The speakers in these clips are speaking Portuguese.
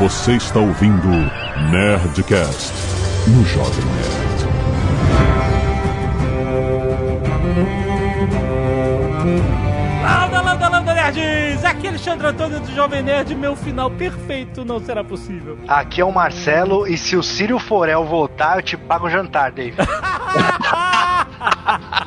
Você está ouvindo Nerdcast no Jovem Nerd. Lambda, lambda, lambda, nerds! Aqui é Alexandre Antônio do Jovem Nerd. Meu final perfeito não será possível. Aqui é o Marcelo e se o Círio Forel voltar, eu te pago o jantar, Dave.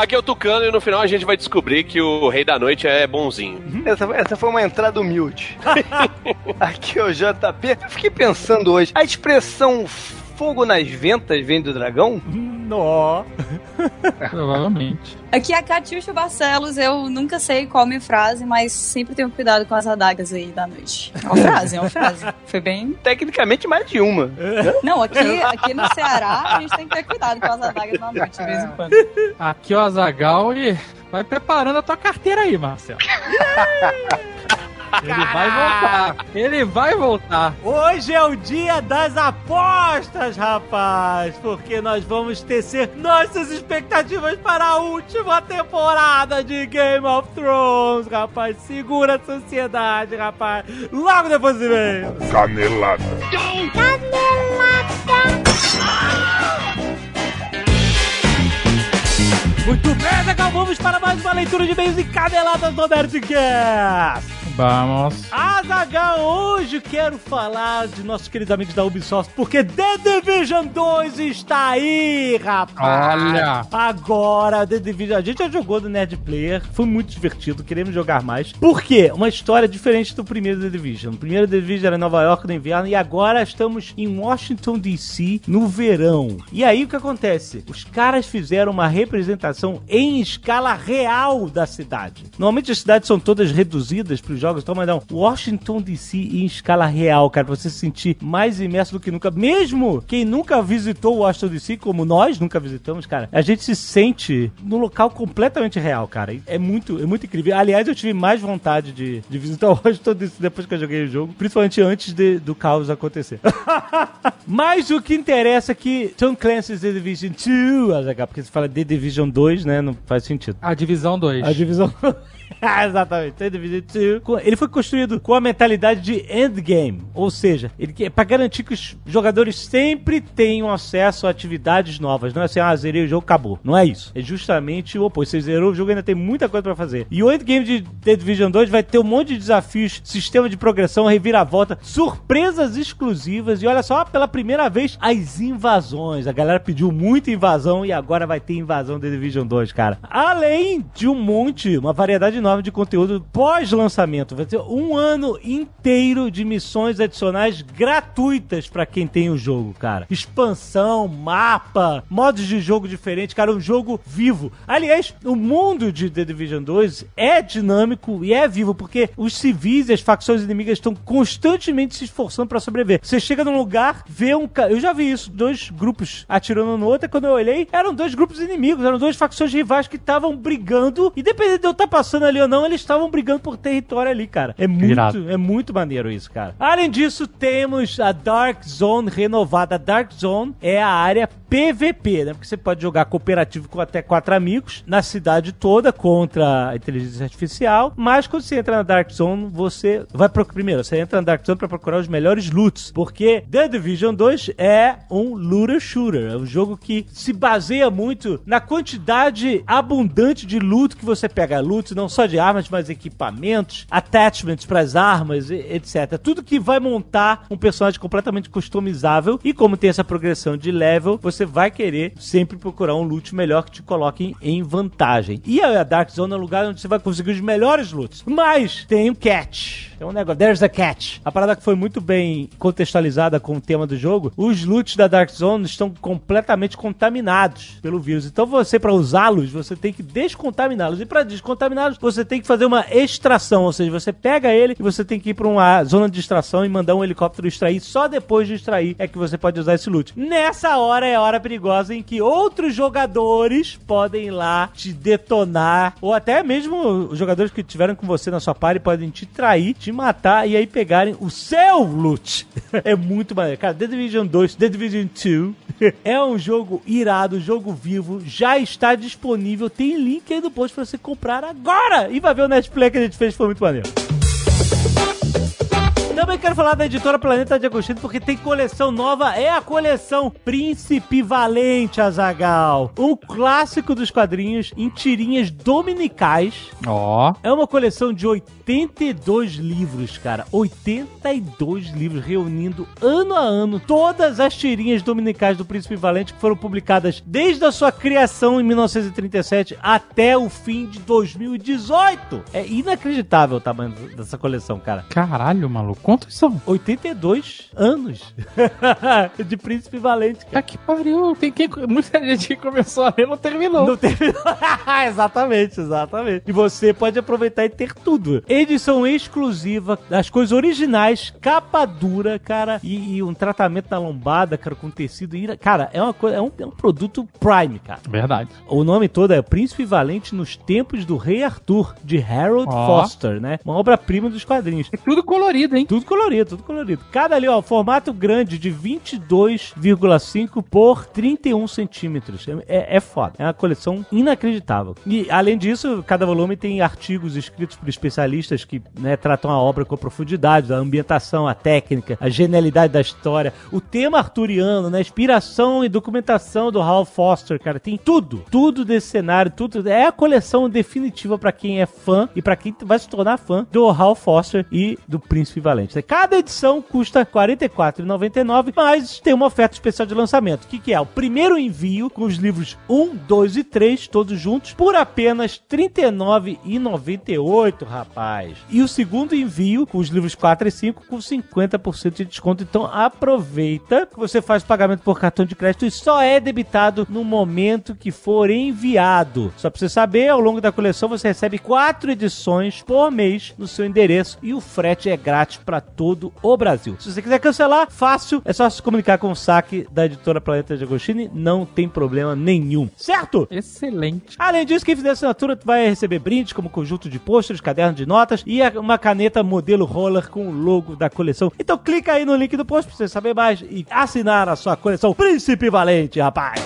Aqui é o Tucano e no final a gente vai descobrir que o Rei da Noite é bonzinho. Essa, essa foi uma entrada humilde. Aqui é o JP. Eu fiquei pensando hoje, a expressão fogo nas ventas vem do dragão? Nó. Provavelmente. Aqui é a Catiuxa Barcelos, eu nunca sei qual minha frase, mas sempre tenho cuidado com as adagas aí da noite. É uma frase, é uma frase. Foi bem. Tecnicamente mais de uma. Não, aqui, aqui no Ceará a gente tem que ter cuidado com as adagas da noite de vez em quando. Aqui é o Azagal e vai preparando a tua carteira aí, Marcelo. Ele vai voltar. Ele vai voltar. Hoje é o dia das apostas, rapaz! Porque nós vamos tecer nossas expectativas para a última temporada de Game of Thrones, rapaz! Segura a sociedade, rapaz! Logo depois do e-mail! Canelada. Muito bem, legal! Vamos para mais uma leitura de e-mails encadeladas do Nerdcast! Vamos. Azagal, hoje quero falar de nossos queridos amigos da Ubisoft, porque The Division 2 está aí, rapaz! Olha. Agora, The Division, a gente já jogou do Nerd Player, foi muito divertido, queremos jogar mais. Por quê? Uma história diferente do primeiro The Division. O primeiro The Division era em Nova York no inverno e agora estamos em Washington DC no verão. E aí o que acontece? Os caras fizeram uma representação em escala real da cidade. Normalmente as cidades são todas reduzidas para os jogos, então, mas não. Washington DC em escala real, cara, pra você se sentir mais imerso do que nunca. Mesmo quem nunca visitou Washington DC, como nós nunca visitamos, cara, a gente se sente num local completamente real, cara. É muito, é muito incrível. Aliás, eu tive mais vontade de, de visitar Washington DC depois que eu joguei o jogo, principalmente antes de- do caos acontecer. Mas o que interessa é que Tom Clancy's The Division 2, Azaghal, porque você fala The Division 2, né, não faz sentido. A divisão 2. A divisão. Ah, Exatamente. The Division 2. Com- Ele foi construído com a mentalidade de endgame. Ou seja, ele que- para garantir que os jogadores sempre tenham acesso a atividades novas. Não é assim, ah, zerei o jogo, acabou. Não é isso. É justamente o oposto. Você zerou o jogo ainda tem muita coisa pra fazer. E o endgame de The Division 2 vai ter um monte de desafios, sistema de progressão, reviravolta, surpresas exclusivas. E olha só, pela primeira vez, as invasões. A galera pediu muita invasão e agora vai ter invasão The Division 2, cara. Além de um monte, uma variedade nova de conteúdo pós-lançamento. Vai ter um ano inteiro de missões adicionais gratuitas pra quem tem o jogo, cara. Expansão, mapa, modos de jogo diferentes, cara, um jogo vivo. Aliás, o mundo de The Division 2 é dinâmico e é vivo, porque os civis e as facções inimigas estão constantemente se esforçando pra sobreviver. Você chega num lugar, vê um cara. Eu já vi isso, dois grupos atirando no outro, e quando eu olhei, eram dois grupos inimigos, eram duas facções rivais que estavam brigando, independente de eu estar passando ali ou não, eles estavam brigando por território ali, cara. É muito, Irado. é muito maneiro isso, cara. Além disso, temos a Dark Zone renovada. A Dark Zone é a área PVP, né? Porque você pode jogar cooperativo com até quatro amigos na cidade toda contra a inteligência artificial. Mas quando você entra na Dark Zone, você vai pro primeiro, você entra na Dark Zone pra procurar os melhores loots, porque The Division 2 é um looter shooter, é um jogo que se baseia muito na quantidade abundante de loot que você pega, loot não só de armas, mas equipamentos, attachments para as armas, etc. Tudo que vai montar um personagem completamente customizável e como tem essa progressão de level, você vai querer sempre procurar um loot melhor que te coloque em vantagem. E a Dark Zone é um lugar onde você vai conseguir os melhores loots. Mas tem um catch. Tem um negócio, there's a catch. A parada que foi muito bem contextualizada com o tema do jogo, os loots da Dark Zone estão completamente contaminados pelo vírus. Então você, para usá-los, você tem que descontaminá-los. E para descontaminá-los, você tem que fazer uma extração. Ou seja, você pega ele e você tem que ir para uma zona de extração e mandar um helicóptero extrair. Só depois de extrair é que você pode usar esse loot. Nessa hora é a hora perigosa em que outros jogadores podem ir lá te detonar. Ou até mesmo os jogadores que tiveram com você na sua party podem te trair, te matar e aí pegarem o seu loot. é muito maneiro. Cara, The Division 2, The Division 2 é um jogo irado, jogo vivo, já está disponível. Tem link aí no post pra você comprar agora. E vai ver o Netflix que a gente fez, foi muito maneiro. Também quero falar da editora Planeta de Agostinho, porque tem coleção nova, é a coleção Príncipe Valente Azagal. Um clássico dos quadrinhos em tirinhas dominicais. Ó. É uma coleção de 82 livros, cara. 82 livros reunindo ano a ano todas as tirinhas dominicais do Príncipe Valente que foram publicadas desde a sua criação em 1937 até o fim de 2018. É inacreditável o tamanho dessa coleção, cara. Caralho, maluco. Quantos são? 82 anos de Príncipe Valente, cara. Tá que pariu. Tem quem... Muita gente que começou a ler não terminou. Não teve. exatamente, exatamente. E você pode aproveitar e ter tudo. Edição exclusiva, das coisas originais, capa dura, cara, e, e um tratamento na lombada, cara, com tecido. Cara, é uma coisa, é um, é um produto Prime, cara. Verdade. O nome todo é Príncipe Valente nos Tempos do Rei Arthur, de Harold Ó. Foster, né? Uma obra-prima dos quadrinhos. É tudo colorido, hein? Tudo colorido, tudo colorido. Cada ali, ó, formato grande de 22,5 por 31 centímetros. É, é foda. É uma coleção inacreditável. E, além disso, cada volume tem artigos escritos por especialistas que né, tratam a obra com profundidade, a ambientação, a técnica, a genialidade da história, o tema arturiano, né? Inspiração e documentação do Hal Foster, cara. Tem tudo. Tudo desse cenário, tudo. É a coleção definitiva pra quem é fã e pra quem vai se tornar fã do Hal Foster e do Príncipe Valente. Cada edição custa R$ 44,99, mas tem uma oferta especial de lançamento. O que, que é? O primeiro envio com os livros 1, 2 e 3, todos juntos, por apenas R$ 39,98, rapaz. E o segundo envio com os livros 4 e 5 com 50% de desconto. Então aproveita que você faz o pagamento por cartão de crédito e só é debitado no momento que for enviado. Só pra você saber, ao longo da coleção você recebe quatro edições por mês no seu endereço e o frete é grátis para todo o Brasil. Se você quiser cancelar, fácil, é só se comunicar com o saque da editora Planeta de Agostini, não tem problema nenhum. Certo? Excelente. Além disso, quem fizer assinatura vai receber brindes como conjunto de pôsteres, caderno de notas e a- uma caneta modelo roller com o logo da coleção. Então clica aí no link do post pra você saber mais e assinar a sua coleção Príncipe Valente, rapaz.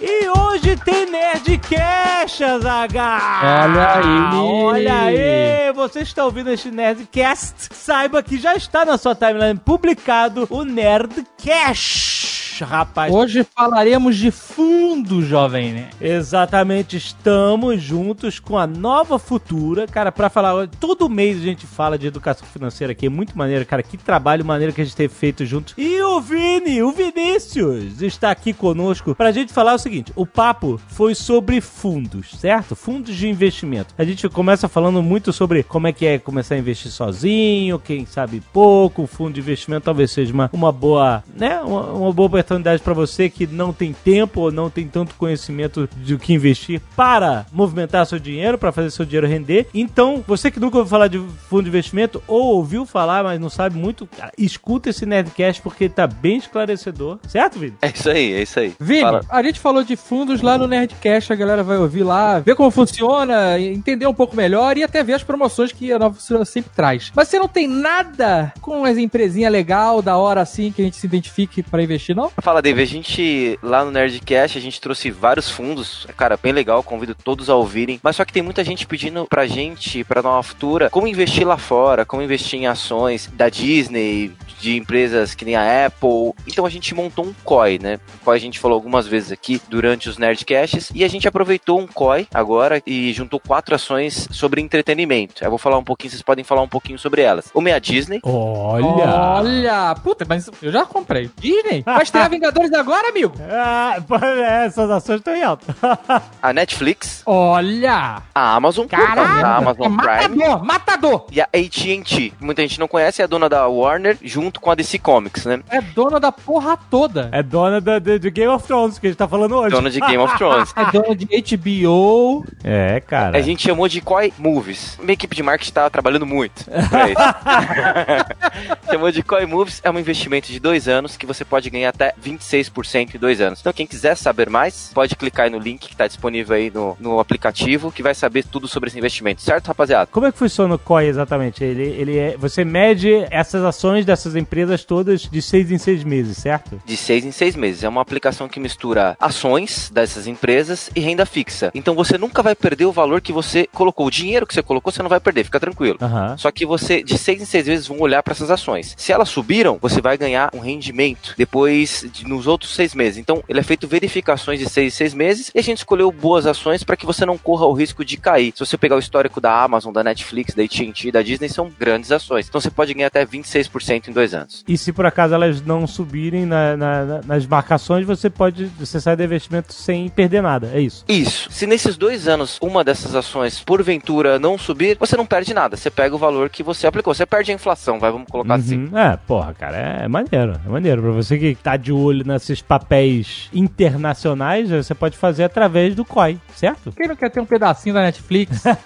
E hoje tem Nerdcast, Azaghal! Olha aí! Olha aí! Você está ouvindo este Nerdcast? Saiba que já está na sua timeline publicado o Nerdcast, rapaz. Hoje falaremos de fundo, jovem, né? Exatamente, estamos juntos com a Nova Futura, cara, pra falar, todo mês a gente fala de educação financeira aqui, é muito maneiro, cara, que trabalho maneiro que a gente teve feito juntos. E o Vini, o Vinícius, está aqui conosco pra gente falar o seguinte, o papo foi sobre fundos, certo? Fundos de investimento. A gente começa falando muito sobre como é que é começar a investir sozinho, quem sabe pouco, o fundo de investimento talvez seja uma, uma boa, né, uma, uma boa oportunidade pra você que não tem tempo ou não tem tanto conhecimento do que investir para movimentar seu dinheiro, para fazer seu dinheiro render. Então, você que nunca ouviu falar de fundo de investimento ou ouviu falar, mas não sabe muito, cara, escuta esse Nerdcast porque tá bem esclarecedor. Certo, Vini? É isso aí, é isso aí. Vini, Fala. a gente falou de fundos lá no Nerdcast, a galera vai ouvir lá, ver como funciona, entender um pouco melhor e até ver as promoções que a Nova Futura sempre traz. Mas você não tem nada com as empresinhas legal, da hora assim, que a gente se identifique pra investir, não? Fala, Dave, a gente lá no Nerdcast, a gente trouxe vários fundos, cara, bem legal, convido todos a ouvirem. Mas só que tem muita gente pedindo pra gente, pra Nova Futura, como investir lá fora, como investir em ações da Disney, de empresas que nem a Apple. Então a gente montou um COI, né? O COI a gente falou algumas vezes aqui durante os Nerdcasts e a gente aproveitou um COI agora e juntou quatro ações sobre entretenimento. Eu vou falar um pouquinho, vocês podem falar um pouquinho sobre elas. Uma é a Disney, Olha! Olha! Puta, mas eu já comprei. Disney? Vai estrear Vingadores agora, amigo? Ah, é, essas ações estão em alta. a Netflix, Olha! a Amazon, Caralho! a É Amazon Prime. matador! Matador! E a AT&T, muita gente não conhece, é a dona da Warner, junto com a DC Comics, né? É dona da porra toda. É dona da, de, de Game of Thrones que a gente tá falando hoje. Dona de Game of Thrones. É dona de HBO. É, cara. A gente chamou de Koi Movies. Minha equipe de marketing tá trabalhando muito pra isso. chamou de Koi Movies, é um investimento de dois anos que você pode ganhar até 26% em dois anos. Então, quem quiser saber mais, pode clicar aí no link que tá disponível aí no, no aplicativo, que vai saber tudo sobre esse investimento, certo, rapaziada? Como é que funciona o COI exatamente? Ele, ele é, você mede essas ações dessas essas empresas todas de seis em seis meses, certo? De seis em seis meses. É uma aplicação que mistura ações dessas empresas e renda fixa. Então você nunca vai perder o valor que você colocou. O dinheiro que você colocou, você não vai perder, fica tranquilo. Aham. Só que você, de seis em seis meses, vão olhar para essas ações. Se elas subiram, você vai ganhar um rendimento depois de- nos outros seis meses. Então, ele é feito verificações de seis em seis meses e a gente escolheu boas ações para que você não corra o risco de cair. Se você pegar o histórico da Amazon, da Netflix, da AT&T, da Disney, são grandes ações. Então, você pode ganhar até 26% em dois anos. E se por acaso elas não subirem na- na- na- nas marcações, você pode. Você sai do investimento sem perder nada. É isso. Isso. Se nesses dois anos uma dessas ações, porventura, não subir, você não perde nada. Você pega o valor que você aplicou. Você perde a inflação, vai, vamos colocar assim. Uhum. É, porra, cara, é maneiro. É maneiro. Pra você que tá de olho nesses papéis internacionais, você pode fazer através do COI, certo? Quem não quer ter um pedacinho da Netflix?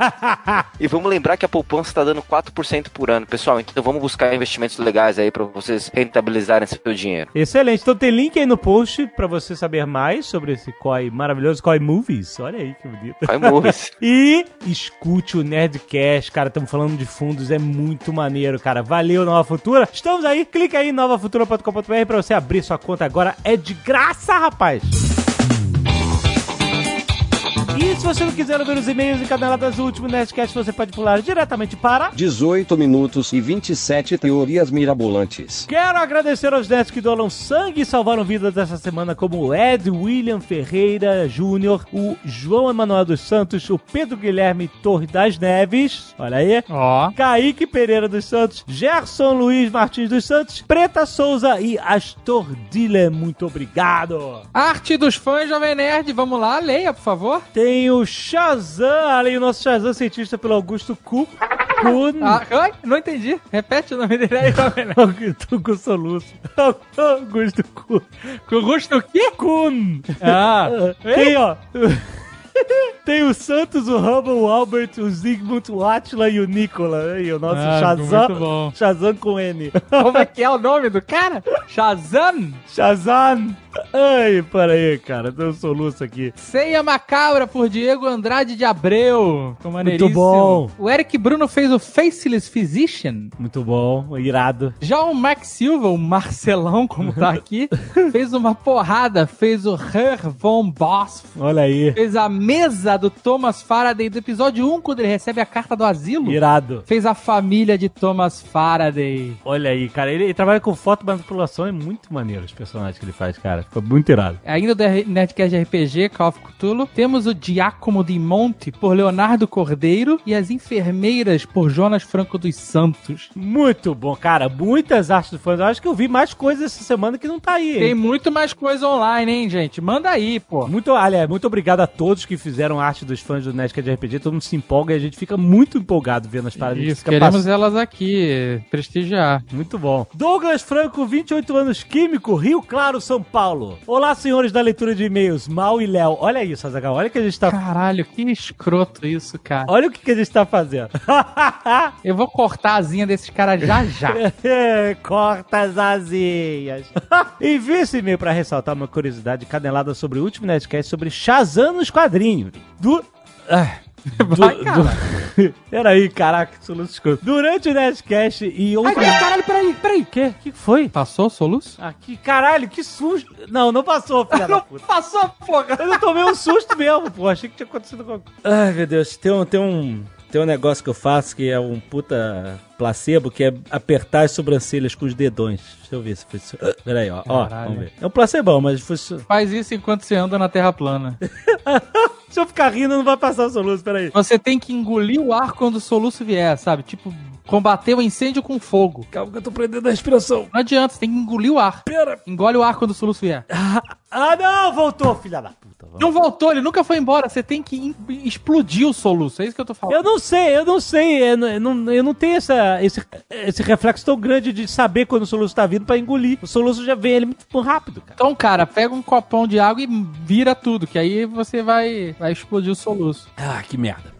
E vamos lembrar que a poupança está dando 4% por ano, pessoal. Então vamos buscar investimentos legais aí para vocês rentabilizarem seu dinheiro. Excelente. Então tem link aí no post pra você saber mais sobre esse COI maravilhoso, COI Movies. Olha aí que bonito. Vai moves. E escute o Nerdcast, cara. Estamos falando de fundos, é muito maneiro, cara. Valeu, Nova Futura. Estamos aí, clica aí em novafutura.com.br pra você abrir sua conta agora. É de graça, rapaz. E se você não quiser ouvir os e-mails encadernados do último Nerdcast, você pode pular diretamente para 18 minutos e 27 teorias mirabolantes. Quero agradecer aos netos que doam sangue e salvaram vidas essa semana, como o Ed William Ferreira Júnior, o João Emanuel dos Santos, o Pedro Guilherme Torre das Neves, olha aí, Ó. Kaique Pereira dos Santos, Gerson Luiz Martins dos Santos, Preta Souza e Astor Diller. Muito obrigado. Arte dos fãs, Jovem Nerd. Vamos lá, leia, por favor. Tem o Shazam, ali o nosso Shazam cientista pelo Augusto Ku. Kun. Ah? Não entendi. Repete o nome dele aí, Nerd. Augusto com soluço. Augusto Ku. Com gosto do quê? Kun. Ah. Tem, ó. Tem o Santos, o Hubble, o Albert, o Zygmunt, o Atila e o Nicola. Aí, o nosso Ah, Shazam. Shazam com N. Como é que é o nome do cara? Shazam? Shazam. Ai, para aí, cara. Deu um soluço aqui. Ceia Macabra por Diego Andrade de Abreu. Ficou maneiríssimo. bom. O Eric Bruno fez o Faceless Physician. Muito bom, irado. Já o Max Silva, o Marcelão, como tá aqui, fez uma porrada. Fez o Herr von Boss. Olha aí. Fez a mesa do Thomas Faraday do episódio 1, quando ele recebe a carta do asilo. Irado. Fez a família de Thomas Faraday. Olha aí, cara. Ele, ele trabalha com foto manipulação. É muito maneiro os personagens que ele faz, cara. Ficou muito irado. Ainda do Nerdcast RPG, Call of Cthulhu, temos o Diácono de Monte por Leonardo Cordeiro e as Enfermeiras por Jonas Franco dos Santos. Muito bom, cara. Muitas artes do. Eu acho que eu vi mais coisas essa semana que não tá aí. hein? Tem muito mais coisa online, hein, gente? Manda aí, pô. Muito, aliás, muito obrigado a todos que fizeram arte dos fãs do Nerdcast RPG. Todo mundo se empolga e a gente fica muito empolgado vendo as paradas. Isso, queremos pass- elas aqui, prestigiar. Muito bom. Douglas Franco, 28 anos, químico, Rio Claro, São Paulo. Olá, senhores da leitura de e-mails, Mal e Léo. Olha isso, Azaghal. Olha o que a gente tá... Caralho, que escroto isso, cara. Olha o que, que a gente tá fazendo. Eu vou cortar a asinha desses caras já já. Corta as asinhas. Envie esse e-mail pra ressaltar uma curiosidade canelada sobre o último Nerdcast sobre Shazam nos quadrinhos. Do... Ah, Vai, cara. do- Peraí, caraca, que soluço escroto. Durante o Nerdcast e Ai, outro... caralho, peraí, peraí. O quê? O que foi? Passou o soluço? Ah, que caralho, que susto. Não, não passou, filha da puta. Passou, porra. Eu não tomei um susto mesmo, pô. Achei que tinha acontecido alguma coisa. Ai, meu Deus. Tem um, tem um, tem um negócio que eu faço que é um puta placebo, que é apertar as sobrancelhas com os dedões. Deixa eu ver se foi isso. Peraí, ó. ó vamos ver. É um placebão, mas foi isso. Faz isso enquanto você anda na terra plana. Se eu ficar rindo, não vai passar o soluço. Peraí. Você tem que engolir o ar quando o soluço vier, sabe? Tipo, combater o incêndio com fogo. Calma que eu tô prendendo a respiração. Não adianta, você tem que engolir o ar. Pera. Engole o ar quando o soluço vier. Ah, não! Voltou, filha da puta. Vamos. Não voltou, ele nunca foi embora. Você tem que explodir o soluço. É isso que eu tô falando. Eu não sei, eu não sei. Eu não, eu não tenho essa, esse, esse reflexo tão grande de saber quando o soluço tá vindo pra engolir. O soluço já vem ele muito rápido, cara. Então, cara, pega um copão de água e vira tudo, que aí você vai, vai explodir o soluço. Ah, que merda.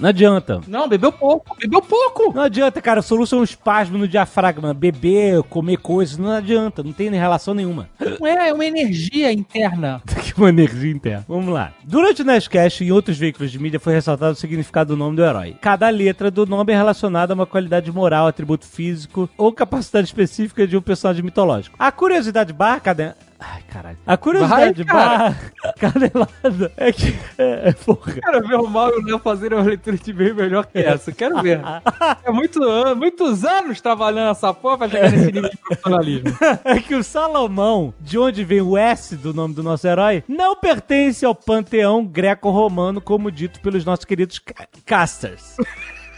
Não adianta. Não, bebeu pouco, bebeu pouco. Não adianta, cara. O soluço é um espasmo no diafragma. Beber, comer coisas, não adianta. Não tem relação nenhuma. Não é, é uma energia interna. que uma energia interna. Vamos lá. Durante o Nerdcast e em outros veículos de mídia foi ressaltado o significado do nome do herói. Cada letra do nome é relacionada a uma qualidade moral, atributo físico ou capacidade específica de um personagem mitológico. A curiosidade barra cada... Ai, caralho. A curiosidade Vai, cara. barra canelada é que... É, porra. Quero ver o Mal e o Léo fazerem uma leitura de bem melhor que essa. Quero ver. É muito, an- muitos anos trabalhando essa porra pra chegar nesse nível de profissionalismo. é que o Salomão, de onde vem o S do nome do nosso herói, não pertence ao panteão greco-romano, como dito pelos nossos queridos ca- casters.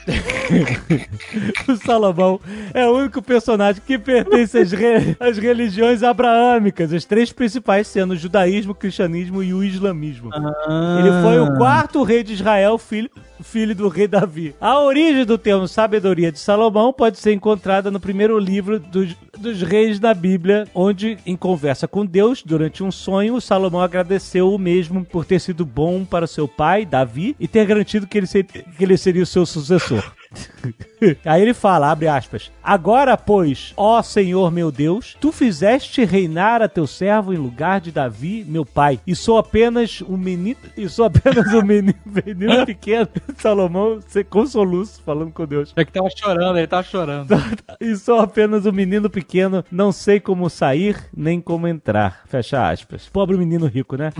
o Salomão é o único personagem que pertence às, re- às religiões abraâmicas, as três principais sendo o judaísmo, o cristianismo e o islamismo. Ele foi o quarto rei de Israel, filho, filho do rei Davi. A origem do termo sabedoria de Salomão pode ser encontrada no primeiro livro dos, dos reis da Bíblia, onde, em conversa com Deus, durante um sonho, Salomão agradeceu o mesmo por ter sido bom para seu pai, Davi, e ter garantido que ele, ser- que ele seria o seu sucessor. Aí ele fala, abre aspas, Agora, pois, ó Senhor meu Deus, tu fizeste reinar a teu servo em lugar de Davi, meu pai, e sou apenas um menino, e sou apenas um menino, menino pequeno, Salomão, com soluço, falando com Deus. É que tava chorando, ele tava chorando. E sou apenas um menino pequeno, não sei como sair nem como entrar. Fecha aspas. Pobre menino rico, né?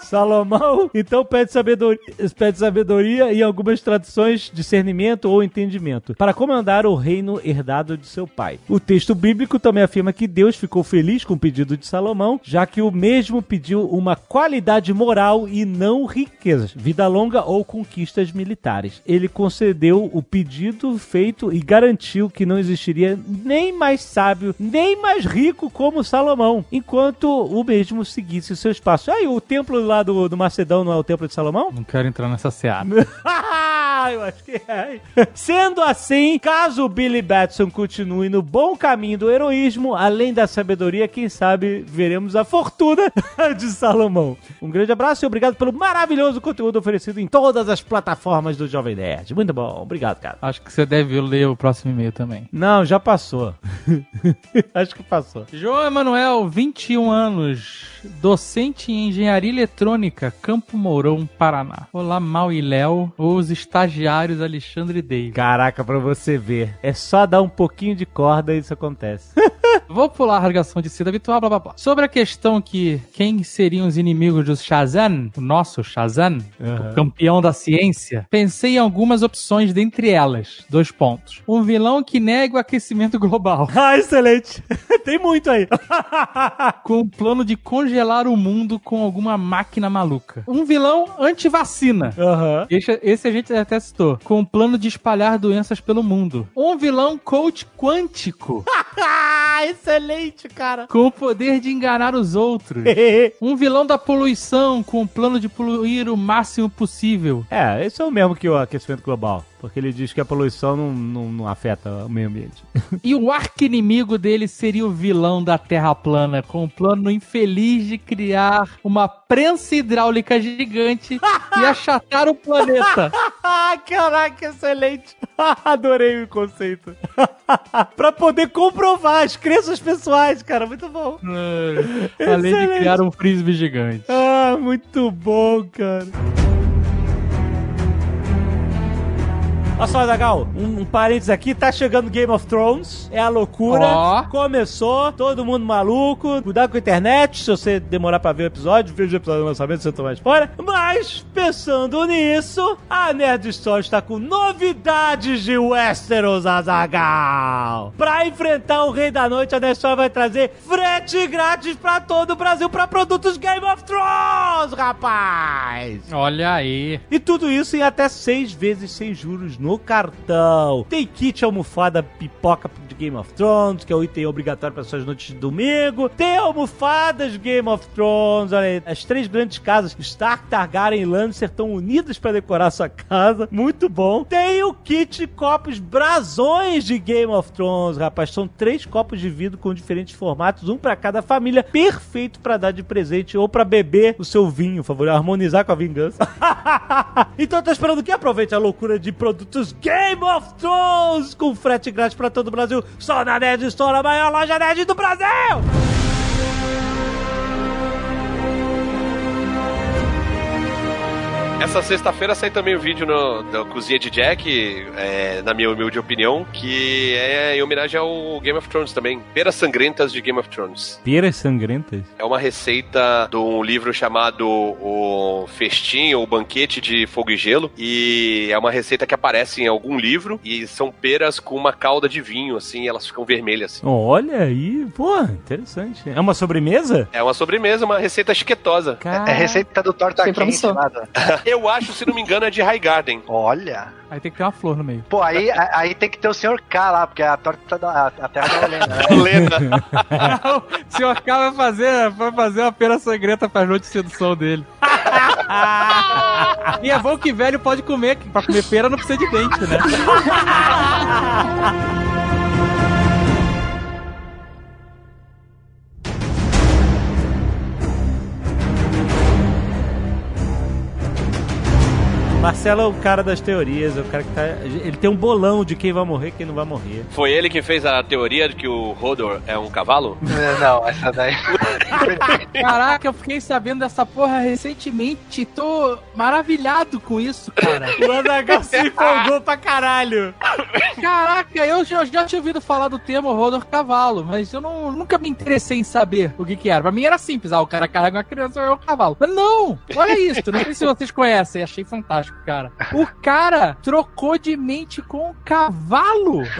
Salomão, então pede sabedoria, pede sabedoria e algumas traduções discernimento ou entendimento para comandar o reino herdado de seu pai. O texto bíblico também afirma que Deus ficou feliz com o pedido de Salomão, já que o mesmo pediu uma qualidade moral e não riquezas, vida longa ou conquistas militares. Ele concedeu o pedido feito e garantiu que não existiria nem mais sábio, nem mais rico como Salomão, enquanto o mesmo seguisse o seu espaço. Aí, o templo lá do, do Macedão não é o templo de Salomão? Não quero entrar nessa seara. Eu acho que é. Sendo assim, caso o Billy Batson continue no bom caminho do heroísmo, além da sabedoria, quem sabe veremos a fortuna de Salomão. Um grande abraço e obrigado pelo maravilhoso conteúdo oferecido em todas as plataformas do Jovem Nerd. Muito bom, obrigado, cara. Acho que você deve ler o próximo e-mail também. Não, já passou. acho que passou. João Emanuel, 21 anos, docente em engenharia eletrônica, Campo Mourão, Paraná. Olá, Mal e Léo, os estagiários Alexandre Dave. Caraca, pra você ver. É só dar um pouquinho de corda e isso acontece. Vou pular a rasgação de seda habitual, blá blá blá. Sobre a questão que quem seriam os inimigos do Shazam, o nosso Shazam, o campeão da ciência, pensei em algumas opções dentre elas. Dois pontos. Um vilão que nega o aquecimento global, ah, excelente. Tem muito aí. com o plano de congelar o mundo com alguma máquina maluca. Um vilão anti-vacina. Aham. Esse, esse a gente até citou. Com o plano de espalhar doenças pelo mundo. Um vilão coach quântico. Ah, excelente, cara. com o poder de enganar os outros. Um vilão da poluição com o plano de poluir o máximo possível. É, esse é o mesmo que o aquecimento global. Porque ele diz que a poluição não, não, não afeta o meio ambiente. E o arqui-inimigo dele seria o vilão da Terra plana, com o plano infeliz de criar uma prensa hidráulica gigante e achatar o planeta. Caraca, excelente. Adorei o conceito. pra poder comprovar as crenças pessoais, cara. Muito bom. Além de criar um frisbee gigante. Ah, muito bom, cara. Olha só, Zagal, um, um parênteses aqui, tá chegando Game of Thrones, é a loucura, Ó. começou, todo mundo maluco, cuidado com a internet, se você demorar pra ver o episódio, veja o episódio do lançamento, você tomar spoiler, mas, pensando nisso, a Nerd Store está com novidades de Westeros, Azagal. Pra enfrentar o Rei da Noite, a Nerd Store vai trazer frete grátis pra todo o Brasil pra produtos Game of Thrones, rapaz! Olha aí. E tudo isso em até seis vezes sem juros no cartão. Tem kit almofada pipoca de Game of Thrones, que é o item obrigatório para suas noites de domingo. Tem almofadas Game of Thrones. Olha aí, as três grandes casas, Stark, Targaryen e Lannister, estão unidas para decorar sua casa. Muito bom. Tem o kit copos brasões de Game of Thrones, rapaz. São três copos de vidro com diferentes formatos, um para cada família. Perfeito para dar de presente ou para beber o seu vinho, por favor, harmonizar com a vingança. então tá esperando que? Aproveite a loucura de produtos Game of Thrones com frete grátis para todo o Brasil. Só na Nerd Store, a maior loja nerd do Brasil! Essa sexta-feira sai também o vídeo no, da Cozinha de Jack, é, na minha humilde opinião, que é em homenagem ao Game of Thrones também. Peras sangrentas de Game of Thrones. Peras sangrentas? É uma receita de um livro chamado O Festim ou Banquete de Fogo e Gelo. E é uma receita que aparece em algum livro. E são peras com uma calda de vinho, assim, elas ficam vermelhas. Assim. Olha aí, pô, interessante. É uma sobremesa? É uma sobremesa, uma receita chiquetosa. É receita do torta Sem quente promissão. Eu acho, se não me engano, é de High Garden. Olha. Aí tem que ter uma flor no meio. Pô, aí, aí tem que ter o senhor K lá, porque a torta da a terra da Helena, né? Helena. o senhor K vai fazer, vai fazer uma pera sangrenta pra noite de sedução dele. e é bom que velho pode comer, que pra comer pera não precisa de dente, né? Marcelo é o cara das teorias, é o cara que tá. Ele tem um bolão de quem vai morrer e quem não vai morrer. Foi ele que fez a teoria de que o Hodor é um cavalo? Não, essa daí. Caraca, eu fiquei sabendo dessa porra recentemente. Tô maravilhado com isso, cara. O Azaghal se empolgou pra caralho. Caraca, eu já, já tinha ouvido falar do termo Rodor Cavalo, mas eu não, nunca me interessei em saber o que que era. Pra mim era simples, ah, o cara carrega uma criança é um cavalo. Mas não, olha isso, não sei se vocês conhecem, achei fantástico, cara. O cara trocou de mente com um cavalo.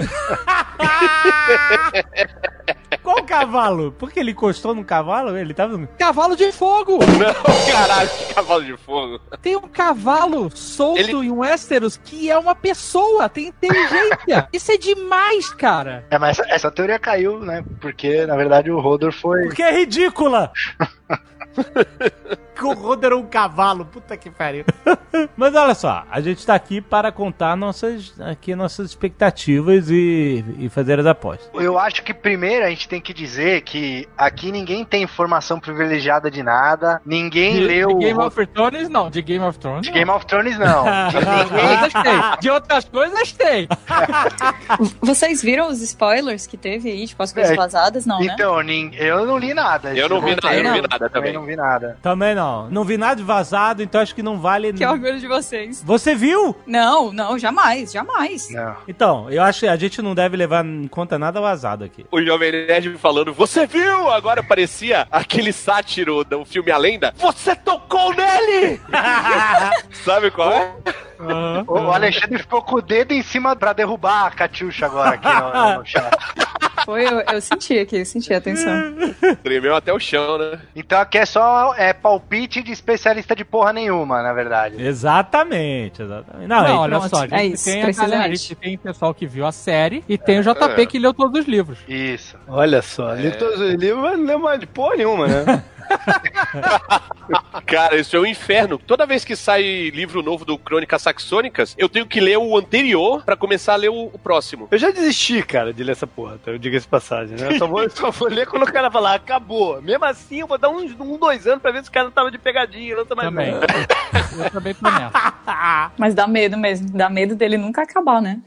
Qual cavalo? Porque ele encostou no cavalo? Ele tava. Cavalo de fogo! Não, caralho, que cavalo de fogo. Tem um cavalo solto em Westeros que é uma pessoa, tem inteligência. Isso é demais, cara. É, mas essa, essa teoria caiu, né? Porque, na verdade, o Rodor foi. Porque é ridícula! que o Roder é um cavalo, puta que pariu. Mas olha só, a gente tá aqui para contar nossas, aqui nossas expectativas e, e fazer as apostas. Eu acho que primeiro a gente tem que dizer que aqui ninguém tem informação privilegiada de nada, ninguém De, leu. de Game of Thrones, não. De Game of Thrones, de não. Game of Thrones, não. De ninguém. De outras coisas tem. Vocês viram os spoilers que teve aí, tipo, as coisas É. vazadas? Não, né? Então, nin- eu não li nada. Eu não vi nada, eu não vi nada Também também. não vi nada. Também não. Não vi nada de vazado, então acho que não vale. Que orgulho de vocês. Você viu? Não, não, jamais, jamais. Não. Então, eu acho que a gente não deve levar em conta nada vazado aqui. O Jovem Nerd falando, você viu? Agora parecia aquele sátiro do filme A Lenda. Você tocou nele! Sabe qual é? O Alexandre ficou com o dedo em cima pra derrubar a Catiuxa agora aqui no, no chat. Foi, eu, eu senti aqui, eu senti a tensão. Tremeu até o chão, né? Então aqui é só é, palpite de especialista de porra nenhuma, na verdade. Exatamente, exatamente. Não, Não, é- olha só, a gente é isso, tem a galera, a precisamente. gente tem pessoal que viu a série e tem o JP É. que leu todos os livros. Isso. Olha só, li todos os livros, mas não lembro mais de porra nenhuma, né? Cara, isso é um inferno. Toda vez que sai livro novo do Crônicas Saxônicas, eu tenho que ler o anterior pra começar a ler o, o próximo. Eu já desisti, cara, de ler essa porra, tá? eu digo essa passagem, né? Eu só vou, só vou ler quando o cara falar, acabou. Mesmo assim, eu vou dar uns um, dois anos pra ver se o cara tava de pegadinha, não tá mais Também. Eu também tô nessa. Mas dá medo mesmo, dá medo dele nunca acabar, né?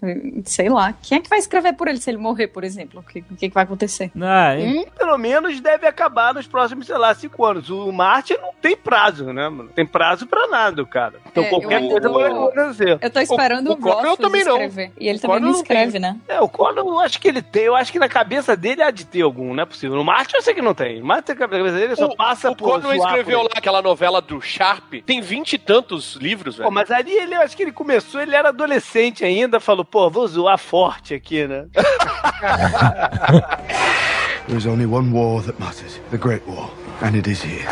Sei lá. Quem é que vai escrever por ele se ele morrer, por exemplo? O que, que, que vai acontecer? Ah, hein? Um, pelo menos, deve acabar nos próximos, sei lá, cinco anos. O Martin não tem prazo, né, mano? Tem prazo pra nada, cara. Então É, qualquer eu- coisa eu- pode acontecer. Eu tô esperando O- o, o também não. escrever. E ele O também não escreve, né? É, o Conan eu acho que ele tem, eu acho que na cabeça dele há de ter algum, não é possível. No Martin eu sei que não tem. No Martin na cabeça dele só passa o por Conan zoar escreveu lá aquela novela do Sharp. Tem vinte e tantos livros, velho. Pô, mas ali ele, eu acho que ele começou, ele era adolescente ainda, falou, pô, vou zoar forte aqui, né? There is only one war that matters the Great War, and it is here.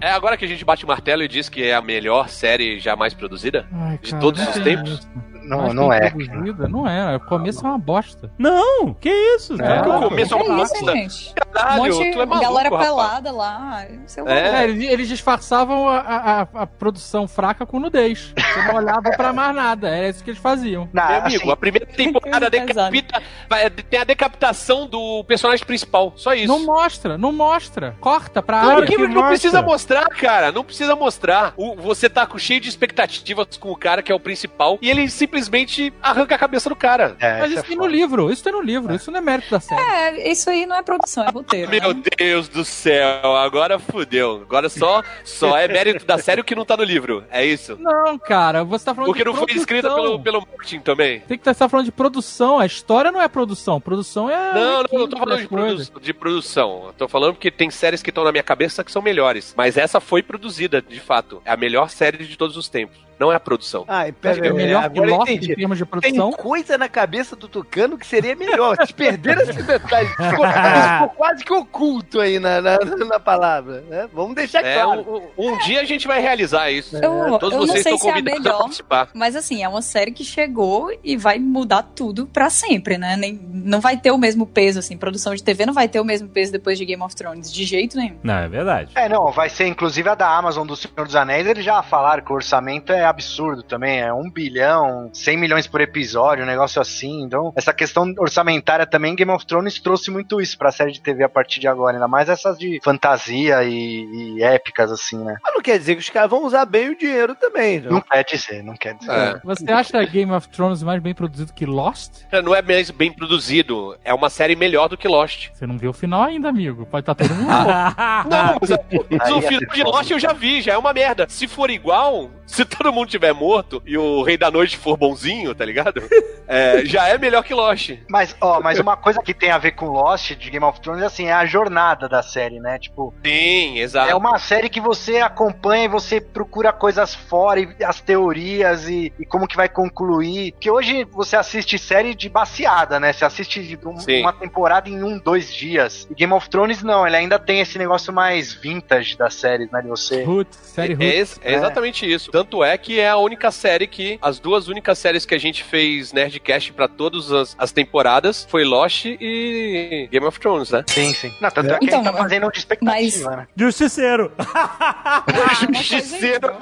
É agora que a gente bate o martelo e diz que é a melhor série jamais produzida? Ai, De cara, todos os tem tempos? Não, não é. produzida? Não é. O começo é uma bosta. Não, que isso? É, Tá- o começo é uma isso, bosta. gente? Caralho, um monte tu é maluco, galera rapaz. pelada lá. É. É, eles, eles disfarçavam a, a- produção fraca com nudez. Você não olhava pra mais nada. Era isso que eles faziam. Não, Meu amigo, assim, a primeira temporada decapita, vai- tem a decapitação do personagem principal. Só isso. Não mostra, não mostra. Corta pra Não, área. que que não mostra. precisa mostrar, cara. Não precisa mostrar. O- você tá com- cheio de expectativas com o cara que é o principal e ele simplesmente simplesmente arranca a cabeça do cara. É, Mas isso isso é tem no foda. livro, isso tem no livro, isso não é mérito da série. É, isso aí não é produção, é roteiro. Meu né? Deus do céu, agora fudeu. Agora só, só é mérito da série o que não tá no livro. É isso? Não, cara, você tá falando Porque de não foi produção. escrita pelo, pelo Martin também. Tem que estar falando de produção, a história não é produção, produção é... Não, não, eu tô falando de, produ- de produção. Eu tô falando porque tem séries que estão na minha cabeça que são melhores. Mas essa foi produzida, de fato. É a melhor série de todos os tempos. Não é a produção. Acho que é melhor eu Lost entendi. em termos de Tem produção. coisa na cabeça do Tucano que seria melhor. Vocês perderam esse detalhe. Ficou, ficou quase que oculto aí na, na, na palavra. né? Vamos deixar É, claro. um, um dia a gente vai realizar isso. Eu, Todos eu não vocês sei estão se é a convidados a melhor, participar. mas assim, é uma série que chegou e vai mudar tudo pra sempre, né? Nem, não vai ter o mesmo peso, assim. Produção de TV não vai ter o mesmo peso depois de Game of Thrones, de jeito nenhum. Não, é verdade. É, não, vai ser inclusive a da Amazon do Senhor dos Anéis, eles já falaram que o orçamento é absurdo também, é um bilhão, 100 milhões por episódio, um negócio assim, então essa questão orçamentária também, Game of Thrones trouxe muito isso pra série de TV a partir de agora, ainda mais essas de fantasia e, e épicas assim, né? Mas não quer dizer que os caras vão usar bem o dinheiro também. Não? Não quer dizer, não quer dizer. É. Você acha Game of Thrones mais bem produzido que Lost? Não é mais bem produzido. É uma série melhor do que Lost. Você não viu o final ainda, amigo. Pode estar todo mundo Não, mas, mas o é final de foda. Lost eu já vi, já é uma merda. Se for igual, se todo mundo tiver morto e o Rei da Noite for bonzinho, tá ligado? É, já é melhor que Lost. Mas, ó, mas uma coisa que tem a ver com Lost de Game of Thrones, assim, é a jornada da série, né? Tipo, Sim, exato. É uma série que você acompanha e você procura coisas fora, e as teorias e, e como que vai concluir. Que hoje você assiste série de baseada, né? Você assiste um- uma temporada em um, dois dias. E Game of Thrones não, ele ainda tem esse negócio mais vintage das séries, né? De você. Roots, série É, Roots. ex- é exatamente isso. Tanto é que é a única série que. As duas únicas séries que a gente fez Nerdcast pra todas as, as temporadas foi Lost e Game of Thrones, né? Sim, sim. Não, tanto é, que Então, a gente tá fazendo de expectativa, mas- né? Justiceiro. Ah, Justiceiro.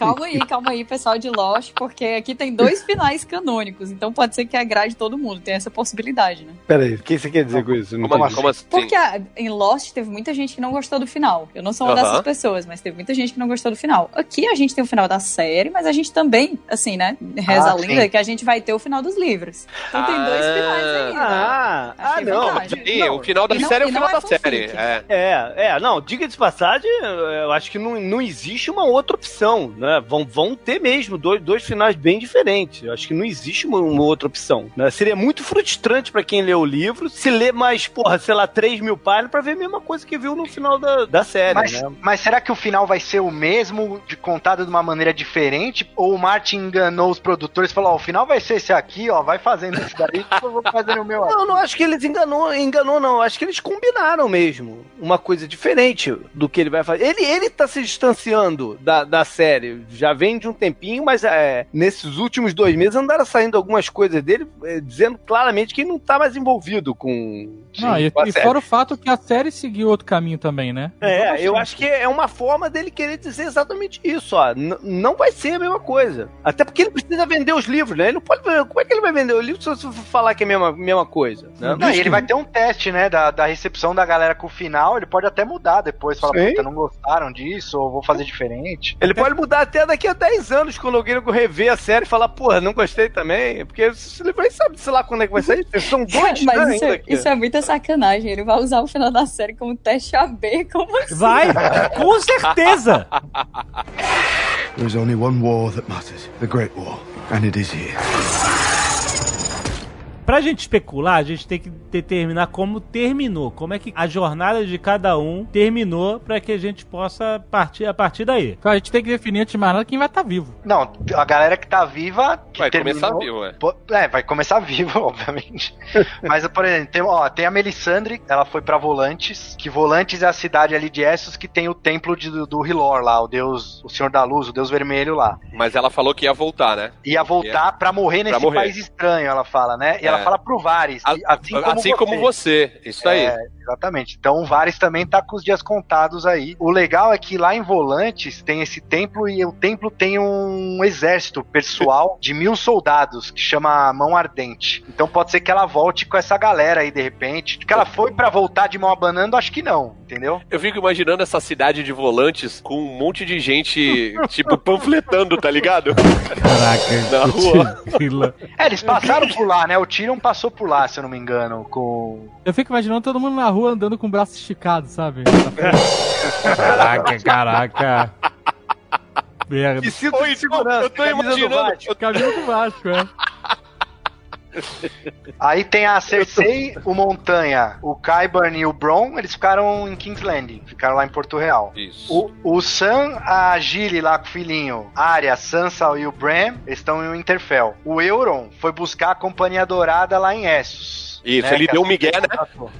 Calma aí, calma aí, pessoal de Lost, porque aqui tem dois finais canônicos, então pode ser que agrade todo mundo, tem essa possibilidade, né? Peraí, o que você quer dizer com isso? Não Como, como assim? Porque a- em Lost teve muita gente que não gostou do final. Eu não sou uma Aham. dessas pessoas, mas teve muita gente que não gostou do final. Aqui a gente tem o final da série, mas a gente também, assim, né? Reza Ah, a lenda sim. que a gente vai ter o final dos livros. Então tem dois Ah. finais aí. né? Ah, ah, não. vantagem. Sim, o final da não- série é o não final é da série. É. É, é, não, diga de passagem, eu acho que não, não existe uma outra opção, né? Vão, vão ter mesmo dois, dois finais bem diferentes. Eu acho que não existe uma, uma outra opção. Né? Seria muito frustrante pra quem lê o livro se ler mais, porra, sei lá, 3 mil páginas pra ver a mesma coisa que viu no final da, da série, Mas, né? mas será que o final vai ser o mesmo, de contado de uma maneira diferente? Ou o Martin enganou os produtores e falou: ó, o final vai ser esse aqui, ó, vai fazendo isso daí, que eu vou fazendo o meu. Não, não acho que eles enganou, enganou, não. Acho que eles combinaram mesmo uma coisa diferente do que ele vai fazer. Ele, ele tá se distanciando da, da série. Já vem de um tempinho, mas é, nesses últimos dois meses andaram saindo algumas coisas dele, é, dizendo claramente que ele não tá mais envolvido com. Não, e, com e fora o fato que a série seguiu outro caminho também, né? É, eu acho que é uma forma dele querer dizer exatamente isso, ó. N- não vai ser a mesma coisa. Até porque ele precisa vender os livros, né? Ele não pode. Como é que ele vai vender o livro se você for falar que é a mesma, mesma coisa? Né? Não, e ele vai ter um teste, né, da, da recepção da galera com o final, ele pode até mudar depois, falar, puta, não gostaram disso, ou vou fazer diferente. Ele pode mudar até daqui a 10 anos, quando alguém rever a série e falar, porra, não gostei também. Porque ele vai sabe, sei lá quando é que vai sair. São dois Mas isso, ainda é- aqui. isso é muita sacanagem. Ele vai usar o final da série como teste AB, como assim? Vai, com certeza. There is only one war that matters the Great War, and it is here. Pra gente especular, a gente tem que determinar como terminou, como é que a jornada de cada um terminou pra que a gente possa partir a partir daí. Então a gente tem que definir antes de mais nada quem vai estar vivo. Não, a galera que tá viva. Que Vai terminou- começar vivo, é. Pô, É, vai começar vivo, obviamente. Mas, por exemplo, tem, ó, tem a Melisandre, ela foi pra Volantes, que Volantes é a cidade ali de Essos que tem o templo de- do, do Hilor lá, o deus, o Senhor da Luz, o deus vermelho lá. Mas ela falou que ia voltar, né? Ia voltar pra morrer nesse morrer. país estranho, ela fala, né? E ela É. fala pro Varys, A- assim como assim como você. Isso aí. É, Exatamente. Então o Varys também tá com os dias contados aí. O legal é que lá em Volantes tem esse templo e o templo tem um exército pessoal de mil soldados que chama Mão Ardente. Então pode ser que ela volte com essa galera aí de repente. Que ela foi pra voltar de mão abanando, acho que não, entendeu? Eu fico imaginando essa cidade de volantes com um monte de gente, tipo, panfletando, tá ligado? Caraca. Na rua. É, eles passaram por lá, né? O Tyrion passou por lá, se eu não me engano, com... Eu fico imaginando todo mundo na rua andando com o braço esticado, sabe? Caraca, caraca. Merda. E cinto Ou de então, segurança. eu tô do imaginando. Caminho do Vasco, é. Aí tem a Cersei, o Montanha, o Qyburn e o Bron, eles ficaram em King's Landing, ficaram lá em Porto Real. Isso. O, o Sam, a Gilly lá com o filhinho, a Arya, Sansa e o Bran, estão em Winterfell. O Euron foi buscar a Companhia Dourada lá em Essos. Isso, né, ele deu um migué, né?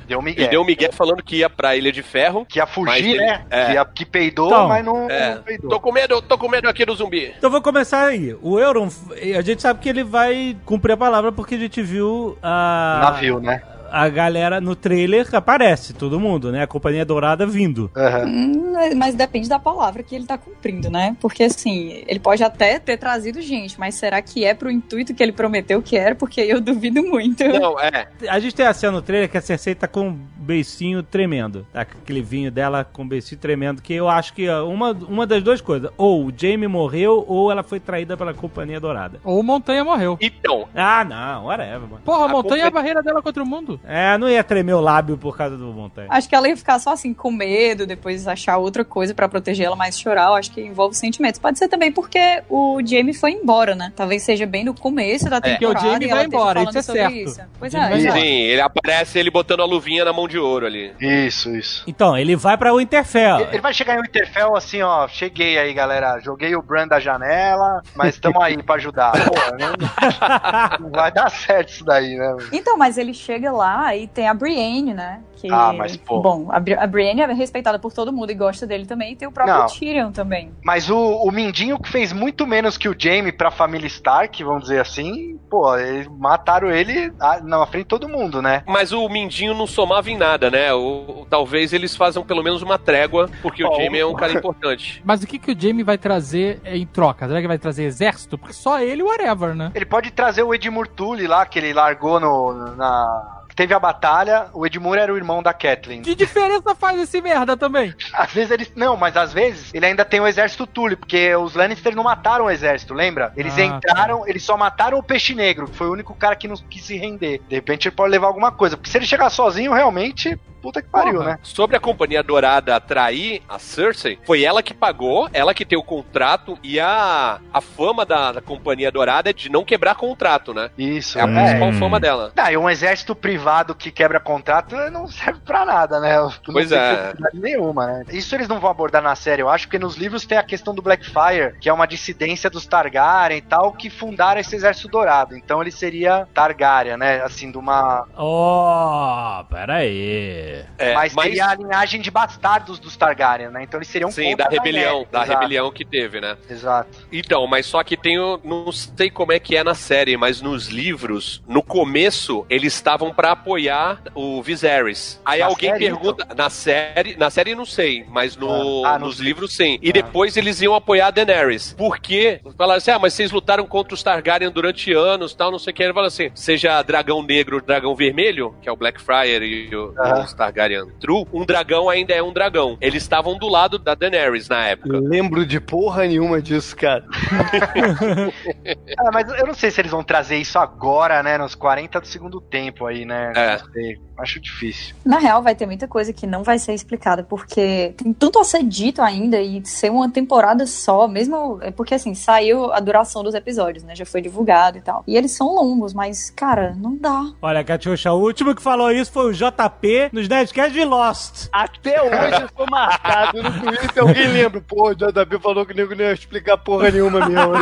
Deu um migué. Ele deu um migué falando que ia pra Ilha de Ferro. Que ia fugir, ele- né? é. Que, ia- que peidou, Então, mas não, É, não peidou. tô com medo, tô com medo aqui do zumbi. Então vou começar aí. O Euron, a gente sabe que ele vai cumprir a palavra porque a gente viu a. Navio, né? A galera no trailer aparece, todo mundo, né? A Companhia Dourada vindo. Aham. Hum, Mas depende da palavra que ele tá cumprindo, né? Porque assim, ele pode até ter trazido gente, mas será que é pro intuito que ele prometeu que era? Porque eu duvido muito. Não, é. A gente tem a cena no trailer que a Cersei tá com beicinho tremendo. Tá aquele vinho dela com um beicinho tremendo. Que eu acho que uma, uma das duas coisas. Ou o Jaime morreu, ou ela foi traída pela Companhia Dourada. Ou o Montanha morreu. Então, Ah, não, whatever, mano. Porra, a Montanha é a barreira dela contra o mundo. É, não ia tremer o lábio por causa do montanha. Acho que ela ia ficar só assim, com medo, depois achar outra coisa pra proteger ela mais chorar. Eu acho que envolve sentimentos. Pode ser também porque o Jamie foi embora, né? Talvez seja bem no começo da Porque o temporada. Jamie e ela vai esteja embora, isso é certo. Pois Jamie é, vai sim, ele aparece ele botando a luvinha na mão de ouro ali. Isso, isso. Então, ele vai pra Winterfell. Ele ele vai chegar em Winterfell assim, ó. Cheguei aí, galera. Joguei o Bran da janela, mas estamos aí pra ajudar. Pô, não, não vai dar certo isso daí, né? Então, mas ele chega lá e tem a Brienne, né? Que, Ah, mas, pô. Bom, a, Bri- a Brienne é respeitada por todo mundo e gosta dele também. E tem o próprio Não. Tyrion também. Mas o, o Mindinho que fez muito menos que o Jaime pra família Stark, vamos dizer assim, pô, eles mataram ele na frente de todo mundo, né? Mas o Mindinho não somava em nada, né? O, o- talvez eles façam pelo menos uma trégua, porque o Bom. Jamie é um cara importante. Mas o que, que o Jamie vai trazer em troca? Será que vai trazer exército? Porque só ele, whatever, né? Ele pode trazer o Edmure Tully lá, que ele largou no, na... Teve a batalha, o Edmure era o irmão da Catelyn. Que diferença faz esse merda também? Às vezes eles. Não, mas às vezes ele ainda tem o exército Tully, porque os Lannister não mataram o exército, lembra? Eles Ah, entraram, eles só mataram o Peixe Negro, que foi o único cara que não quis se render. De repente ele pode levar alguma coisa, porque se ele chegar sozinho, realmente, puta que pariu, Porra. né? Sobre a Companhia Dourada atrair a Cersei, foi ela que pagou, ela que tem o contrato, e a, a fama da, da Companhia Dourada é de não quebrar contrato, né? Isso. É a principal Hum. fama dela. Ah, e um exército privado que quebra contrato não serve pra nada, né? Não Pois é. nenhuma, né? Isso eles não vão abordar na série, eu acho, porque nos livros tem a questão do Blackfire, que é uma dissidência dos Targaryen e tal, que fundaram esse exército dourado. Então ele seria Targaryen, né? Assim, de uma. Oh, pera aí. É, mas seria a linhagem de bastardos dos Targaryen, né? Então eles seriam Sim, da rebelião, da Exato, rebelião que teve, né? Exato. Então, mas só que tem o. Não sei como é que é na série, mas nos livros, no começo, eles estavam apoiar o Viserys. Aí Na alguém série, pergunta. Na série. Na série não sei, mas no, Ah, ah, nos no- livros sim. E Ah. depois eles iam apoiar a Daenerys. Por quê? Falaram assim: ah, mas vocês lutaram contra os Targaryen durante anos tal, não sei o que. Ele fala assim: seja dragão negro, dragão vermelho, que é o Blackfire e o, Ah. os Targaryen True, um dragão ainda é um dragão. Eles estavam do lado da Daenerys na época. Lembro de porra nenhuma disso, cara. Ah, mas eu não sei se eles vão trazer isso agora, né? Nos 40 do segundo tempo aí, né? É. Sei. Acho difícil. Na real, vai ter muita coisa que não vai ser explicada, porque tem tanto a ser dito ainda e ser uma temporada só, mesmo. É porque assim, saiu a duração dos episódios, né? Já foi divulgado e tal. E eles são longos, mas, cara, não dá. Olha, Catiuxa, o último que falou isso foi o JP nos Nerdcast de Lost. Até hoje eu sou marcado no Twitter. Alguém lembra? Pô, o JB falou que o nego não ia explicar porra nenhuma mesmo.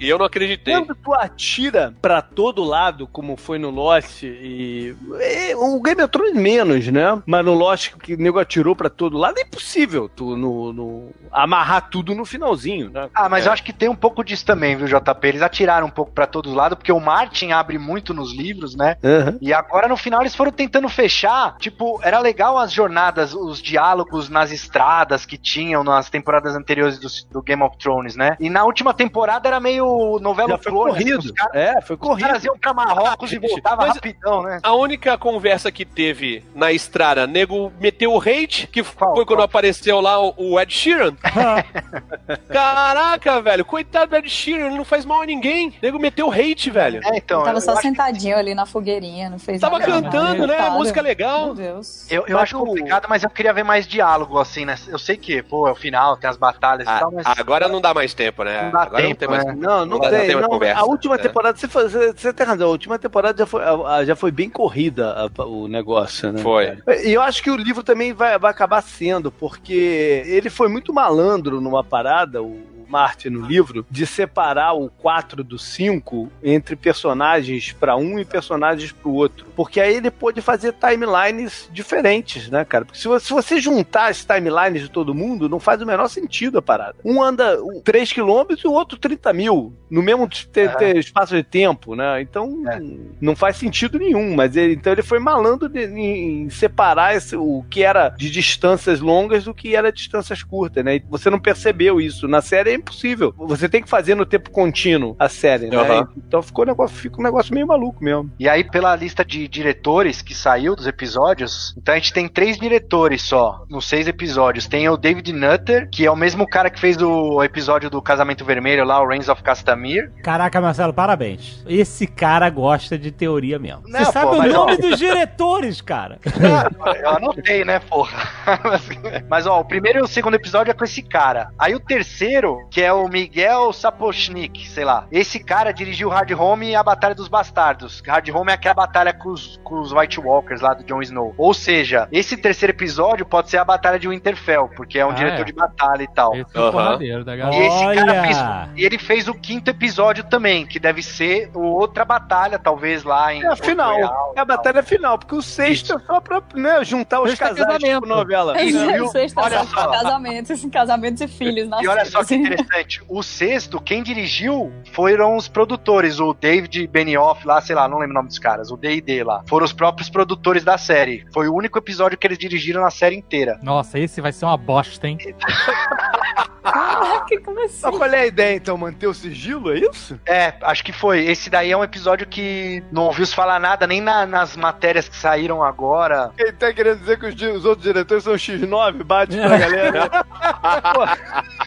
E eu não acreditei. Quando tu atira pra todo controlado como foi no Lost e, e o Game of Thrones menos, né? Mas no Lost que o nego atirou pra todo lado, é impossível tu no, no- amarrar tudo no finalzinho, né? Ah, mas É. eu acho que tem um pouco disso também, viu, JP? Eles atiraram um pouco pra todos os lados, porque o Martin abre muito nos livros, né? Aham. E agora no final eles foram tentando fechar. Tipo, era legal as jornadas, os diálogos nas estradas que tinham nas temporadas anteriores do, do Game of Thrones, né? E na última temporada era meio novela Já foi né? corrido. Os caras, É, foi os corrido. caras iam pra Marrocos e Gente, voltavam mas- rapidão, né? A única conversa que teve na estrada, nego meteu o hate, que Qual? foi quando Qual? apareceu lá o, o Ed Sheeran. Caraca, velho, coitado do Ed Sheeran, ele não faz mal a ninguém. Nego meteu hate, velho. É, então. Tava eu só acho que- sentadinho ali na fogueirinha, não fez Tava nada. cantando, né? Música legal. Meu Deus. Eu, eu Mas acho o- complicado, mas eu queria ver mais diálogo, assim, né? Eu sei que, pô, é o final, tem as batalhas e Ah, tal, mas. agora não dá mais tempo, né? Não dá agora não tempo, tem mais. né? Não, não, Não dá- tem. não tem mais não. conversa, a última né? temporada, você, você, você tem razão, a última temporada já foi, já foi bem corrida a- o negócio, né? Foi. E eu acho que o livro também vai, vai acabar sendo, porque ele foi muito malandro numa parada, o Martin no livro, de separar o 4 do 5 entre personagens para um e personagens para o outro. Porque aí ele pôde fazer timelines diferentes, né, cara? Porque se você, se você juntar as timelines de todo mundo, não faz o menor sentido a parada. Um anda 3 quilômetros e o outro 30 mil, no mesmo te- espaço de tempo, né? Então É. não faz sentido nenhum. Mas ele, então ele foi malandro de- em separar esse- o que era de distâncias longas do que era distâncias curtas, né? E você não percebeu isso. Na série é impossível. Você tem que fazer no tempo contínuo a série, né? Aham. Então ficou um negócio, fica um negócio meio maluco mesmo. E aí, pela lista de diretores que saiu dos episódios, então a gente tem três diretores só, nos seis episódios. Tem o David Nutter, que é o mesmo cara que fez o episódio do Casamento Vermelho lá, o Reigns of Castamere. Caraca, Marcelo, parabéns. Esse cara gosta de teoria mesmo. Não, Você sabe pô, o nome ó. dos diretores, cara. Eu anotei, né, porra? Mas, ó, o primeiro e o segundo episódio é com esse cara. Aí o terceiro, que é o Miguel Sapochnik, sei lá. Esse cara dirigiu Hard Home e a Batalha dos Bastardos. Hard Home é aquela batalha com os, com os White Walkers lá do Jon Snow. Ou seja, esse terceiro episódio pode ser a Batalha de Winterfell, porque é um Ah, diretor é. de batalha e tal. Esse é o Aham. porradeiro da galera. E esse cara fez. E ele fez o quinto episódio também, que deve ser o outra batalha, talvez lá em. É a final. Royal É a tal. batalha final, porque o sexto é só pra né, juntar os Sexto é casais casamento. tipo novela. É Isso, viu? Sexta Olha só só. casamentos, casamentos e filhos. E olha só que nascidos. Interessante, o sexto, quem dirigiu foram os produtores, o David Benioff lá, sei lá, não lembro o nome dos caras, o D&D lá. Foram os próprios produtores da série. Foi o único episódio que eles dirigiram na série inteira. Nossa, esse vai ser uma bosta, hein? Caraca, como assim? Mas qual é a ideia, então? Manter o sigilo, é isso? É, acho que foi. Esse daí é um episódio que não ouviu se falar nada, nem na- nas matérias que saíram agora. Ele tá querendo dizer que os, os outros diretores são X9, bate pra galera.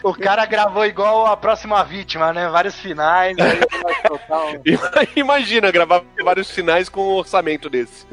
O cara gravou igual a próxima vítima, né? Vários finais. um- Imagina gravar vários finais com um orçamento desse.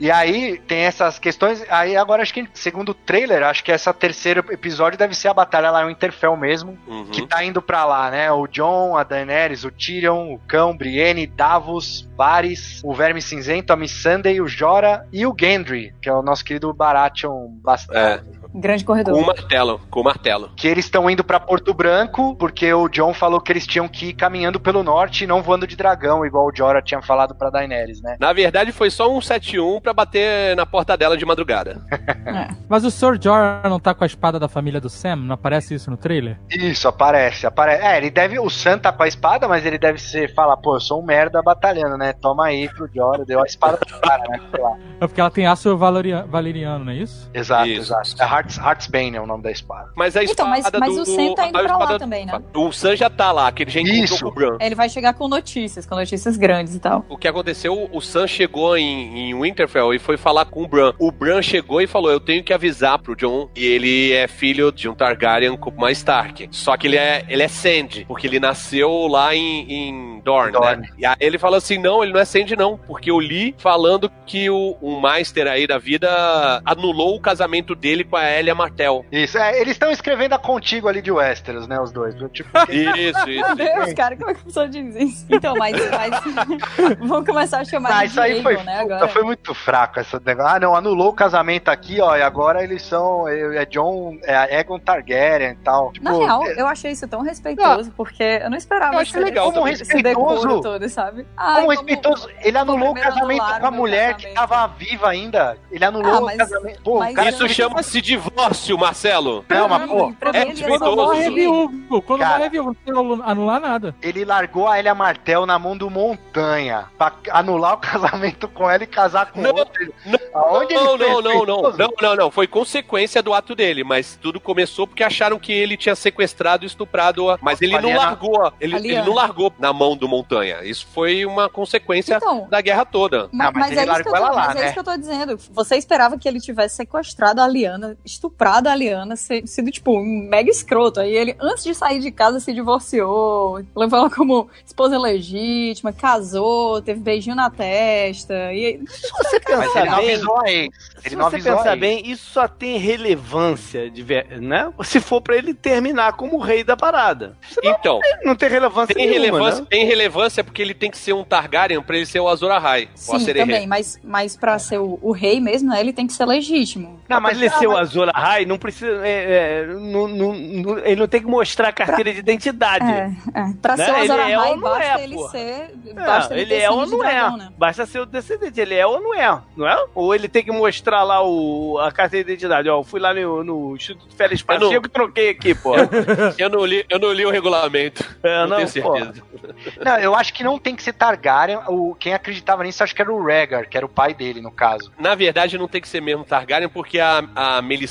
E aí tem essas questões. Aí agora acho que, segundo o trailer, acho que essa terceiro episódio deve ser a batalha lá em Winterfell mesmo. Uhum. Que tá indo pra lá, né? O John, a Daenerys, o Tyrion, o Cão, Brienne, Davos, Varys, o Verme Cinzento, a Missandei, o Jora e o Gendry, que é o nosso querido Baratheon Bastardo. Grande Com o corredor. martelo, com o martelo. Que eles estão indo pra Porto Branco, porque o John falou que eles tinham que ir caminhando pelo norte e não voando de dragão, igual o Jora tinha falado pra Daenerys, né? Na verdade, foi só um 7-1 pra bater na porta dela de madrugada. Mas o Sr. Jorah não tá com a espada da família do Sam? Não aparece isso no trailer? Isso, aparece, aparece. É, ele deve. O Sam tá com a espada, mas ele deve ser. Falar, pô, eu sou um merda batalhando, né? Toma aí pro Jora, deu a espada pro cara, né? É porque ela tem aço valeriano, não é isso? Exato, Isso. exato. É Hearts, Heartsbane é o nome da espada. Mas a Então, espada mas- mas do... o Sam tá indo pra lá também, né? O Sam já tá lá, que ele já encontrou Isso. com o Bran. Ele vai chegar com notícias, com notícias grandes e tal. O que aconteceu, o Sam chegou em, em Winterfell e foi falar com o Bran. O Bran chegou e falou: Eu tenho que avisar pro John que ele é filho de um Targaryen como uma Stark. Só que ele é, ele é Sand, porque ele nasceu lá em, em Dorne, Dorne. né? E aí ele falou assim: Não, ele não é Sand, não. Porque eu li falando que o, um Maester aí da vida anulou o casamento dele com a Elia Martel. Isso, é, eles estão escrevendo a contigo ali de Westeros, né, os dois. Tipo, Isso, Meu isso. Deus, cara, como é que a pessoa diz isso? Então, mas, mas vamos começar a chamar Ah, de isso aí foi, né, agora. foi muito fraco essa negócio. Ah, não, anulou o casamento aqui, ó, e agora eles são. É é John. É Egon Targaryen e tal. Tipo, Na real, é- eu achei isso tão respeitoso, porque eu não esperava Eu achei esse- legal esse, decoro Respeitoso. todo, sabe? como Ai, respeitoso, ele anulou o casamento com a meu mulher que casamento. tava viva ainda. Ele anulou Ah, o mas- casamento. Pô, mas o cara. Isso chama-se divórcio, Marcelo. Não, mas, pô, é ele ia respeitoso. Quando morre é viúvo. Quando Cara. morre é viúvo. Não tem anular nada. ele largou a Elia Martel na mão do Montanha pra anular o casamento com ela e casar com Não, outro. não, Aonde Não, não, não, não, não, não, não. Foi consequência do ato dele, mas tudo começou porque acharam que ele tinha sequestrado e estuprado a. Mas ele não Aliana- largou. Ele, ele não largou na mão do Montanha. Isso foi uma consequência Então. da guerra toda. Ma- mas é, isso que, tô, lá, mas é né? isso que eu tô dizendo. Você esperava que ele tivesse sequestrado a Aliana, estuprado a Aliana, sido, tipo, um mega escroto. Aí ele, antes de sair de casa, se divorciou, levou ela como esposa legítima, casou, teve beijinho na testa. E Se você pensar ele não bem, avisou a ex. se não você avisou pensar bem, isso só tem relevância, de ver, né? Se for pra ele terminar como rei da parada. Senão, Então, não tem relevância tem nenhuma, relevância, né? tem relevância porque ele tem que ser um Targaryen pra ele ser o Azor Ahai. sim, também, mas, mas pra ser o, o rei mesmo, né, ele tem que ser legítimo. Não, mas ele ser o Azor Ahai, não precisa. é, é, não- não- não- ele não tem que mostrar a carteira de identidade. É, é. Pra Né? ser o Ele é Ahai, ou não basta é, ele pô. ser... É, Basta ele, ele é ou não dragão, é. né? Basta ser o descendente. Ele é ou não é, não é? Ou ele tem que mostrar lá o, a carteira de identidade. Ó, eu fui lá no, no Instituto Félix Eu não- Pacheco e troquei aqui, pô. Eu não li, eu não li o regulamento. É, não, não, tenho pô. certeza. Não, eu acho que não tem que ser Targaryen. O, quem acreditava nisso, acho que era o Rhaegar, que era o pai dele, no caso. Na verdade, não tem que ser mesmo Targaryen, porque a, a Melisandre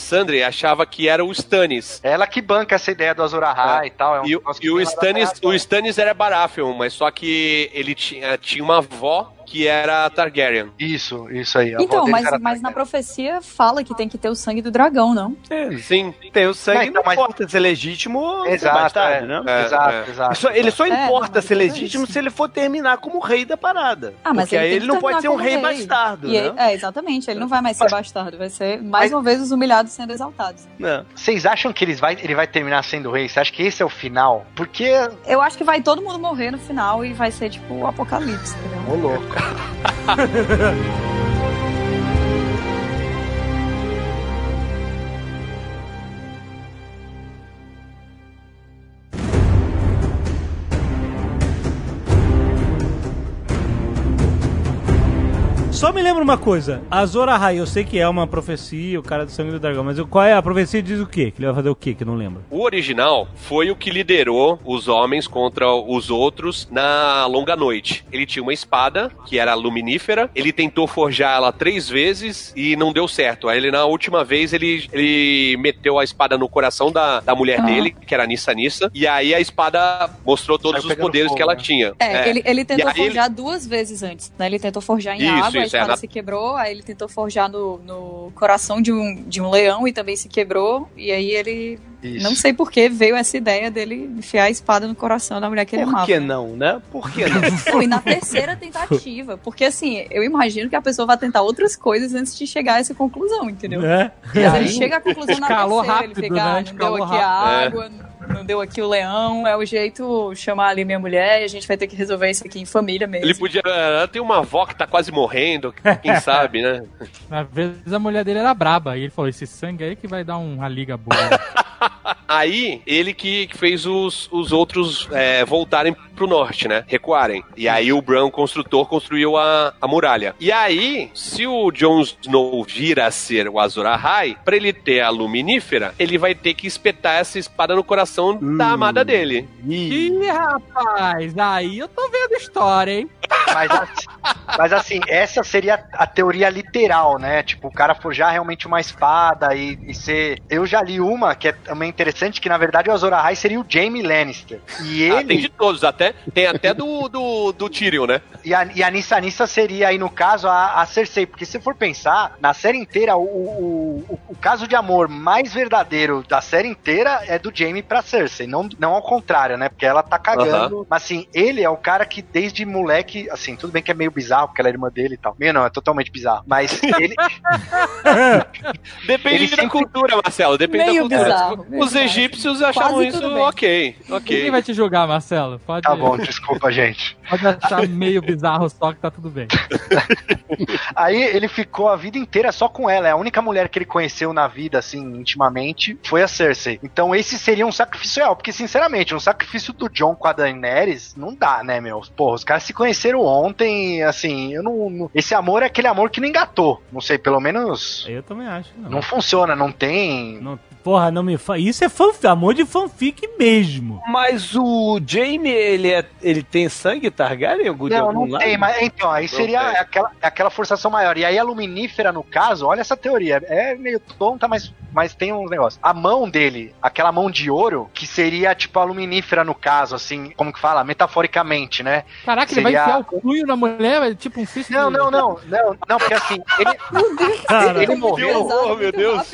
achava que era o Stannis. Ela que banca essa ideia do Azor Ahai e tal. É um E, e o Stannis, o Stannis era Baratheon, mas só que ele tinha, tinha uma avó que era Targaryen. Isso, isso aí. Então, mas, mas na profecia fala que tem que ter o sangue do dragão, não? Sim. Tem o sangue, Não, então, não mas- importa se é legítimo ou se é Exato, bastardo, é. né? É, exato, é. exato. Só- ele só É, importa não, mas ser é legítimo isso. se ele for terminar como rei da parada. Ah, mas Porque ele, ele não pode ser um rei bastardo, E né? ele- é, exatamente. Ele não vai mais ser bastardo. Vai ser mais uma vez os humilhados sendo exaltados. Vocês acham que eles vai, ele vai terminar sendo rei? Você acha que esse é o final? Porque. Eu acho que vai todo mundo morrer no final e vai ser tipo o apocalipse, entendeu? Ô, louco. 哈哈哈哈哈 Só me lembra uma coisa. Azor Ahai, eu sei que é uma profecia, o cara do sangue do dragão, mas qual é a profecia diz o quê? Que ele vai fazer o quê? Que eu não lembro. O original foi o que liderou os homens contra os outros na longa noite. Ele tinha uma espada, que era luminífera, ele tentou forjar ela três vezes e não deu certo. Aí ele, na última vez, ele, ele meteu a espada no coração da, da mulher Ah. dele, que era Nissa Nissa, e aí a espada mostrou todos os poderes fogo, que ela né? tinha. É, Ele, ele tentou aí forjar duas vezes antes, né? Ele tentou forjar em Isso, água, a isso, é, espada na- se quebrou, aí ele tentou forjar no, no coração de um, de um leão e também se quebrou, e aí ele, Isso. não sei por que, veio essa ideia dele enfiar a espada no coração da mulher que ele Por amava. que não, né? Por que não? Não, e na terceira tentativa, porque assim, eu imagino que a pessoa vai tentar outras coisas antes de chegar a essa conclusão, entendeu? É? Mas ele chega à conclusão na terceira, rápido, ele fica, né? ah, não deu aqui a rápido. água, não deu aqui o leão, é o jeito chamar ali minha mulher e a gente vai ter que resolver isso aqui em família mesmo. Ele podia. Ela tem uma avó que tá quase morrendo, quem sabe, né? Às vezes a mulher dele era braba. E ele falou: esse sangue aí que vai dar uma liga boa. Aí, ele que, que fez os, os outros é, voltarem pro norte, né? Recuarem. E aí o Bran, o construtor, construiu a, a muralha. E aí, se o Jon Snow vir a ser o Azor Ahai, pra ele ter a luminífera, ele vai ter que espetar essa espada no coração da amada dele. Ih, rapaz, aí eu tô vendo história, hein? Mas, assim- mas assim, essa seria a teoria literal, né? Tipo, o cara forjar realmente uma espada e, e ser. Eu já li uma que é também interessante, que na verdade o Azor Ahai seria o Jaime Lannister. E Ah, tem ele. de todos, até, tem até do, do, do Tyrion, né? E a, e a Nissa Nissa seria aí, no caso, a, a Cersei. Porque se for pensar, na série inteira, o, o, o, o caso de amor mais verdadeiro da série inteira é do Jaime pra Cersei. Não, não ao contrário, né? Porque ela tá cagando. Mas assim, ele é o cara que desde moleque, assim, tudo bem que é meio bizarro, porque ela é irmã dele e tal. Meio não, é totalmente bizarro. Mas ele. Depende Ele da sempre- cultura, Marcelo. Depende Meio da cultura. bizarro, Os egípcios achavam isso bem. ok. Ninguém Ok. vai te julgar, Marcelo. Pode, Tá bom, desculpa, gente. pode achar meio bizarro só que tá tudo bem. Aí ele ficou a vida inteira só com ela. É a única mulher que ele conheceu na vida, assim, intimamente, foi a Cersei. Então esse seria um sacrifício real. Porque, sinceramente, um sacrifício do John com a Daenerys não dá, né, meu? Porra, os caras se conheceram ontem, assim, eu não, não- Esse amor é aquele amor que não engatou. Não sei, pelo menos. Eu também acho. Não. Não funciona, não tem. Não- porra, não me fa... Isso é fanfic, amor de fanfic mesmo. Mas o Jaime, ele, é, ele tem sangue Targaryen? De Não, algum não lado? tem, mas então, aí Não seria tem. aquela, aquela forçação maior. E aí a luminífera, no caso, olha essa teoria. É meio tonta, mas, mas tem uns negócios. A mão dele, aquela mão de ouro, que seria tipo a luminífera no caso, assim, como que fala? Metaforicamente, né? Caraca, ele vai Seria- enfiar o punho na mulher, é tipo um fist Não, não, não, não, não, porque assim, ele, Cara, ele morreu. Pesado, meu Deus.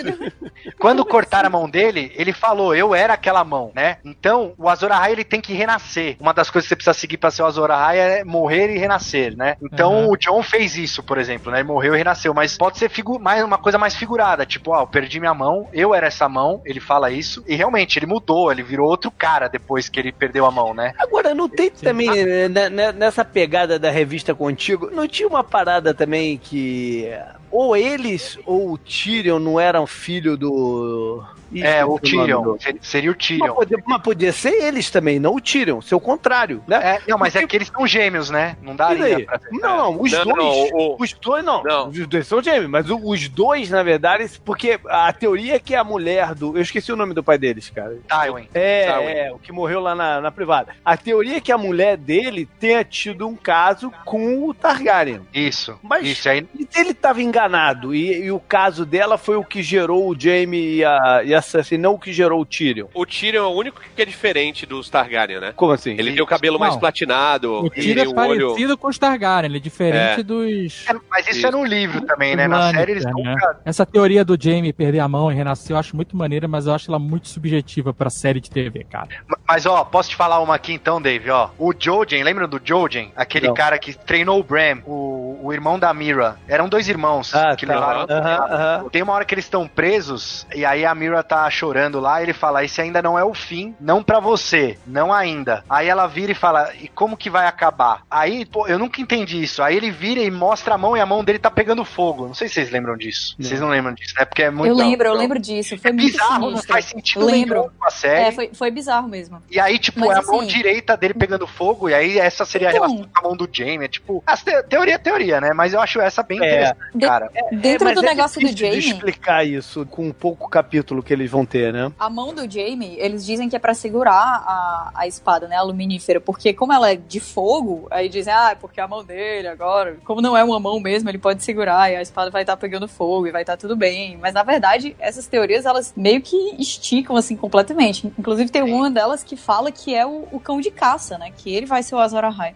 Quando cortaram a mão dele, ele falou, eu era aquela mão, né? Então, o Azor Ahai, ele tem que renascer. Uma das coisas que você precisa seguir pra ser o Azor Ahai é morrer e renascer, né? Então, Uhum. o John fez isso, por exemplo, né? Ele morreu e renasceu, mas pode ser figu mais, uma coisa mais figurada, tipo, ó, eu perdi minha mão, eu era essa mão, ele fala isso, e realmente, ele mudou, ele virou outro cara depois que ele perdeu a mão, né? Agora, não tem também, né, né, nessa pegada da revista Contigo, não tinha uma parada também que ou eles ou o Tyrion não eram filho do... É, o nome Tyrion, do- seria, seria o Mas Tyrion. podia, mas podia ser eles também, não o Tyrion, ser o contrário, né? É, não, mas é que eles são gêmeos, né? Não daria daí? pra... Não, não, os Não, dois. não, o- Os dois não. Não. Os dois são gêmeos, mas os dois, na verdade, porque a teoria é que a mulher do. Eu esqueci o nome do pai deles, cara. Tywin. É, Tywin. é, o que morreu lá na, na privada. A teoria é que a mulher dele tenha tido um caso com o Targaryen. Isso, Mas- isso aí. Ele estava enganado, e, e o caso dela foi o que gerou o Jaime e a, e a Cersei, não o que gerou o Tyrion. O Tyrion é o único que é diferente dos Targaryen, né? Como assim? Ele tem o cabelo mais Não. platinado, O ele Tyrion é o olho... parecido com os Targaryen, ele é diferente É. dos... É, mas isso, é no livro também, né? Na série eles né? nunca. Essa teoria do Jaime perder a mão e renascer eu acho muito maneira, mas eu acho ela muito subjetiva pra série de TV, cara. Mas ó, posso te falar uma aqui então, Dave, ó. O Jojen, lembra do Jojen? Aquele Não. cara que treinou o Bram, o, o irmão da Mira. Eram dois irmãos Ah, que tá. levaram. Aham, aham. Tem uma hora que eles estão presos e aí a Mira tá chorando lá ele fala: Esse ainda não é o fim, não pra você, não ainda. Aí ela vira e fala: E como que vai acabar? Aí, pô, eu nunca entendi isso. Aí ele vira e mostra a mão e a mão dele tá pegando fogo. Não sei se vocês lembram disso. Vocês não lembram disso, né? Porque é muito. Eu lembro, eu não. lembro disso. Foi É muito bizarro, não sinistro. faz sentido Lembro. nenhum com a série. É, foi, foi bizarro mesmo. E aí, tipo, Mas é a mão assim- direita dele pegando fogo, e aí essa seria a Então- relação com a mão do Jamie. É tipo, as te- teoria é teoria, né? Mas eu acho essa bem É. interessante, De- cara. Dentro mas do é negócio do de Jamie, explicar isso com um pouco capítulo que eles vão ter, né? a mão do Jamie, eles dizem que é pra segurar a, a espada, né? A luminífera. Porque como ela é de fogo, aí dizem, ah, é porque a mão dele agora. Como não é uma mão mesmo, ele pode segurar e a espada vai estar pegando fogo e vai estar tudo bem. Mas na verdade, essas teorias, elas meio que esticam assim completamente. Inclusive tem uma delas que fala que é o, o cão de caça, né? Que ele vai ser o Azor Ahai.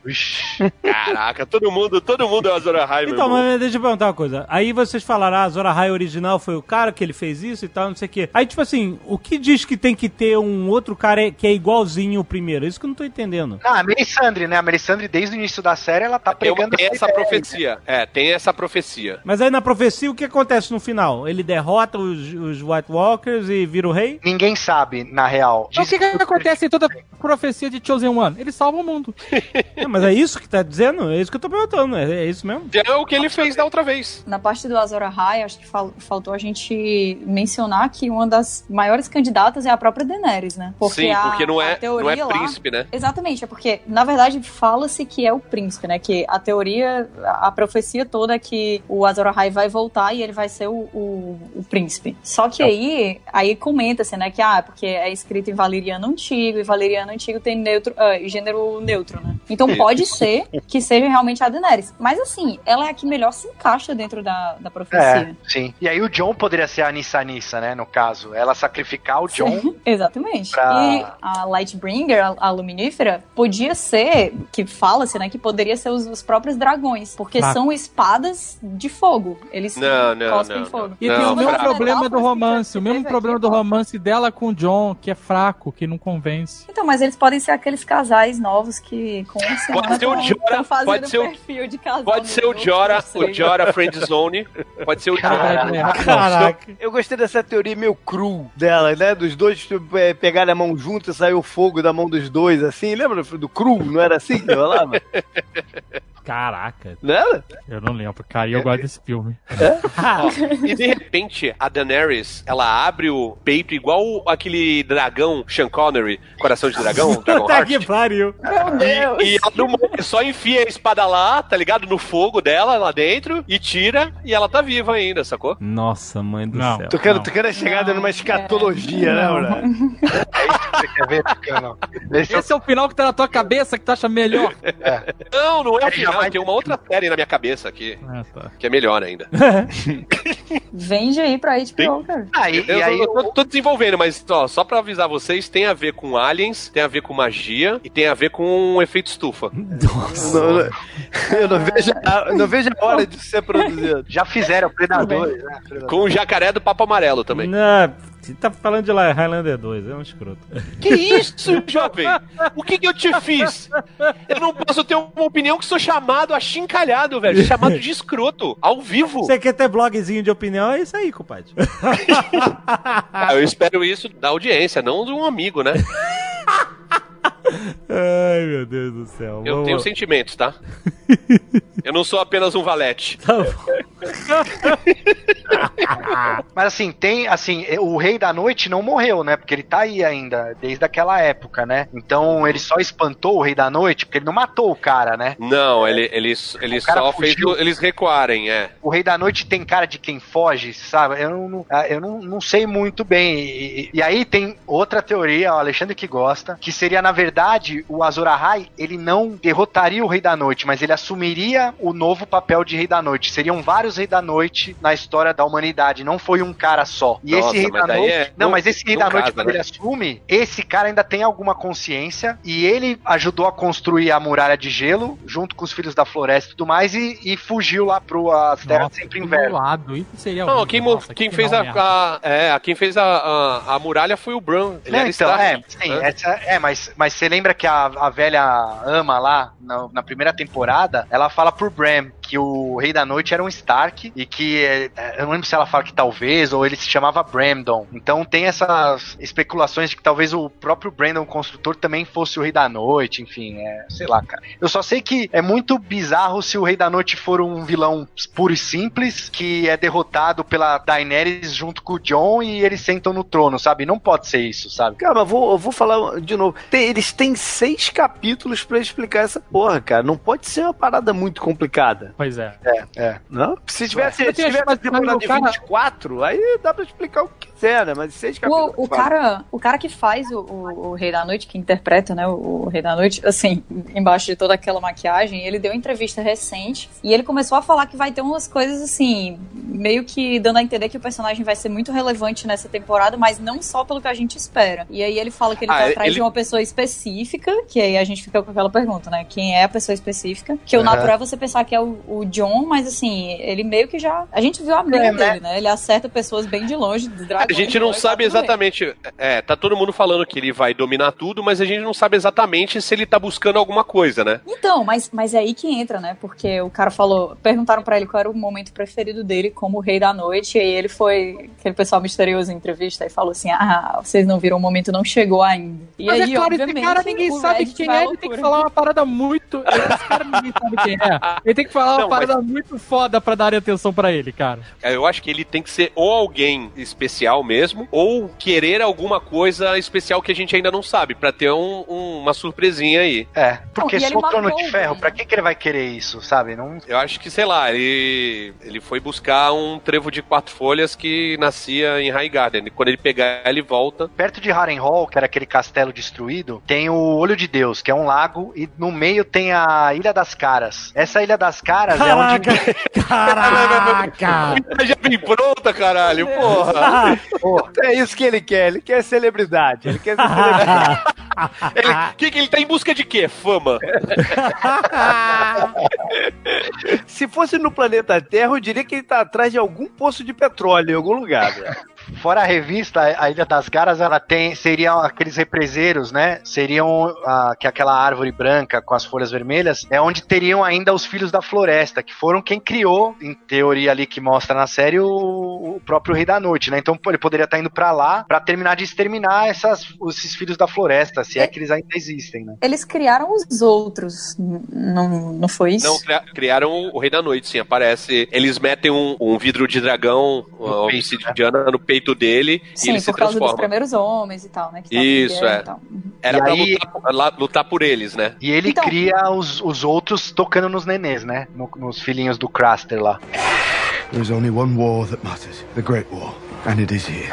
Caraca, todo mundo, todo mundo é o Azor Ahai, Então, mas deixa eu perguntar uma coisa. Aí vocês falaram, ah, a Zora High original foi o cara que ele fez isso e tal, não sei o quê. Aí, tipo assim, o que diz que tem que ter um outro cara que é igualzinho o primeiro? Isso que eu não tô entendendo. Ah, a Melisandre, né? A Melisandre, desde o início da série, ela tá pregando tem essa profecia. É, tem essa profecia. Mas aí na profecia, o que acontece no final? Ele derrota os, os White Walkers e vira o rei? Ninguém sabe, na real. Então, o que, que acontece em toda profecia de Chosen One? Ele salva o mundo. É, mas é isso que tá dizendo? É isso que eu tô perguntando. É, é isso mesmo? É o que ele fez da outra vez. Na parte do Azor Ahai, acho que fal- faltou a gente mencionar que uma das maiores candidatas é a própria Daenerys, né? Sim, a- porque não a é, não é teoria lá- príncipe, né? Exatamente, é porque, na verdade, fala-se que é o príncipe, né? Que a teoria, a profecia toda é que o Azor Ahai vai voltar e ele vai ser o, o, o príncipe. Só que aí, aí comenta-se, né? Que, ah, porque é escrito em valeriano antigo, e valeriano antigo tem neutro, ah, gênero neutro, né? Então Isso. pode ser que seja realmente a Daenerys. Mas assim, ela é a que melhor se encaixa dentro da, da profecia. É, sim. E aí o John poderia ser a Nissa Nissa, né? No caso. Ela sacrificar o John. Exatamente. Pra- E a Lightbringer, a, a luminífera, podia ser, que fala-se, né, que poderia ser os, os próprios dragões, porque Ah. são espadas de fogo. Eles Não, não, cospem não, fogo. não. E Não, tem o mesmo problema do romance, o mesmo problema aqui, do romance dela com o John, que é fraco, que não convence. Então, mas eles podem ser aqueles casais novos que Com Pode ser o Jora, fazendo pode ser o- perfil de casal. Pode ser o Jora, o Jora Friend Zone. Pode ser o Jora. Caraca. Eu gostei dessa teoria meio cru dela, né? Dos dois é, pegarem a mão junto e sair o fogo da mão dos dois, assim. Lembra do, do cru? Não era assim que rolava? Caraca, Não era? eu não lembro, cara. E eu gosto desse filme. Ó, e de repente, a Daenerys, ela abre o peito igual aquele dragão Sean Connery, coração de dragão, Dragon Puta que pariu. Meu Deus. E ela não só enfia a espada lá, tá ligado? No fogo dela, lá dentro, e tira, e ela tá viva ainda, sacou? Nossa, mãe do Não. céu. Tucano, Não. Tucano é chegada numa escatologia, né, Bra? Você quer ver, Tucano? Esse é o Esse é o final que tá na tua cabeça que tu acha melhor. Não, não é o Ele final, jamais- tem uma outra série na minha cabeça aqui, Ah, tá. que é melhor ainda. Vende aí pra HBO, cara. Ah, e, Eu, e aí, eu tô, tô desenvolvendo, mas ó, só pra avisar vocês, tem a ver com aliens, tem a ver com magia e tem a ver com um efeito estufa. Não, não- eu não vejo, a, eu não vejo a hora de ser produzido. já fizeram Predadores, né? Predadores. Com o jacaré do Papo Amarelo também. Não, você tá falando de lá, Highlander 2, é um escroto. Que isso, jovem? O que, que eu te fiz? Eu não posso ter uma opinião que sou chamado achincalhado, velho. Chamado de escroto, ao vivo. Você quer ter blogzinho de opinião? É isso aí, compadre. Ah, eu espero isso da audiência, não de um amigo, né? Ai, meu Deus do céu. Eu Vamos- tenho sentimentos, tá? Eu não sou apenas um valete. Tá bom. Mas assim, tem, assim, o Rei da Noite não morreu, né? Porque ele tá aí ainda, desde aquela época, né? Então ele só espantou o Rei da Noite, porque ele não matou o cara, né? Não, ele, ele, ele só fez fugiu. eles recuarem, é. O Rei da Noite tem cara de quem foge, sabe? Eu não, ah, eu não, não sei muito bem. E, e- e aí tem outra teoria, o Alexandre que gosta, que seria, na verdade, o Azor Ahai, ele não derrotaria o Rei da Noite, mas ele assumiria o novo papel de Rei da Noite. Seriam vários Rei da Noite na história da humanidade, não foi um cara só. E Nossa, esse Rei da Noite... é- não, mas esse Rei da Noite, quando né? ele assume, esse cara ainda tem alguma consciência e ele ajudou a construir a muralha de gelo, junto com os Filhos da Floresta e tudo mais, e, e fugiu lá pro as Terras Nossa, Sempre Inverno. lado. Isso seria Não, quem, Nossa, quem que fez a, a- é, quem fez a, a, a muralha foi o Bran. Ele Não, era então, é, sim, né? essa- é, mas, mas você lembra que a, a velha ama lá, na, na primeira temporada, ela fala pro Bram que o Rei da Noite era um Stark e que, é, é, eu não lembro se ela fala que talvez, ou ele se chamava Brandon. Então tem essas especulações de que talvez o próprio Brandon, construtor, também fosse o Rei da Noite, enfim, é, sei lá, cara. Eu só sei que é muito bizarro se o Rei da Noite for um vilão puro e simples, que é derrotado pela Daenerys junto com o Jon e eles sentam no trono, sabe? Não pode ser isso, sabe? Cara, mas vou, eu vou falar de novo. Tem- eles têm seis capítulos pra explicar essa porra, cara. Não pode ser uma parada muito complicada. Pois é. É. Não? Se tivesse, se tivesse mas- mas temporada o de cara- 24, aí dá pra explicar o que né? Mas seis capítulos. O, o cara, o cara que faz o, o, o Rei da Noite, que interpreta, né, o, o Rei da Noite, assim, embaixo de toda aquela maquiagem, ele deu uma entrevista recente e ele começou a falar que vai ter umas coisas assim, meio que dando a entender que o personagem vai ser muito relevante nessa temporada, mas não só pelo que a gente espera. E aí ele fala que ele Ah, tá atrás ele- de uma pessoa específica, que aí a gente fica com aquela pergunta, né? Quem é a pessoa específica? Que o Uhum. natural é você pensar que é o, o John, mas assim, ele meio que já. A gente viu a mira É, né? dele, né? Ele acerta pessoas bem de longe do dragão. A gente não sabe exatamente. É, tá todo mundo falando que ele vai dominar tudo, mas a gente não sabe exatamente se ele tá buscando alguma coisa, né? Então, mas, mas é aí que entra, né? Porque o cara falou, perguntaram pra ele qual era o momento preferido dele como rei da noite, e aí ele foi, aquele pessoal misterioso em entrevista, e falou assim: Ah, vocês não viram, o momento não chegou ainda. E Mas aí, é claro, esse obviamente, cara ninguém o sabe quem é, ele tem que falar uma parada muito. Esse cara ninguém sabe quem é. Ele tem que falar uma Não, mas- parada muito foda pra dar atenção pra ele, cara. É, Eu acho que ele tem que ser ou alguém especial mesmo, ou querer alguma coisa especial que a gente ainda não sabe, pra ter um- um- uma surpresinha aí. É, porque se ele o trono de ferro, pra que, que ele vai querer isso, sabe? Não, Eu acho que, sei lá, ele, ele foi buscar um trevo de quatro folhas que nascia em Highgarden. E quando ele pegar, ele volta. Perto de Harrenhal, que era aquele castelo destruído, tem o Olho de Deus, que é um lago, e no meio tem a Ilha das Caras. Essa Ilha das Caras é onde. Caraca! Já vem pronta, caralho, porra! É isso que ele quer, ele quer celebridade. Ele quer celebridade. Que, que ele tá em busca de quê? Fama. Se fosse no planeta Terra, eu diria que ele tá atrás de algum poço de petróleo em algum lugar. velho. Fora a revista, a Ilha das Garas, ela tem, seriam aqueles represeiros, né? Seriam ah, que aquela árvore branca com as folhas vermelhas, é onde teriam ainda os filhos da floresta, que foram quem criou, em teoria ali que mostra na série, o, o próprio Rei da Noite, né? Então ele poderia estar indo pra lá pra terminar de exterminar essas, esses filhos da floresta, se é que eles ainda existem, né? Eles criaram os outros, não, não foi isso? Não, cria- criaram o Rei da Noite, sim, aparece. Eles metem um, um vidro de dragão, uma obsidiana no peito dele e Sim, ele se por causa dos transforma. primeiros homens e tal, né? Isso, é. e tal. Era E pra aí- lutar, lutar por eles, né? E ele Então- cria os, os outros tocando nos nenês, né? No- nos filhinhos do Craster lá. There is only one war that matters the Great War, and it is here.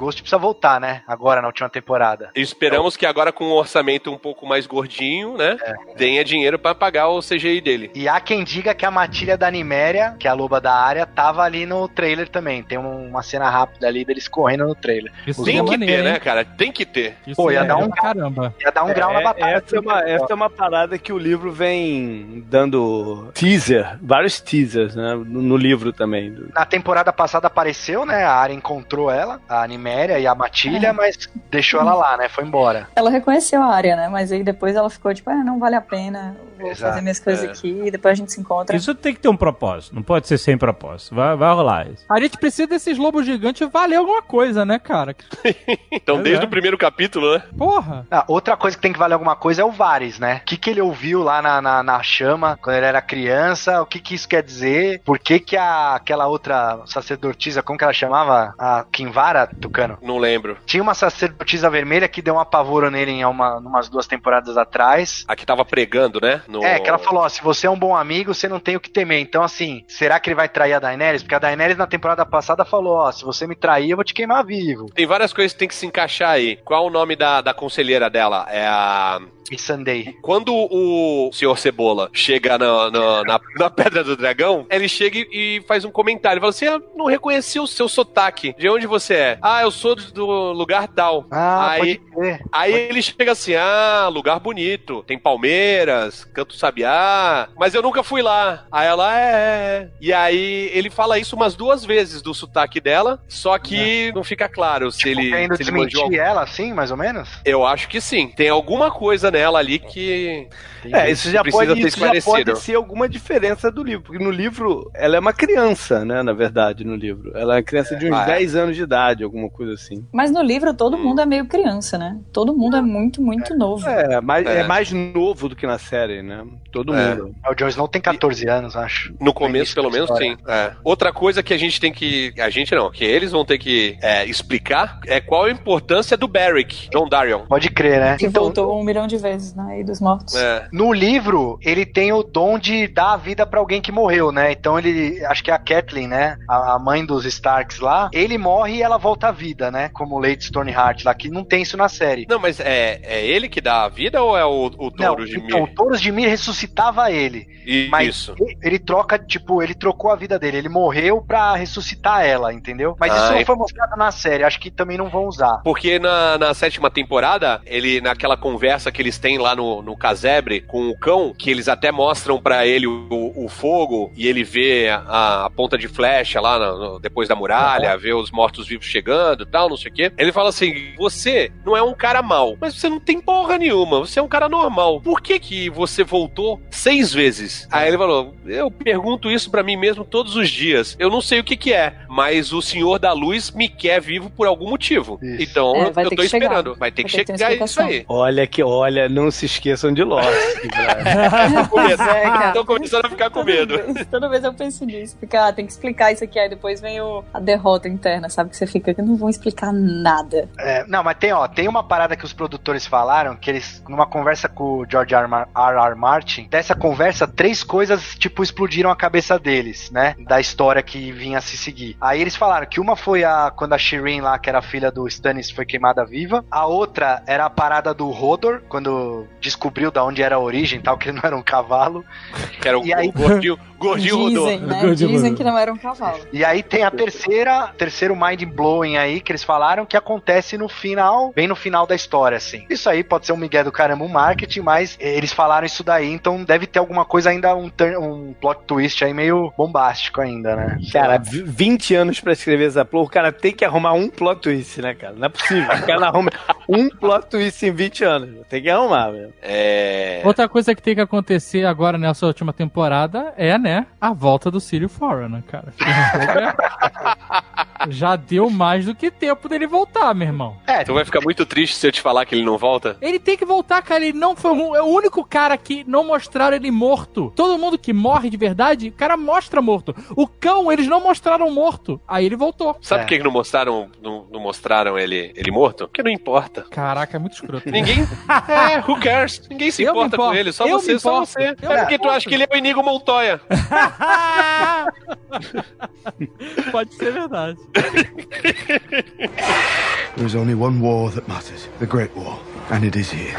Ghost precisa voltar, né? Agora na última temporada. Esperamos que agora com um orçamento um pouco mais gordinho, né? Tenha dinheiro pra pagar o CGI dele. E há quem diga que a matilha da Niméria, que é a loba da área, tava ali no trailer também. Tem um- uma cena rápida ali deles correndo no trailer. Isso Tem é que maneiro, ter, hein? né, cara? Tem que ter. Isso Pô, ia é dar um- caramba. Ia dar um grau na É, batalha. essa, é uma, essa é uma parada que o livro vem dando teaser, vários teasers, né? No, no livro também. Na temporada passada apareceu, né? A área encontrou ela, a Niméria e a matilha, mas deixou ela lá, né? Foi embora. Ela reconheceu a área, né? Mas aí depois ela ficou tipo, ah, não vale a pena, vou Exato, fazer minhas coisas é. aqui e depois a gente se encontra. Isso tem que ter um propósito, não pode ser sem propósito. Vai, vai rolar isso. A gente precisa desses lobos gigantes valer alguma coisa, né, cara? Então, Pois desde é. o primeiro capítulo, né? Porra! Ah, outra coisa que tem que valer alguma coisa é o Vares, né? O que, que ele ouviu lá na, na, na chama quando ele era criança? O que, que isso quer dizer? Por que, que a, aquela outra sacerdotisa, como que ela chamava? A Kinvara, Tucano? Não lembro. Tinha uma sacerdotisa vermelha que deu um apavoro nele em uma, umas duas temporadas atrás. A que tava pregando, né? No... É, que ela falou, ó, se você é um bom amigo, você não tem o que temer. Então, assim, será que ele vai trair a Daenerys? Porque a Daenerys na temporada passada falou, ó, se você me trair, eu vou te queimar vivo. Tem várias coisas que tem que se encaixar aí. Qual o nome da, da conselheira dela? É a. Sunday. Quando o senhor Cebola chega na, na, na- na Pedra do Dragão, ele chega e faz um comentário. Ele fala assim: ah, não reconheci o seu sotaque. De onde você é? Ah, eu sou do lugar tal. Ah, aí, pode crer. aí ele chega assim: ah, lugar bonito. Tem palmeiras, canto sabiá. Mas eu nunca fui lá. Aí ela é. é. E aí ele fala isso umas duas vezes do sotaque dela. Só que não fica claro se ele. Querendo Se ele manjou desmentir ela, assim, mais ou menos? eu acho que sim. Tem alguma coisa nela ali que. É, isso já, Precisa pode, ter isso já pode ser alguma diferença do livro, porque no livro ela é uma criança, né, na verdade, no livro. Ela é uma criança de uns Ah, é? 10 anos de idade, alguma coisa assim. Mas no livro todo mundo é meio criança, né? Todo mundo é muito, muito novo. É, mais, É. é. mais novo do que na série, né? Todo É. mundo. O Jon Snow tem 14 anos, acho. No começo, pelo menos, sim. É. Outra coisa que a gente tem que. A gente não, que eles vão ter que é, explicar é qual a importância do Barrick, John Darion. Pode crer, né? Que voltou um milhão de vezes, né? Aí dos mortos. É. No livro, ele tem o dom de dar a vida pra alguém que morreu, né? Então ele, acho que é a Kathleen, né? A, a mãe dos Starks lá, ele morre e ela volta à vida, né? Como Lady Stoneheart lá, que não tem isso na série. Não, mas é, é ele que dá a vida ou é o, o Não, touro de então, o Mir? Touros de Ressuscitava ele. Mas Isso. ele- ele troca, tipo, ele trocou a vida dele. Ele morreu pra ressuscitar ela, entendeu? Mas isso Ah, não é. foi mostrado na série. Acho que também não vão usar. Porque na, na sétima temporada, ele, naquela conversa que eles têm lá no, no casebre com o cão, que eles até mostram pra ele o, o fogo e ele vê a, a ponta de flecha lá no- depois da muralha, vê os mortos-vivos chegando e tal, não sei o quê. Ele fala assim: você não é um cara mau, mas você não tem porra nenhuma, você é um cara normal. Por que que você voltou seis vezes? Aí ele falou: eu pergunto isso pra mim mesmo todos os dias. Eu não sei o que que é, mas o Senhor da Luz me quer vivo por algum motivo. Isso. Então É, eu, tô chegar. esperando. Vai ter que Vai ter que ter uma chegar isso aí. Olha que, olha, não se esqueçam de Lost. É. Tô começando a ficar com medo. Toda vez, toda vez eu penso nisso. Porque, ah, tem que explicar isso aqui. Aí depois vem o, a derrota interna, sabe? Que você fica que não vão explicar nada. É, não, mas tem, ó, tem uma parada que os produtores falaram, que eles, numa conversa com o George R. R. R. Martin, dessa conversa, três coisas, tipo, explodiram a cabeça deles, né? Da história que vinha a se seguir. Aí eles falaram que uma foi a quando a Shireen lá, que era a filha do Stannis, foi queimada viva. A outra era a parada do Hodor, quando descobriu da onde era a origem e tal, que ele não era um cavalo. Que era o, E aí- o gordinho, gordinho rodou. Dizem, né? Gordinho Dizem rodou. que não era um cavalo. E aí tem a terceira, terceiro mind blowing aí aí que eles falaram que acontece no final, bem no final da história, assim. Isso aí pode ser um migué do caramba, um marketing, mas eles falaram isso daí, então deve ter alguma coisa ainda, um, turn- um plot twist aí meio bombástico ainda, né? Cara, vi- 20 anos pra escrever essa porra, o cara tem que arrumar um plot twist, né, cara? Não é possível. O cara não arruma um plot twist em 20 anos. Tem que arrumar, velho. É. Outra coisa que tem que acontecer agora nessa última temporada é, né, a volta do Círio Foreign, né, cara? Já deu mais do que tempo dele voltar, meu irmão. É, Tu vai ficar muito triste se eu te falar que ele não volta? Ele tem que voltar, cara. Ele não foi um, é o único cara que não mostraram ele morto. Todo mundo que morre de verdade, o cara mostra morto. O cão, eles não mostraram morto. Aí ele voltou. Sabe É. por que que não mostraram, não, não mostraram ele, ele morto? Porque não importa. Caraca, é muito escroto. Ninguém. É, who cares? Ninguém se importa com ele, só Eu você, só você. Eu é porque tu acha que ele é o Inigo Montoya. Pode ser verdade. There is only one war that matters the Great War, and it is here.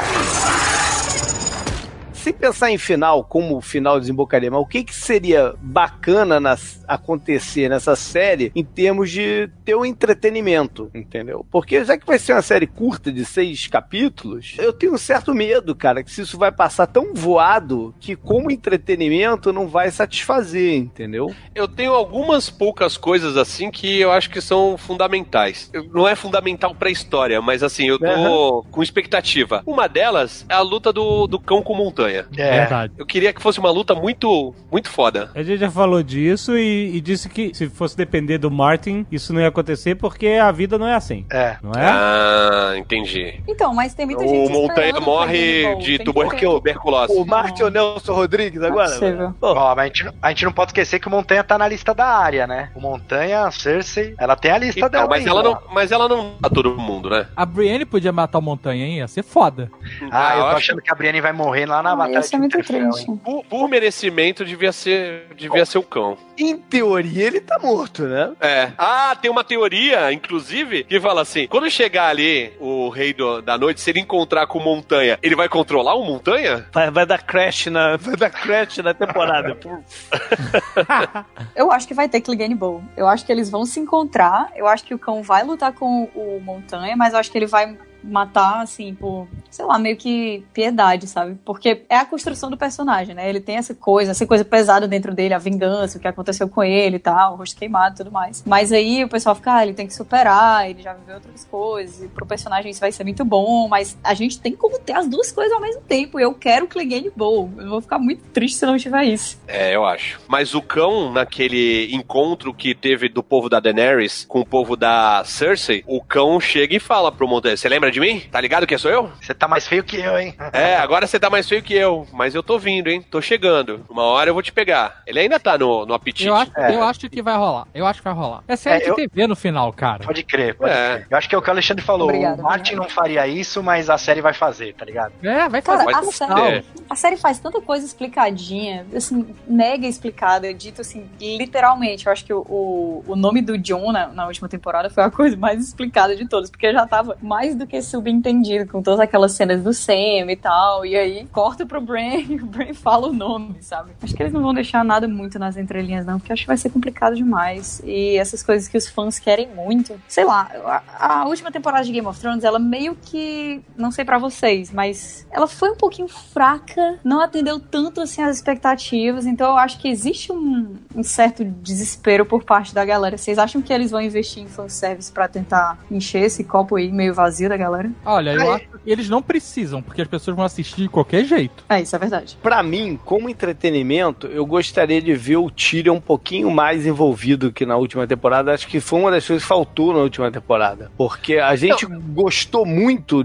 Sem pensar em final, como o final desembocaria, mas o que, que seria bacana nas- acontecer nessa série em termos de ter um entretenimento, entendeu? Porque já que vai ser uma série curta de seis capítulos, eu tenho um certo medo, cara, que se isso vai passar tão voado que como entretenimento não vai satisfazer, entendeu? Eu tenho algumas poucas coisas assim que eu acho que são fundamentais. Não é fundamental pra história, mas assim, eu tô com expectativa. Uma delas é a luta do, do cão com montanha. É. Verdade. Eu queria que fosse uma luta muito, muito foda. A gente já falou disso e, e disse que se fosse depender do Martin, isso não ia acontecer porque a vida não é assim. É. Não é? Ah, entendi. Então, mas tem muita gente O Montanha morre de tuberculose. O Martin Nelson Rodrigues agora? É Ó, mas a gente, não- a gente não pode esquecer que o Montanha tá na lista da área, né? O Montanha, a Cersei, ela tem a lista Então, dela. mas ainda, ela não, mas ela não tá todo mundo, né? A Brienne podia matar o Montanha, hein? Ia ser foda. Ah, eu tô acho achando que a Brienne vai morrer lá na Batalha isso é muito triste. Por, por merecimento, devia ser, devia ser o cão. em teoria ele tá morto, né? É. Ah, tem uma teoria, inclusive, que fala assim: quando chegar ali o rei do- da noite, se ele encontrar com o montanha, ele vai controlar o montanha? Vai, vai dar crash na, vai dar crash na temporada. Eu acho que vai ter Clegane Bowl. Eu acho que eles vão se encontrar. Eu acho que o cão vai lutar com o Montanha, mas eu acho que ele vai matar, assim, por, sei lá, meio que piedade, sabe? Porque é a construção do personagem, né? Ele tem essa coisa, essa coisa pesada dentro dele, a vingança, o que aconteceu com ele e tal, o rosto queimado e tudo mais. Mas aí o pessoal fica, ah, ele tem que superar, ele já viveu outras coisas, e pro personagem isso vai ser muito bom, mas a gente tem como ter as duas coisas ao mesmo tempo. Eu quero Clegane Bowl. Eu vou ficar muito triste se não tiver isso. É, eu acho. Mas o cão, naquele encontro que teve do povo da Daenerys com o povo da Cersei, o cão chega e fala pro montanha: Você lembra de mim? Tá ligado que sou eu? Você tá mais feio que eu, hein? É, agora você tá mais feio que eu, mas eu tô vindo, hein? Tô chegando. Uma hora eu vou te pegar. Ele ainda tá no, no apetite. Eu acho, É. eu acho que vai rolar. Eu acho que vai rolar. É série É, de eu- TV no final, cara. Pode crer, pode É. crer. Eu acho que é o que o Alexandre falou. Obrigada, o Martin obrigada. não faria isso, mas a série vai fazer, tá ligado? É, vai Cara, fazer. a Mas- série, a série faz tanta coisa explicadinha, assim, mega explicada, dito assim, literalmente. Eu acho que o, o, o nome do John na, na última temporada foi a coisa mais explicada de todas, porque já tava mais do que subentendido com todas aquelas cenas do Sam e tal. E aí corta pro Bran e o Bran fala o nome, sabe? Acho que eles não vão deixar nada muito nas entrelinhas, não, porque acho que vai ser complicado demais. E essas coisas que os fãs querem muito. Sei lá, a, a última temporada de Game of Thrones, ela meio que. Não sei pra vocês, mas ela foi um pouquinho fraca, não atendeu tanto assim as expectativas. Então eu acho que existe um, um certo desespero por parte da galera. Vocês acham que eles vão investir em fanservice pra tentar encher esse copo aí meio vazio da galera? Olha, eu Aí- acho que eles não precisam, porque as pessoas vão assistir de qualquer jeito. É, isso é verdade. Pra mim, como entretenimento, eu gostaria de ver o Tyrion um pouquinho mais envolvido que na última temporada. Acho que foi uma das coisas que faltou na última temporada. Porque a gente gostou muito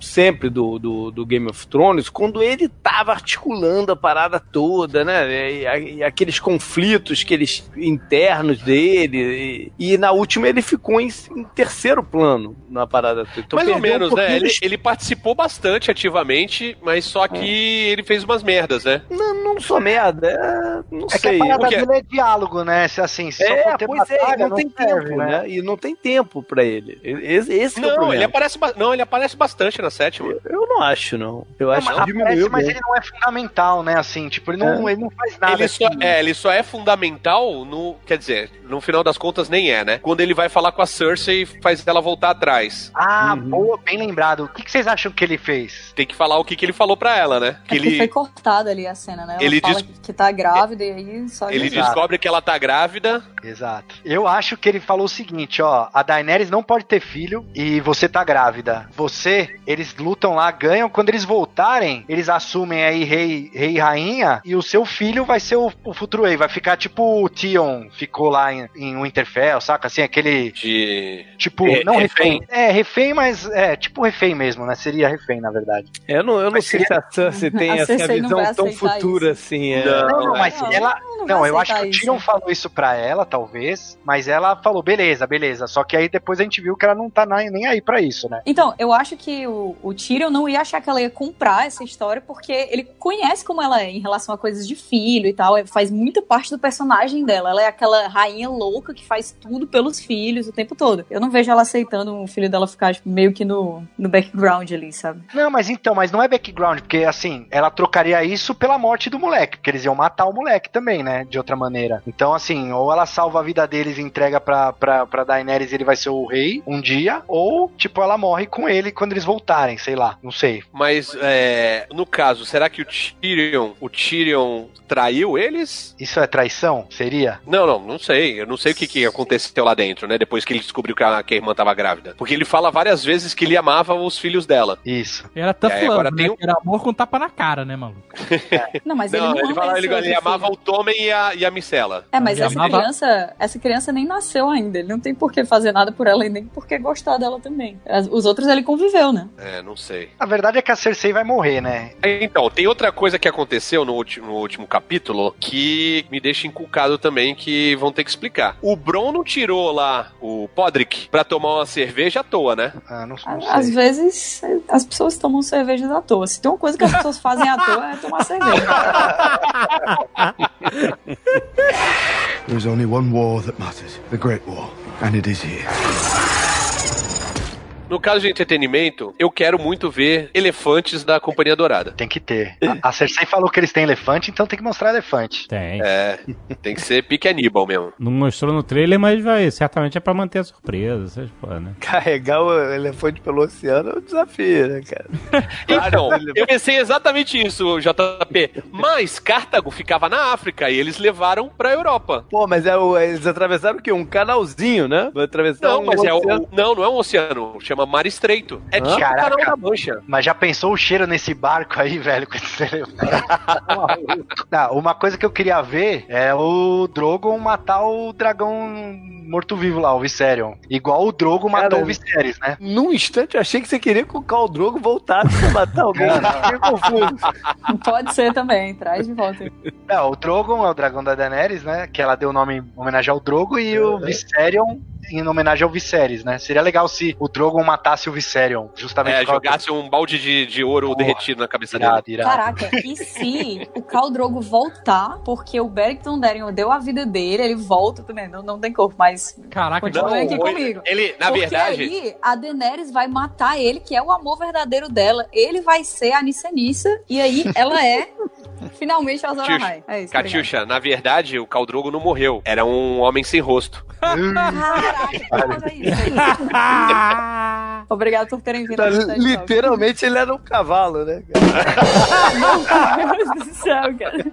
sempre do, do, do Game of Thrones quando ele tava articulando a parada toda, né? E, a- e aqueles conflitos que eles internos dele. E, e na última ele ficou em, em terceiro plano na parada toda. Então Mais ou perdeu um menos, né? Ele, de ele participou bastante ativamente, mas só que ele fez umas merdas, né? Não, não sou merda, é, não É que sei. a parada porque- dele é diálogo, né? Se assim, se só É, for ter pois é, batalha, não, tem serve, tempo, né? E não tem tempo pra ele. Esse, esse que é o Não, problema. ele aparece, não, ele aparece bastante na sétima. Eu não acho, não. Eu acho mas que aparece, diminuiu mas ele não é fundamental, né? Assim, tipo, ele não, ele não faz nada. Ele só, assim. é, ele só é fundamental no. Quer dizer, no final das contas nem é, né? Quando ele vai falar com a Cersei e faz ela voltar atrás. Ah, Uhum. boa, bem lembrado. O que, que vocês acham que ele fez? Tem que falar o que, que ele falou pra ela, né? É Que foi ele, cortada ali a cena, né? Ela Ele fala diz- que, tá grávida e aí só ele Exato. descobre que ela tá grávida. Exato. Eu acho que ele falou o seguinte, ó, a Daenerys não pode ter filho e você tá grávida. Você, eles lutam lá, ganham, quando eles voltarem, eles assumem aí rei, rei e rainha e o seu filho vai ser o, o futuro rei, vai ficar tipo o Tion ficou lá em, em Winterfell, saca? Assim, aquele De. tipo, É, não refém. refém. É, refém, mas é, tipo refém mesmo, né? Seria refém, na verdade. Eu não, eu não sei se a Cersei tem A essa Cersei não visão tão futura isso. assim. É. Não, Não, não, mas não, ela. não Não, eu acho que o isso. falou isso pra ela, talvez, mas ela falou, beleza, beleza. Só que aí depois a gente viu que ela não tá nem aí pra isso, né? Então, eu acho que o, o Tyrion não ia achar que ela ia comprar essa história, porque ele conhece como ela é em relação a coisas de filho e tal. é- Faz muita parte do personagem dela. Ela é aquela rainha louca que faz tudo pelos filhos o tempo todo. Eu não vejo ela aceitando o filho dela ficar tipo, meio que no, no background ali, sabe? Não, mas então, mas não é background, porque assim, ela trocaria isso pela morte do moleque, porque eles iam matar o moleque também, né? De outra maneira. Então, assim, ou ela salva a vida deles e entrega pra, pra, pra Daenerys e ele vai ser o rei um dia, ou, tipo, ela morre com ele quando eles voltarem, sei lá, não sei. Mas, é, no caso, será que o Tyrion, o Tyrion traiu eles? Isso é traição? Seria? Não, não, não sei. Eu não sei o que, que aconteceu lá dentro, né? Depois que ele descobriu que a, que a irmã tava grávida. Porque ele fala várias vezes que ele amava os filhos dela. Isso. Era tough É, love, agora né? um- Era amor com tapa na cara, né, maluco? Não, mas não, ele não ele, fala, ele, ele amava o Tommen e a, e a Micela. É, mas Ele essa amava- criança, essa criança nem nasceu ainda. Ele não tem por que fazer nada por ela e nem por que gostar dela também. As- Os outros ele conviveu, né? É, não sei. A verdade é que a Cersei vai morrer, né? Então, tem outra coisa que aconteceu no último, no último capítulo que me deixa inculcado também que vão ter que explicar. O Bron não tirou lá o Podrick pra tomar uma cerveja à toa, né? Ah, não, não sei. Às vezes as pessoas tomam cervejas à toa. Se tem uma coisa que as pessoas fazem à toa é tomar cerveja. There is only one war that matters the Great War, and it is here. No caso de entretenimento, eu quero muito ver elefantes da Companhia Dourada. Tem que ter. A, a Cersei falou que eles têm elefante, então tem que mostrar elefante. Tem. É, tem que ser pique Aníbal mesmo. Não mostrou no trailer, mas vai, certamente é pra manter a surpresa, essas porra, né? Carregar o elefante pelo oceano é um desafio, né, cara? Então, eu pensei exatamente isso, JP. Mas Cartago ficava na África e eles levaram pra Europa. Pô, mas é o, eles atravessaram o quê? Um canalzinho, né? Vai atravessar Não, um mas é oceano. o. Não, não é um oceano. Chama Mar Estreito. É tipo o Caraca. canal da Mancha. Mas já pensou o cheiro nesse barco aí, velho, com esse? Não, uma coisa que eu queria ver é o Drogon matar o dragão morto-vivo lá, o Viserion. Igual o Drogon matou o Viserys, né? Num instante eu achei que você queria que o Khal Drogo voltasse pra matar alguém. Fiquei confuso. Pode ser também, traz de volta. Não, o Drogon é o dragão da Daenerys, né? Que ela deu o nome em homenagem ao Drogo e o Viserion em homenagem ao Viserys, né? Seria legal se o Drogon matasse o Viserion, justamente É, por causa jogasse um balde de, de ouro Porra. derretido na cabeça dele. Irado, irado. Caraca, e se o Khal Drogo voltar, porque o Beric Dondarrion deu a vida dele, ele volta também, não, não tem corpo, mas Caraca, continua Não, aqui comigo. Ele, na Porque verdade. aí a Daenerys vai matar ele, que é o amor verdadeiro dela. Ele vai ser a Nissanissa, e aí ela é finalmente a Ahai. É isso. Catiuxa, na verdade, o Caldrogo não morreu. Era um homem sem rosto. Caraca. Obrigado por terem vindo. Tá, Talk. literalmente ele era um cavalo, né? Meu Deus do céu, cara.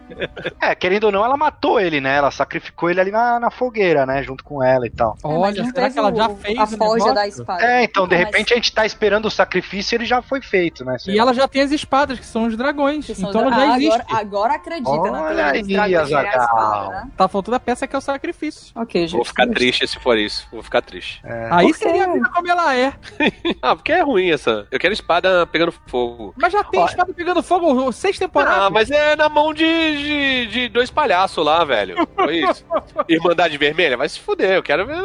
É, querendo ou não, ela matou ele, né? Ela sacrificou ele ali na, na fogueira, né? Junto com ela e tal. É, Olha, será que ela já fez a o forja da espada. É, então, de repente a gente tá esperando o sacrifício e ele já foi feito, né? Sei E lá. ela já tem as espadas, que são os dragões. São Então os- ela já ah, existe. Agora, agora acredita na Olha teoria aí, dos dragões a Azaghal. espada, né? Tá faltando a peça que é o sacrifício. Ok, gente. Vou ficar triste se for isso. Vou ficar triste. Aí Por quê? seria a vida como ela é. Ah, porque é ruim essa. Eu quero espada pegando fogo. Mas já tem espada pegando fogo seis temporadas. Ah, mas é na mão de de, de dois palhaços lá, velho. Foi isso. Irmandade Vermelha? Vai se fuder, eu quero ver.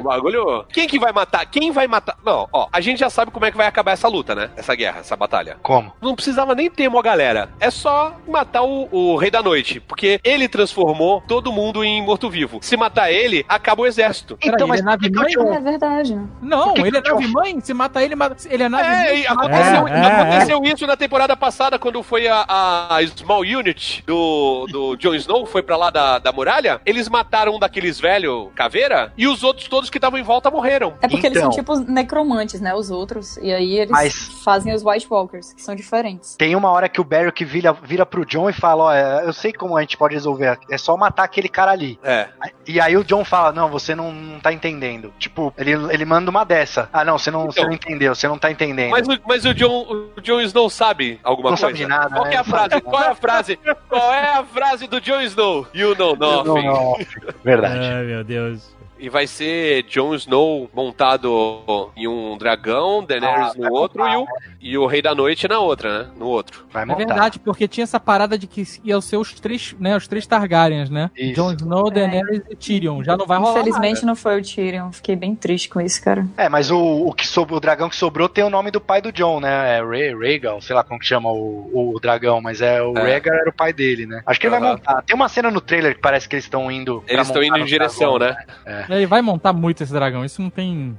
O bagulho. Quem que vai matar? Quem vai matar? Não, ó, a gente já sabe como é que vai acabar essa luta, né? Essa guerra, essa batalha. Como? Não precisava nem ter uma galera. É só matar o, o Rei da Noite. Porque ele transformou todo mundo em morto-vivo. Se matar ele, acaba o exército. Peraí, Então, mas ele é nave mãe? É verdade? Não, que ele é que eu- nave mãe. Se mata ele, mata- ele é nave É, mãe. aconteceu. É, é, aconteceu isso na temporada passada, quando foi a, a Small Unit do, do Jon Snow, foi pra lá da, da muralha. Eles mataram um daqueles velho caveira e os outros todos que estavam em volta morreram. É porque eles são Então. tipo necromantes, né? Os outros. E aí eles Mas- fazem os White Walkers, que são diferentes. Tem uma hora que o Barrick vira, vira pro John e fala: Ó, é, eu sei como a gente pode resolver. É só matar aquele cara ali. É. E aí o John fala: Não, você não, não tá entendendo. Tipo, ele, ele manda uma dessa. Ah, não, você não, você Então. não entendeu, você não tá entendendo. Mas, o, mas o, John, o Jon Snow sabe alguma Não coisa? sabe de nada, Qual né? é a Não sabe frase? Qual é a frase? Qual é a frase do Jon Snow? You know nothing. Não, não, verdade. Ai, meu Deus. E vai ser Jon Snow montado em um dragão, Daenerys Ah, no vai outro montar, e, o, e o Rei da Noite na outra, né? No outro. Vai É montar. verdade, porque tinha essa parada de que iam ser os três, né, os três Targaryens, né? Isso. Jon Snow, Daenerys e Tyrion. Já não vai rolar Infelizmente nada. não foi o Tyrion. Fiquei bem triste com isso, cara. É, mas o, o que sobrou, o dragão que sobrou tem o nome do pai do John, né? É Rhae- Rhaegal, sei lá como que chama o, o dragão, mas é o É. Rhaegar era o pai dele, né? Acho que ele vai Aham. montar. Tem uma cena no trailer que parece que eles estão indo. Eles estão indo em direção, dragão, né? Ele vai montar muito esse dragão, isso não tem.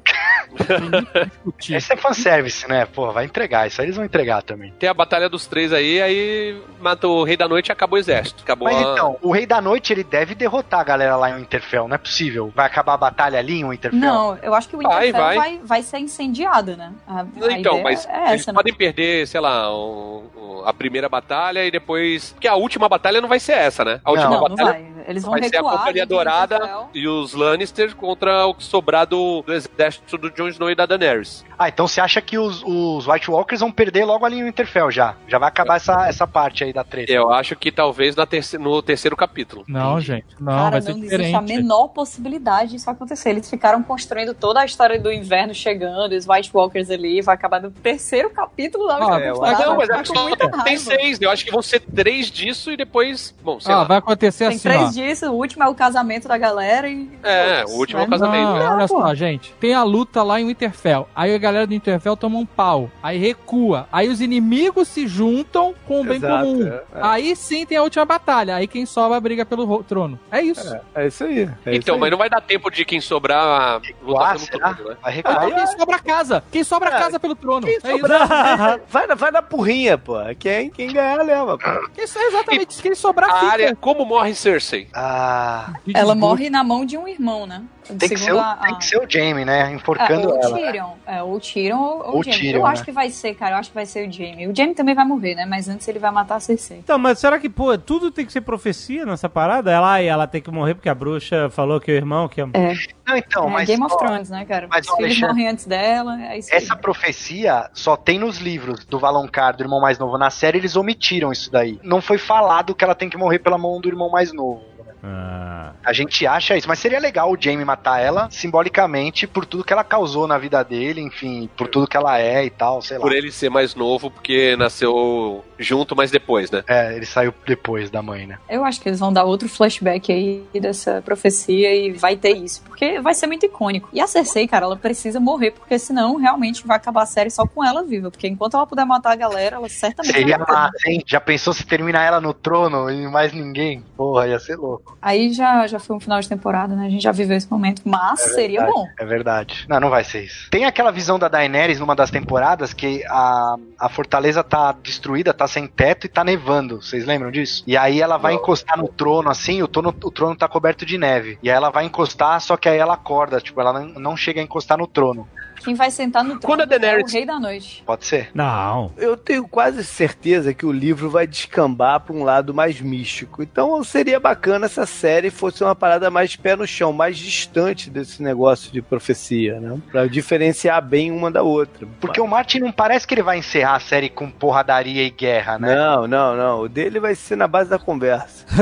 não. Esse é fanservice, né? Pô, vai entregar. Isso aí eles vão entregar também. Tem a batalha dos três aí, aí mata o Rei da Noite e acabou o exército. Acabou Mas a... então, o Rei da Noite, ele deve derrotar a galera lá em Winterfell. Não é possível. Vai acabar a batalha ali em Winterfell? Não, eu acho que o Vai, Winterfell vai. vai, vai, ser incendiado, né? A, a Então, mas é eles essa, né? podem perder, sei lá, o- o- a primeira batalha e depois. Porque a última batalha não vai ser essa, né? A última Não, não batalha vai. Eles vão vai ser a recuar. Companhia Dourada e os Lannister contra o que sobrar do, do exército do Jon Snow e da Daenerys. Ah, então você acha que os, os White Walkers vão perder logo ali em Winterfell já? Já vai acabar essa, essa parte aí da treta. Eu acho que talvez na terce- no terceiro capítulo. Não, gente. Não, Cara, vai ser não existe a menor possibilidade disso acontecer. Eles ficaram construindo toda a história do inverno chegando, os White Walkers ali, vai acabar no terceiro capítulo da Ah, é, não, mas é ficar que tem raiva. seis. Eu acho que vão ser três disso e depois. Bom, sei Ah, lá. vai acontecer Tem assim, três ó. Dias, o último é o casamento da galera e. É, Putz, o último é o vai- casamento. Não, Ah, olha só, gente. Tem a luta lá em Winterfell. Aí a galera do Winterfell toma um pau. Aí recua. Aí os inimigos se juntam com o bem Exato, comum. é, é. Aí sim tem a última batalha. Aí quem sobra briga pelo ro- trono. É isso. É, é isso aí. é Então, isso mas aí. não vai dar tempo de quem sobrar lutar Ah, pelo trono, né? Vai Ah, recuar. quem sobra a casa. Quem sobra a É. casa pelo trono. Quem é sobrar, vai, na- vai na porrinha, pô. Quem, quem ganhar, leva, pô. Isso é exatamente isso. Quem sobrar A fica. área, como morre Cersei? Ah, Ela morre na mão de um irmão, né? tem que, ser o, a- tem que ser o Jaime, né? É, Enforcando ou o ela. Tyrion. É, ou o Tyrion ou, ou Ou o Jaime. Tyrion, eu acho né? que vai ser, cara. Eu acho que vai ser o Jaime. O Jaime também vai morrer, né? Mas antes ele vai matar a Cersei. Então, mas será que, pô, tudo tem que ser profecia nessa parada? Ela, ela tem que morrer porque a bruxa falou que o irmão que é... É, Não, então, é mas Game of ó, Thrones, né, cara? mas, Os filhos Alexandre, morrem antes dela, é isso aí. essa profecia só tem nos livros do Valonqar, do irmão mais novo. Na série eles omitiram isso daí. Não foi falado que ela tem que morrer pela mão do irmão mais novo. Ah, A gente acha isso, mas seria legal o Jaime matar ela simbolicamente por tudo que ela causou na vida dele, enfim, por tudo que ela é e tal, sei lá. Por ele ser mais novo, porque nasceu junto, mas depois, né? É, ele saiu depois da mãe, né? Eu acho que eles vão dar outro flashback aí dessa profecia e vai ter isso, porque vai ser muito icônico. E a Cersei, cara, ela precisa morrer, porque senão realmente vai acabar a série só com ela viva, porque enquanto ela puder matar a galera, ela certamente Seria vai morrer. massa, hein? Já pensou se terminar ela no trono e mais ninguém? Porra, ia ser louco. Aí já, já foi um final de temporada, né? A gente já viveu esse momento, mas seria verdade, bom. É verdade. Não, não vai ser isso. Tem aquela visão da Daenerys numa das temporadas que a, a fortaleza tá destruída, tá sem teto e tá nevando. Vocês lembram disso? E aí ela vai Não. encostar no trono, assim, o trono, o trono tá coberto de neve. E aí ela vai encostar, só que aí ela acorda, tipo, ela não, não chega a encostar no trono. Quem vai sentar no trono Quando a Daenerys- é o rei da noite. Pode ser? não. Eu tenho quase certeza que o livro vai descambar para um lado mais místico. Então seria bacana se a série fosse uma parada mais pé no chão, mais distante desse negócio de profecia, né? Pra diferenciar bem uma da outra. Porque o Martin não parece que ele vai encerrar a série com porradaria e guerra, né? Não, não, não. O dele vai ser na base da conversa.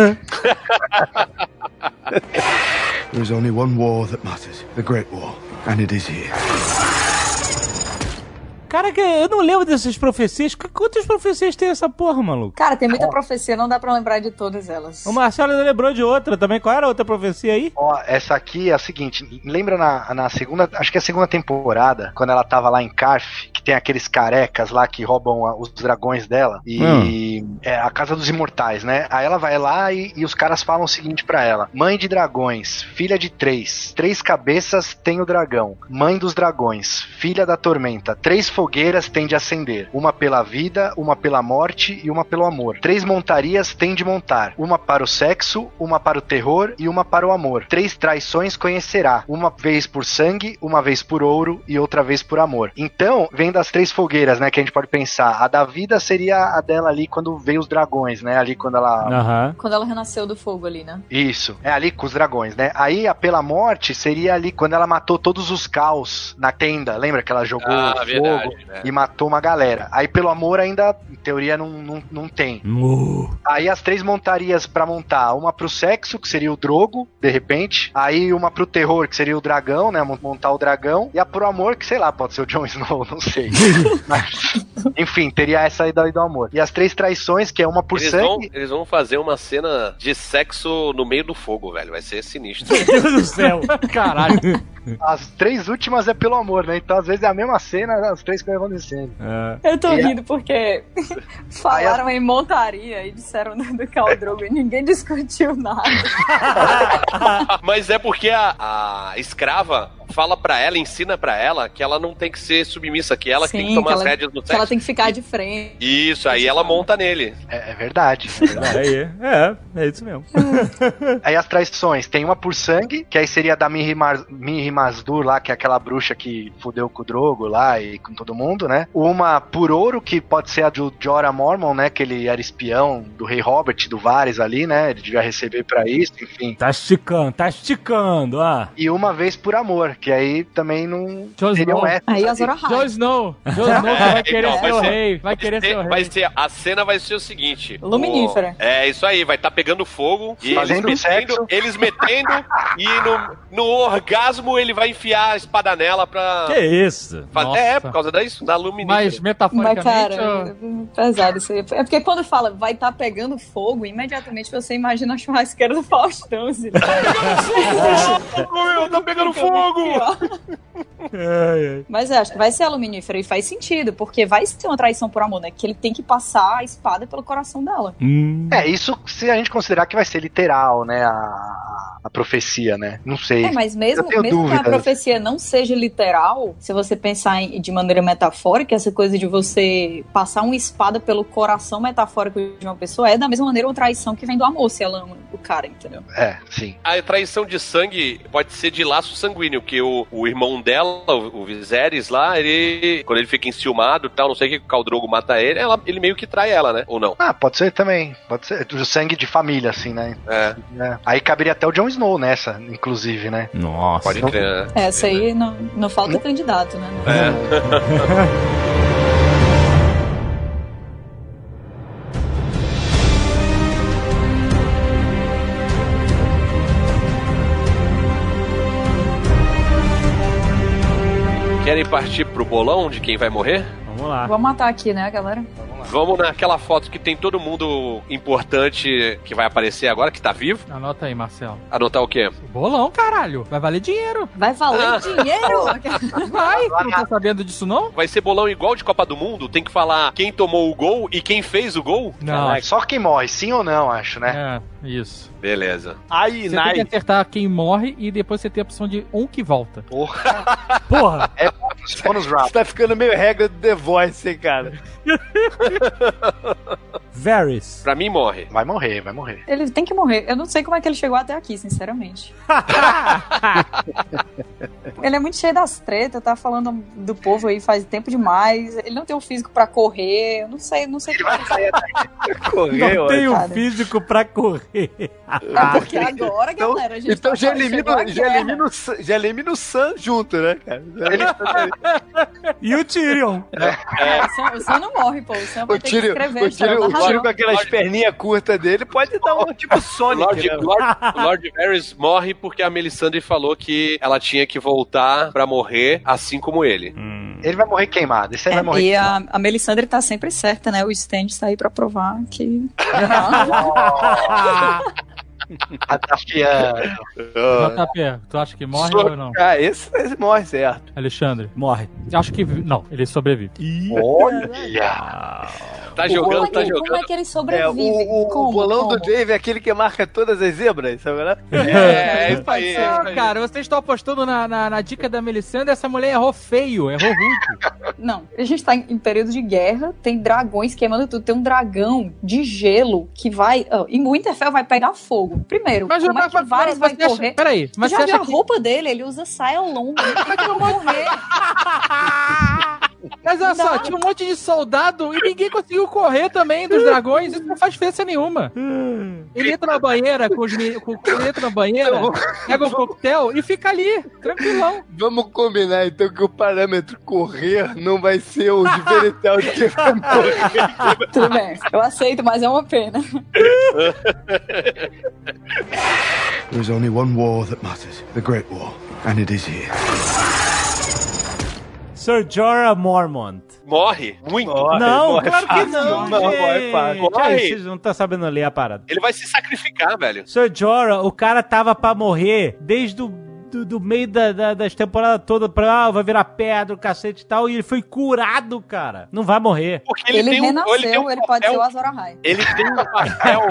There is only one war that matters the Great War, and it is here. Caraca, eu não lembro dessas profecias. Qu- Quantas profecias tem essa porra, maluco? Cara, tem muita profecia, não dá pra lembrar de todas elas. O Marcelo lembrou de outra também. Qual era a outra profecia aí? Ó, essa aqui é a seguinte, lembra na, na segunda, acho que é a segunda temporada, quando ela tava lá em Carf, que tem aqueles carecas lá que roubam a- os dragões dela, e é a Casa dos Imortais, né? Aí ela vai lá e, e os caras falam o seguinte pra ela, mãe de dragões, filha de três, três cabeças tem o dragão, mãe dos dragões, filha da tormenta, três fogueiras tem de acender, uma pela vida, uma pela morte e uma pelo amor, três montarias tem de montar, uma para o sexo, uma para o terror e uma para o amor. Três traições conhecerá, uma vez por sangue, uma vez por ouro e outra vez por amor. Então, vem das três fogueiras, né, que a gente pode pensar. A da vida seria a dela ali quando veio os dragões, né, ali quando ela Aham. Quando ela renasceu do fogo ali, né? isso, é ali com os dragões, né? Aí a pela morte seria ali quando ela matou todos os caos na tenda. Lembra que ela jogou Ah, fogo verdade, né? e matou uma galera? Aí pelo amor ainda, em teoria, não, não, não tem. Aí as três montarias pra montar, uma pro sexo, que seria o Drogo, de repente. Aí uma pro terror, que seria o dragão, né? Mon- Montar o dragão. E a pro amor, que sei lá, pode ser o Jon Snow, não sei. Mas, enfim, teria essa aí do, do amor. E as três traições, que é uma por Eles vão, sangue. eles vão fazer uma cena de sexo no meio do fogo, velho. Vai ser sinistro. Meu Deus do céu. Caralho. As três últimas é pelo amor, né? Então às vezes é a mesma cena, as três coisas vão descendo. É. Eu tô E a- rindo porque falaram em montaria e disseram do Khal Drogo e ninguém discutiu nada. Mas é porque a, a escrava fala pra ela, ensina pra ela que ela não tem que ser submissa, que ela que tem que Sim, tomar que as ela- rédeas no Que ela sexo. tem que ficar de frente. Isso, aí ela monta nele. É, é verdade. é verdade. Aí, é, é isso mesmo. aí as traições, tem uma por sangue, que aí seria da Miri Mar- Miri Mazdur lá, que é aquela bruxa que fudeu com o Drogo lá e com todo mundo, né? Uma por ouro, que pode ser a do Jorah Mormon, né? Que ele era espião do rei Robert, do Varys ali, né? Ele devia receber pra isso, enfim. Tá esticando, tá esticando, ah. E uma vez por amor, que aí também não Jon seriam Snow. essas Aí a ali. Zora Jon High. Snow. Jon Snow vai querer então, ser o ser- rei. Vai querer ser, ser o vai rei. ser- a cena vai ser o seguinte: Luminífera. o- é isso aí, vai estar pegando fogo e eles metendo, sexo. eles metendo e no, no orgasmo ele vai enfiar a espada nela pra. Que isso? fa- Nossa. É, por causa disso, da luminífera. Mas Mas, metaforicamente. cara, ó, é pesado isso aí. É porque quando fala vai estar pegando fogo, imediatamente você imagina a churrasqueira do Faustão. Assim. Meu, tá pegando fogo! Mas eu acho que vai ser aluminífero e faz sentido, porque vai ser uma traição por amor, né? Que ele tem que passar a espada pelo coração dela. Hum. É, isso se a gente considerar que vai ser literal, né? A, a profecia, né? Não sei. É, mas mesmo, mesmo que a profecia não seja literal, se você pensar em- de maneira metafórica, essa coisa de você passar uma espada pelo coração metafórico de uma pessoa é da mesma maneira uma traição que vem do amor, se ela ama o cara, entendeu? É, sim. A traição de sangue pode ser de laço sanguíneo, que o, o irmão dela, o, o Viserys lá, ele. Quando ele fica enciumado e tal, não sei o que, o Caldrogo mata ele, ela- ele meio que trai ela, né? Ou não? Ah, pode ser também. Pode ser. Do sangue de família, assim, né? É, É. Aí caberia até o Jon Snow nessa, inclusive, né? Nossa. pode crer. né? Essa aí não, não falta candidato, né? É. Querem partir pro bolão de quem vai morrer? Vamos lá. Vamos matar aqui, né, galera? Vamos naquela foto que tem todo mundo importante que vai aparecer agora, que tá vivo. Anota aí, Marcelo. Anotar o quê? Bolão, caralho. Vai valer dinheiro. Vai valer Ah. dinheiro? Vai. Não tá sabendo disso, não? Vai ser bolão igual de Copa do Mundo? Tem que falar quem tomou o gol e quem fez o gol? Não. Só quem morre, sim ou não, acho, né? É, isso. Beleza. Aí, Você tem que acertar quem morre e depois você tem a opção de um que volta. Porra, Porra. é bônus, round. Você tá ficando meio regra do The Voice, hein, cara. Varys. Pra mim, morre. Vai morrer, vai morrer. Ele tem que morrer. Eu não sei como é que ele chegou até aqui, sinceramente. ele é muito cheio das tretas, tá falando do povo aí faz tempo demais. Ele não tem um físico pra correr. Eu não sei, não sei o que Vai sair Correu, Não tem um cara. físico pra correr. É porque agora, Então, galera, a gente então tá já, elimina, já, elimina o, Sam- já elimina o Sam junto, né, cara? E o Tyrion. É, o Sam, o Sam não morre, pô. O Sam O vai ter que tiro, escrever o do o narrador. com aquelas perninhas curtas dele pode dar um tipo Sonic. Lord, né? Lord, Lord Varys morre porque a Melisandre falou que ela tinha que voltar pra morrer assim como ele. Hum. Ele vai morrer queimado. Esse aí vai É, morrer e queimado. a, a Melisandre tá sempre certa, né? O stand está aí pra provar que. Atafiando. Ah, JP, tu acha que morre ou não? Ah, esse, esse morre certo. Alexandre, Morre. acho que. Não, ele sobrevive. Olha! tá jogando, é tá que, como jogando. é que ele É, sobrevive? o, o, como, o bolão como? do Dave é aquele que marca todas as zebras, sabe? né? É, é isso aí. é isso aí. cara, vocês estão apostando na, na, na dica da Melisandre essa mulher errou feio, errou rude. Não, a gente tá em, em período de guerra, tem dragões queimando tudo. Tem um dragão de gelo que vai. ó, em Winterfell vai pegar fogo. Primeiro, Mas, como é mas, que Varys vai você acha- correr? Peraí, mas Já você acha a que. roupa dele? Ele usa saia longa. Como é que vai morrer? Mas olha só, tinha um monte de soldado e ninguém conseguiu correr também dos dragões. Isso não faz diferença nenhuma. Ele entra na banheira com os com, ele entra na banheira, pega um coquetel e fica ali, tranquilão. Vamos combinar então que o parâmetro correr não vai ser o diferencial de quem vai morrer. Tudo bem, eu aceito, mas é uma pena. There is only one war that matters the Great War, and it is here. Sir Jorah Mormont. Morre muito. Morre, não, morre claro que fácil. não, Não, gente. morre fácil. Aí, Morre. vocês não estão sabendo ler a parada. Ele vai se sacrificar, velho. Sir Jorah, o cara tava pra morrer desde o do, do meio da, da- das temporadas todas pra ah, vai virar pedra, o cacete e tal, e ele foi curado, cara. Não vai morrer. Porque ele, Ele, tem um, renasceu, ele tem um ele pode papel, ser o Azor Ahai. Ele tem um papel.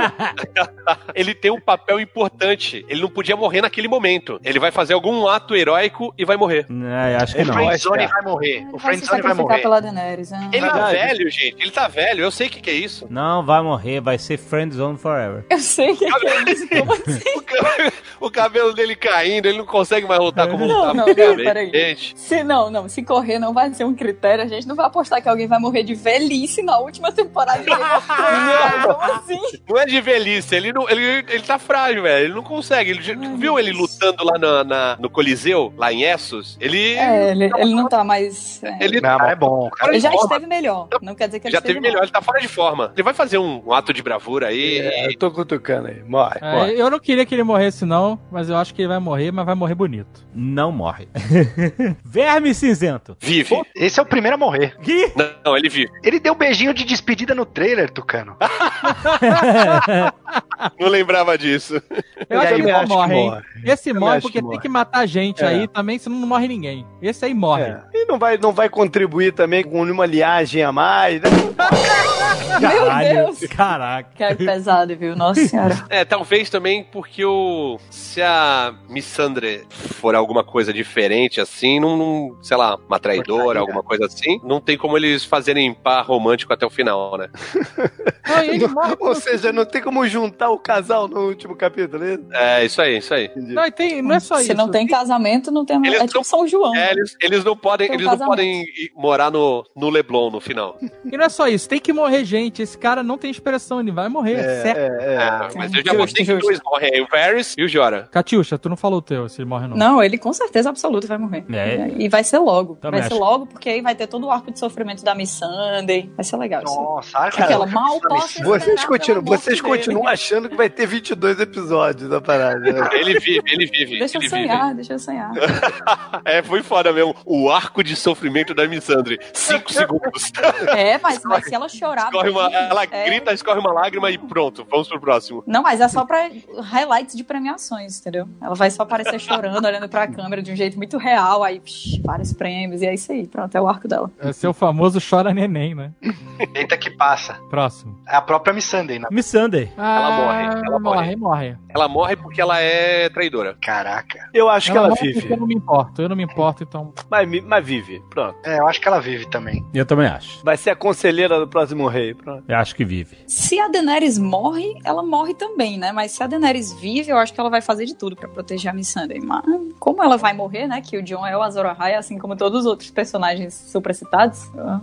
ele tem um papel importante. Ele não podia morrer naquele momento. Ele vai fazer algum ato heróico e vai morrer. É, acho que O não. Friendzone vai morrer. Ele O Friendzone vai morrer. pela Daenerys. né? Ele tá velho, gente. Ele tá velho. Eu sei o que, que é isso. Não vai morrer, vai ser Friend Zone Forever. Eu sei que é isso. Como assim? O, o cabelo dele caindo, ele não consegue mais voltar como Não, tava não, antigamente. peraí. Gente, Se não, não, se correr não vai ser um critério, a gente não vai apostar que alguém vai morrer de velhice na última temporada de. Como assim? não é de velhice, ele, não, ele, ele tá frágil, velho. Ele não consegue. Ele, tu viu ele lutando lá na, na- no Coliseu, lá em Essos? Ele. É, ele, ele não tá mais. é. Ele Não, mas é bom, cara. Ele já forma. esteve melhor. Não quer dizer que ele já esteve teve melhor, ele tá fora de forma. Ele vai fazer um, um ato de bravura aí. É, eu tô cutucando aí. Morre, É, morre. eu não queria que ele morresse, não, mas eu acho que ele vai morrer, mas vai morrer bonito. Não morre. Verme cinzento. Vive. Esse é o primeiro a morrer. Não, ele vive. Ele deu um beijinho de despedida no trailer, Tucano. Não lembrava disso. Eu acho aí, que que morre, hein? morre. Esse Eu morre porque que tem morre. que matar gente É. aí também, senão não morre ninguém. Esse aí morre. É. E não vai, não vai contribuir também com uma liagem a mais, né? Meu Deus! Caraca. Que é pesado, viu? Nossa senhora. É, talvez também porque o. Se a Missandre for alguma coisa diferente assim, não, não- sei lá, uma traidora, alguma coisa assim, não tem como eles fazerem par romântico até o final, né? Não, ele morre Ou seja, não tem como juntar o casal no último capítulo, né? É, isso aí, isso aí. Não, e tem, não é só Se isso. não tem casamento, não tem. Eles É tipo não- São João. É, eles, eles não podem, um eles não podem ir morar no, no Leblon no final. E não é só isso, tem que morrer gente. Esse cara não tem expressão, ele vai morrer, é, certo. é, é. Ah, mas eu já mostrei que dois morrem aí, o Varys e o Jora. Catiuxa, tu não falou o teu, se ele morre ou não. Não, ele com certeza absoluta vai morrer. É. E vai ser logo. Também vai ser acho. logo, porque aí vai ter todo o arco de sofrimento da Miss Sunday. Vai ser legal isso. Nossa, arca Aquela da- mal posso Vocês, continuam, vocês continuam achando que vai ter 22 episódios da parada. né? Ele vive, ele vive. Deixa eu ele sonhar, deixa eu sonhar. vive. É, foi foda mesmo. O arco de sofrimento da Missandre. Cinco segundos. É, mas, mas se ela chorar. Escorre uma, ela é- grita, escorre uma lágrima e pronto, vamos pro próximo. Não, mas é só pra highlights de premiações, entendeu? Ela vai só aparecer chorando, olhando pra câmera de um jeito muito real, aí psh, vários prêmios, e é isso aí. Pronto, é o arco dela. É seu famoso chora neném, né? Eita que passa. Próximo. É a própria Missandei, né? Miss Sunday. Ela morre, ela morre. morre, morre. Ela morre porque ela é traidora. Caraca. Eu acho que ela morre porque vive. Eu não me importo, eu não me importo, então. Mas, mas vive, pronto. É, eu acho que ela vive também. Eu também acho. Vai ser a conselheira do próximo rei, pronto. Eu acho que vive. Se a Daenerys morre, ela morre também, né? Mas se a Daenerys vive, eu acho que ela vai fazer de tudo pra proteger a Missandei. Mas como ela vai morrer, né? Que o John é o Azor Ahai, assim como todos os outros personagens supracitados. Ah,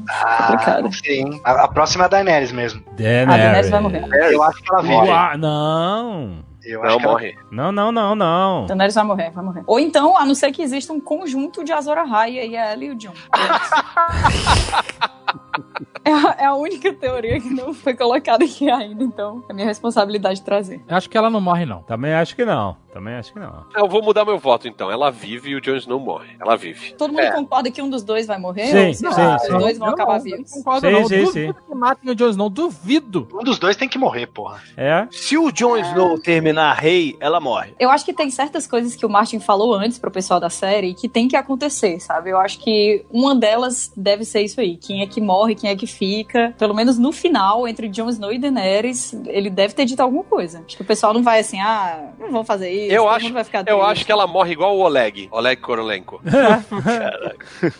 Complicado. hein? A, a próxima é a Daenerys mesmo. A Daenerys vai morrer. Eu acho que ela vive. Uau, não. Eu acho Não que ela- morre. Não, não, não, não. Daenerys vai morrer, vai morrer. Ou então, a não ser que exista um conjunto de Azor Ahai, e é ela e o John. É a, é a única teoria que não foi colocada aqui ainda, então é minha responsabilidade trazer. Eu acho que ela não morre, não. Também acho que não. Também acho que não. Eu vou mudar meu voto então. Ela vive e o Jon Snow morre. Ela vive. Todo mundo É. concorda que um dos dois vai morrer? Sim, sim, sim. Os dois vão Eu acabar não, vivos. Não concordo, Sim, não. sim, duvido sim. que matem o Jon Snow, duvido. Um dos dois tem que morrer, porra. É? Se o Jon Snow terminar rei, ela morre. Eu acho que tem certas coisas que o Martin falou antes pro pessoal da série que tem que acontecer, sabe? Eu acho que uma delas deve ser isso aí. Quem é que morre, quem é que fica. Pelo menos no final, entre Jon Snow e Daenerys, ele deve ter dito alguma coisa. Acho que o pessoal não vai assim, ah, não vão fazer isso. Eu acho, eu acho que ela morre igual o Oleg. Oleg Korolenko.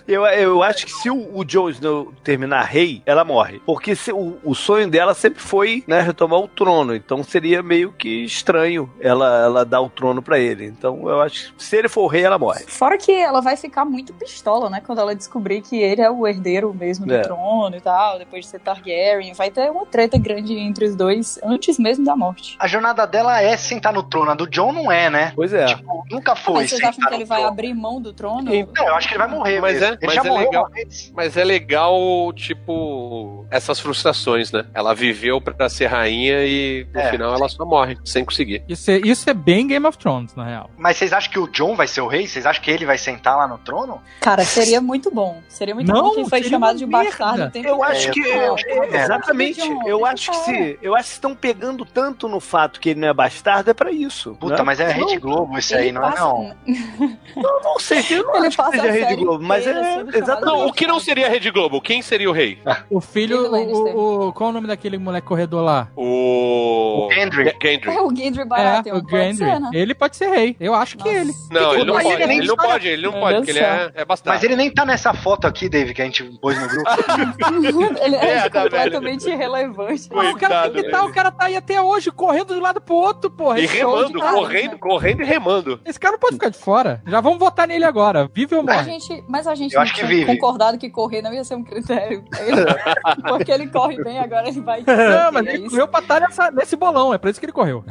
Eu, eu acho que se o, o Jon Snow terminar rei, ela morre. Porque se- o, o sonho dela sempre foi né, retomar o trono. Então seria meio que estranho ela, ela dar o trono pra ele. Então eu acho que se ele for rei, ela morre. Fora que ela vai ficar muito pistola, né? Quando ela descobrir que ele é o herdeiro mesmo do É. trono e tal, depois de ser Targaryen. Vai ter uma treta grande entre os dois antes mesmo da morte. A jornada dela é sentar no trono. A do John não é, né? Pois é. Tipo, nunca foi Mas vocês acham que ele vai abrir mão do trono? Não, eu acho que ele vai morrer. Mas mesmo. é- ele mas já é morreu legal. Mas é legal, tipo, essas frustrações, né? Ela viveu pra ser rainha e no É. final ela só morre, sem conseguir. Isso é, isso é bem Game of Thrones, na real. Mas vocês acham que o John vai ser o rei? Vocês acham que ele vai sentar lá no trono? Cara, seria muito bom. Seria muito Não, bom quem foi chamado de bastardo. Eu acho É, que. eu acho que é. exatamente. Eu acho que se. Eu acho que estão pegando tanto no fato que ele não é bastardo, é pra isso. Puta, né? mas é Rede Globo esse aí, não é não? Eu não sei, eu não Ele acho que passa seja a Rede Globo, mas é chamado exatamente. Não, o que não seria a Rede Globo? Quem seria o rei? O filho, o, o- qual é o nome daquele moleque corredor lá? O. O Gendry. É o Gendry É, Baratheon. o pode Gendry. ser, né? Ele pode ser rei. Eu acho que ele. Não, ele não Mas pode. ele não pode, ele não pode, porque ele é, é bastardo. Mas ele nem tá nessa foto aqui, Dave, que a gente pôs no grupo. ele é Merda, completamente irrelevante. Ah, o cara tem que Coitado, tá, o cara tá aí até hoje, correndo de um lado pro outro, porra. E show remando, cara. Correndo, correndo e remando. Esse cara não pode ficar de fora. Já vamos votar nele agora. Vive ou A morre? gente, mas a gente Eu não acho que tinha vive. concordado que correr não ia ser um critério. Ele- porque ele corre bem, agora ele vai. Não, mas é ele isso. correu pra estar nessa- nesse bolão. É por isso que ele correu.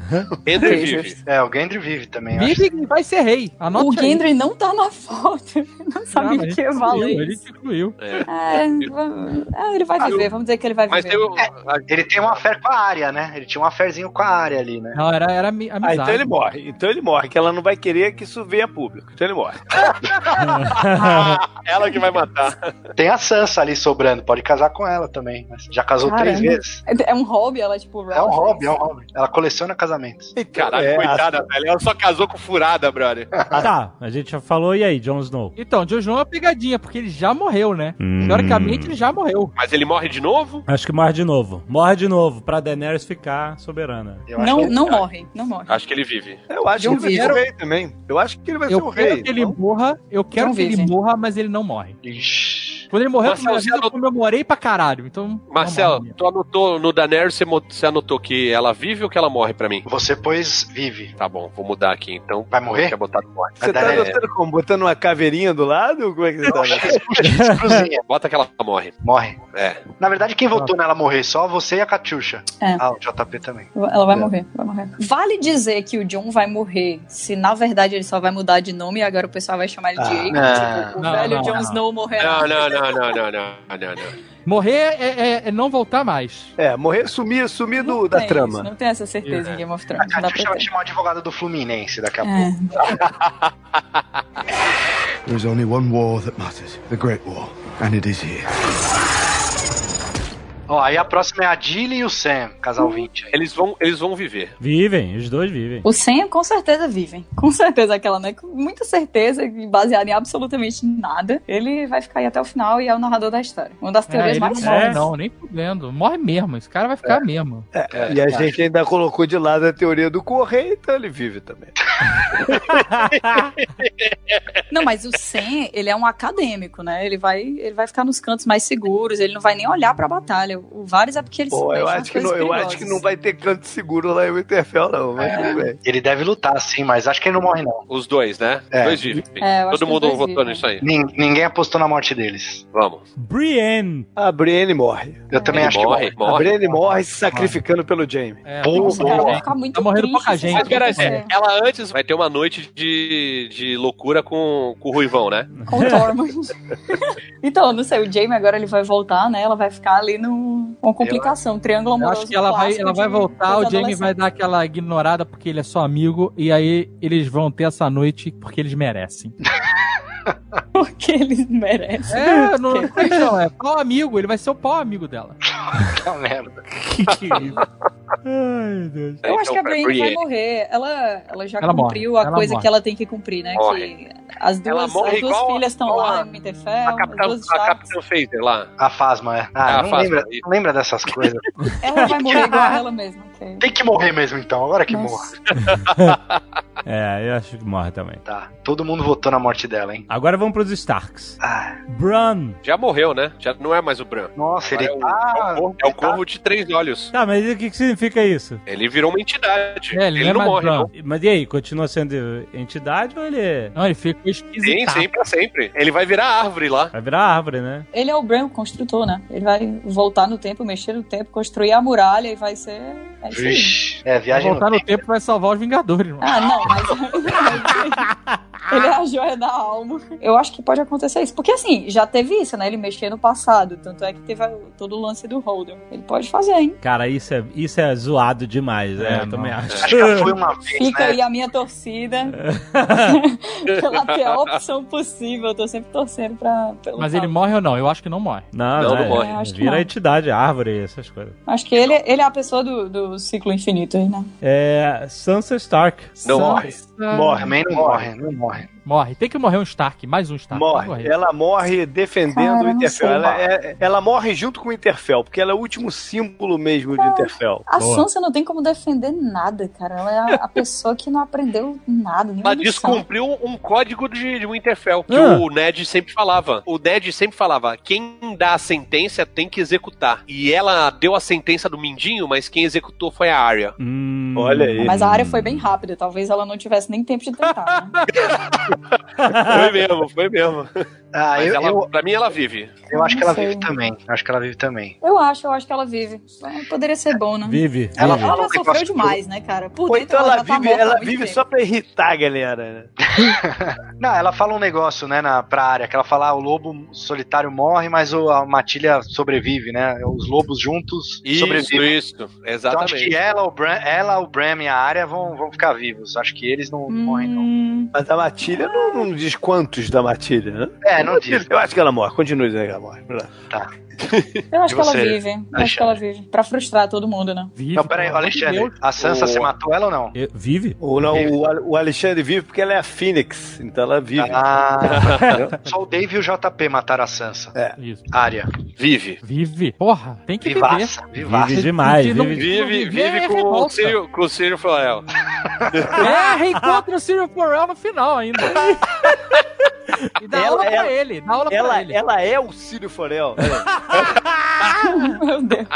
Gendry vive. É, o Gendry vive também. Vive e vai ser rei. Anota O aí. Gendry não tá na foto. Não sabia mas que a valer A gente incluiu. É. É, é, ele vai viver, vamos dizer que ele vai Mas viver. tem o. a- Ele tem uma fé com a área, né? Ele tinha um aferzinho com a área ali, né? Não, era, era ami- Ah, amizade. então ele morre. Então ele morre, que ela não vai querer que isso venha a público. Então ele morre. ela que vai matar. Tem a Sansa ali sobrando, pode casar com ela também. Mas já casou Caramba. três vezes. É um hobby, ela, tipo, É um hobby, é um hobby. Ela coleciona casamentos. Caralho, É, coitada, velho. Ela só casou com furada, brother. Tá, a gente já falou, e aí, Jon Snow? Então, Jon Snow é uma pegadinha, porque ele já morreu, né? Hum. Teoricamente, ele já morreu. Mas ele morre de novo? Acho que morre de novo. Morre de novo, pra Daenerys ficar soberana. Eu acho Não, não morre, não morre. Acho que ele vive. Eu acho John que ele vai ser o rei também. Eu acho que ele vai ser Eu o quero rei. que ele morra, eu quero Não que ele morra, mas ele não morre. Ixi. Quando ele morreu, Marcelo, eu, comemorei pra caralho. Então. Marcelo, morre. tu anotou no Daenerys, você, anotou que ela vive ou que ela morre pra mim? Você pôs vive. Tá bom, vou mudar aqui então. Vai morrer? Quer botar no morre. Você tá É. anotando como? Botando uma caveirinha do lado? Como é que você tá? Cruzinha. Bota que ela morre. Morre. É. Na verdade, quem votou nela morrer? Só você e a Catiuxa. É. Ah, o JP também. Ela vai É. morrer, vai morrer. Vale dizer que o John vai morrer se na verdade ele só vai mudar de nome e agora o pessoal vai chamar ele de Ah. Aegon. Tipo, o Não, velho não, Jon não. Snow morrerá. Não, não, não, não, não, não, não, não. Morrer é, é- é não voltar mais. É, morrer, sumir, sumir do, Não da trama. isso, não tem essa certeza em Game of A Thrones. Não dá Catiuxa vai chamar o advogado do Fluminense daqui a pouco. É. There's only one war that matters the Great War, and it is here. Ó, aí a próxima é a Dilly e o Sam, casal 20. aí. Eles vão, eles vão viver. Vivem, os dois vivem. O Sam com certeza vivem. Com certeza aquela, né? Com muita certeza, e baseado em absolutamente nada. Ele vai ficar aí até o final e é o narrador da história. Uma das É, teorias não mais morre, É. fortes. não, nem fudendo. Morre mesmo. Esse cara vai ficar mesmo. É, e a gente ainda colocou de lado a teoria do correio, então ele vive também. Não, mas o Sam, ele é um acadêmico, né? Ele vai, ele vai ficar nos cantos mais seguros, ele não vai nem olhar pra batalha. O Varys é porque ele se Pô, eu acho, que não, eu acho que não vai ter canto seguro lá em Winterfell, não. Mas bem. Ele deve lutar, sim, mas acho que ele não morre, não. Os dois, né? É. Os dois vivem. É, Todo mundo votou nisso aí. Nin- ninguém apostou na morte deles. Vamos. Brienne. A Brienne morre. Eu também Ele acho morre, que A morre. Brienne morre se sacrificando pelo Jaime. É, Pô, Nossa, cara, vou ficar muito Tá morrendo triste pouca gente. Mas peraí, acontecer. ela antes vai ter uma noite de, de loucura com, com o Ruivão, né? Com o Tormund. então, não sei, o Jaime agora ele vai voltar, né? Ela vai ficar ali no, um- uma complicação, um triângulo Eu amoroso. acho que ela vai, ela vai voltar, o Jamie vai dar aquela ignorada porque ele é só amigo, e aí eles vão ter essa noite porque eles merecem. Porque eles merecem. É, não, não, é pau amigo, ele vai ser o pau amigo dela. Puta merda. Que que é isso? Ai, meu Deus. Eu acho Então, que a Brienne vai morrer. Ela, ela já Ela cumpriu morre. a Ela coisa morre. que ela tem que cumprir, né? Morre. Que as duas, as duas igual- filhas estão lá a- em Winterfell, A as Capitã, duas a Starks. Capitã Phaser lá. A Fasma, é. Ah, Ah, não, lembra, não lembra dessas coisas. Ela vai morrer igual ela mesma. Tem que morrer mesmo então, agora que Nossa. morra. É, eu acho que morre também. Tá, todo mundo votou na morte dela, hein? Agora vamos pros Starks. Ah, Bran. Já morreu, né? Já não é mais o Bran. nossa, ele É o, tá... é o corvo, é o corvo de três olhos. Tá, mas o que, que significa isso? Ele virou uma entidade. É, ele ele não é não morre, Bran. não. Mas e aí, continua sendo entidade ou ele Não, ele Sim, esquisito. sim, pra sempre. Ele vai virar árvore lá. vai virar árvore, né? Ele é o Bran, o construtor, né? Ele vai voltar no tempo, mexer no tempo, construir a muralha e vai ser. É isso aí. Vixe, é, viagem voltar no no tempo e vai salvar os Vingadores, mano. Ah, não, mas. Ele é a joia da alma. Eu acho que pode acontecer isso. Porque assim, já teve isso, né? Ele mexer no passado. Tanto é que teve a- todo o lance do Holder. Ele pode fazer, hein? Cara, isso é, isso é zoado demais, né? É, eu também acho. Acho que foi uma vez, Fica né? aí a minha torcida. pela pior opção possível. Eu tô sempre torcendo pra. Pelo Mas tal. ele morre ou não? Eu acho que não morre. Não, Não, não, não morre. É, Vira não. entidade, árvore, essas coisas. Acho que ele, ele é a pessoa do, do ciclo infinito aí, né? É. Sansa Stark. Não Sansa- morre. Morre. Também não morre, não morre. Morre. Tem que morrer um Stark, mais um Stark. Morre. Ela morre defendendo Cara, o Interfell. Ela, é- ela morre junto com o Interfell, porque ela é o último símbolo mesmo de Interfell. A Boa. Sansa não tem como defender nada, cara. Ela é a, a pessoa que não aprendeu nada. Ela descumpriu um código de, de Winterfell, que Ah. o Ned sempre falava. O Ned sempre falava, quem dá a sentença tem que executar. E ela deu a sentença do Mindinho, mas quem executou foi a Arya. Hum, Olha aí. Mas a área foi bem rápida. Talvez ela não tivesse nem tempo de tentar, né? Foi mesmo, foi mesmo. Ah, Mas eu, ela, eu, pra mim ela vive. eu acho que ela sei. vive também. Eu acho que ela vive também. Eu acho, eu acho que ela vive. Poderia ser bom, né? Vive. Ela vive. Ela um sofreu demais, né, cara? Por Ou dentro então ela já tá vive, morta há ela vive só pra irritar a galera, né? Não, ela fala um negócio, né, na, pra área, que ela fala, ah, o lobo solitário morre, mas o- a matilha sobrevive, né? Os lobos juntos Isso, sobrevivem. isso. Então acho Exatamente. que ela, o Bram, ela, o Bram e a área vão, vão ficar vivos. Acho que eles não morrem, não. Hum, Mas a Matilha não, não diz quantos da Matilha, né? É, não diz. Eu acho que ela morre. Continue dizendo que ela morre. Lá. eu acho que ela vive. Eu acho que ela vive. Pra frustrar todo mundo, né? Vive, Não, peraí, Alexandre, a Sansa, O- você matou ela ou não? Eu- Vive? Ou não, o, Ale- o Alexandre vive porque ela é a Fênix. Então ela vive. Ah, só o Dave e o JP mataram a Sansa. Isso. Área. Vive. Vive. Porra, tem que viver. Vivaça, vivaça. Vive demais. se Vive. Vive, Vive vive é com o. Círio, com o Círio Floel. É, reencontra o Cyril Forel no final ainda. E dá Ela- aula pra ela- ele. Dá aula pra Ela, ele. ela é o Círio Forel. Meu Deus.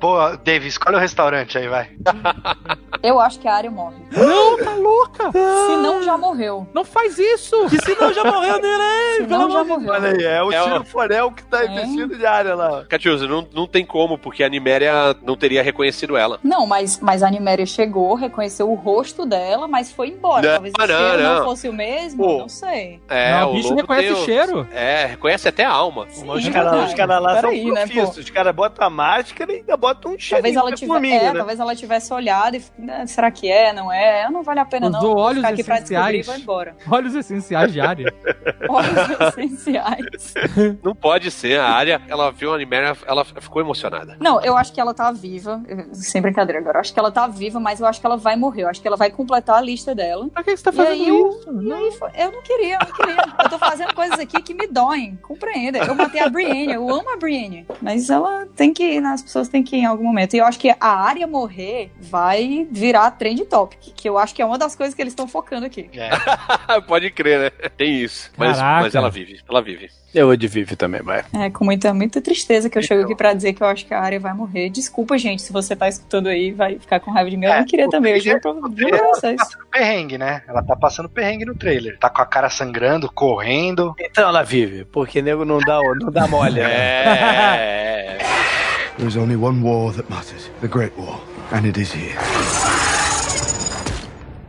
Pô, Dave, escolhe o restaurante aí, vai. Eu acho que a área morre. Não, tá louca. Se não, já morreu. Não faz isso. Que senão já morreu nele aí, Se pelo não, já amor de morreu. Olha aí, é o É o- Forel que tá É. investindo de área lá. Catiusa, não, não tem como, porque a Niméria não teria reconhecido ela. Não, mas, mas a Niméria chegou, reconheceu o rosto dela, mas foi embora. Não, Talvez o não, cheiro não, não. fosse o mesmo, Pô. não sei. É, Não, o bicho reconhece o cheiro. É, reconhece até a alma. Sim, Os caras cara lá são Peraí, né, pô? profissos. Os caras botam a máscara e ainda botam um cheirinho Talvez ela, de tive, formiga, é, né? talvez ela tivesse olhado e "Ah, será que é, não é? Não vale a pena não. Vou óleos ficar aqui pra descobrir e essenciais. vou embora. Óleos essenciais de área. Óleos essenciais. Não pode ser. A área, ela viu a Niméria, ela ficou emocionada. Não, eu acho que ela tá viva. Sem brincadeira agora. Eu acho que ela tá viva, mas eu acho que ela vai morrer. Eu acho que ela vai completar a lista dela. Pra que você tá E fazendo eu- isso? E aí foi- eu não queria, eu não queria. Eu tô fazendo coisas aqui que me doem. Compreenda. Eu matei a Brienne, eu amo a Brienne. Mas ela tem que ir, né? As pessoas têm que em algum momento. E eu acho que a área morrer vai virar trend topic. Que eu acho que é uma das coisas que eles estão focando aqui. É. pode crer, né? Tem isso. Mas, mas ela vive, ela vive. Eu de Vive também, vai. É, com muita, muita tristeza que eu chego aqui pra dizer que eu acho que a área vai morrer. Desculpa, gente, se você tá escutando aí vai ficar com raiva de mim. Eu É, não queria também, eu juro pra, vocês. Tá passando perrengue, né? Ela tá passando perrengue no trailer. Tá com a cara sangrando, correndo. Então ela vive, porque nego não dá, não dá mole, né? É. There is only one war that matters the Great War, and it is here.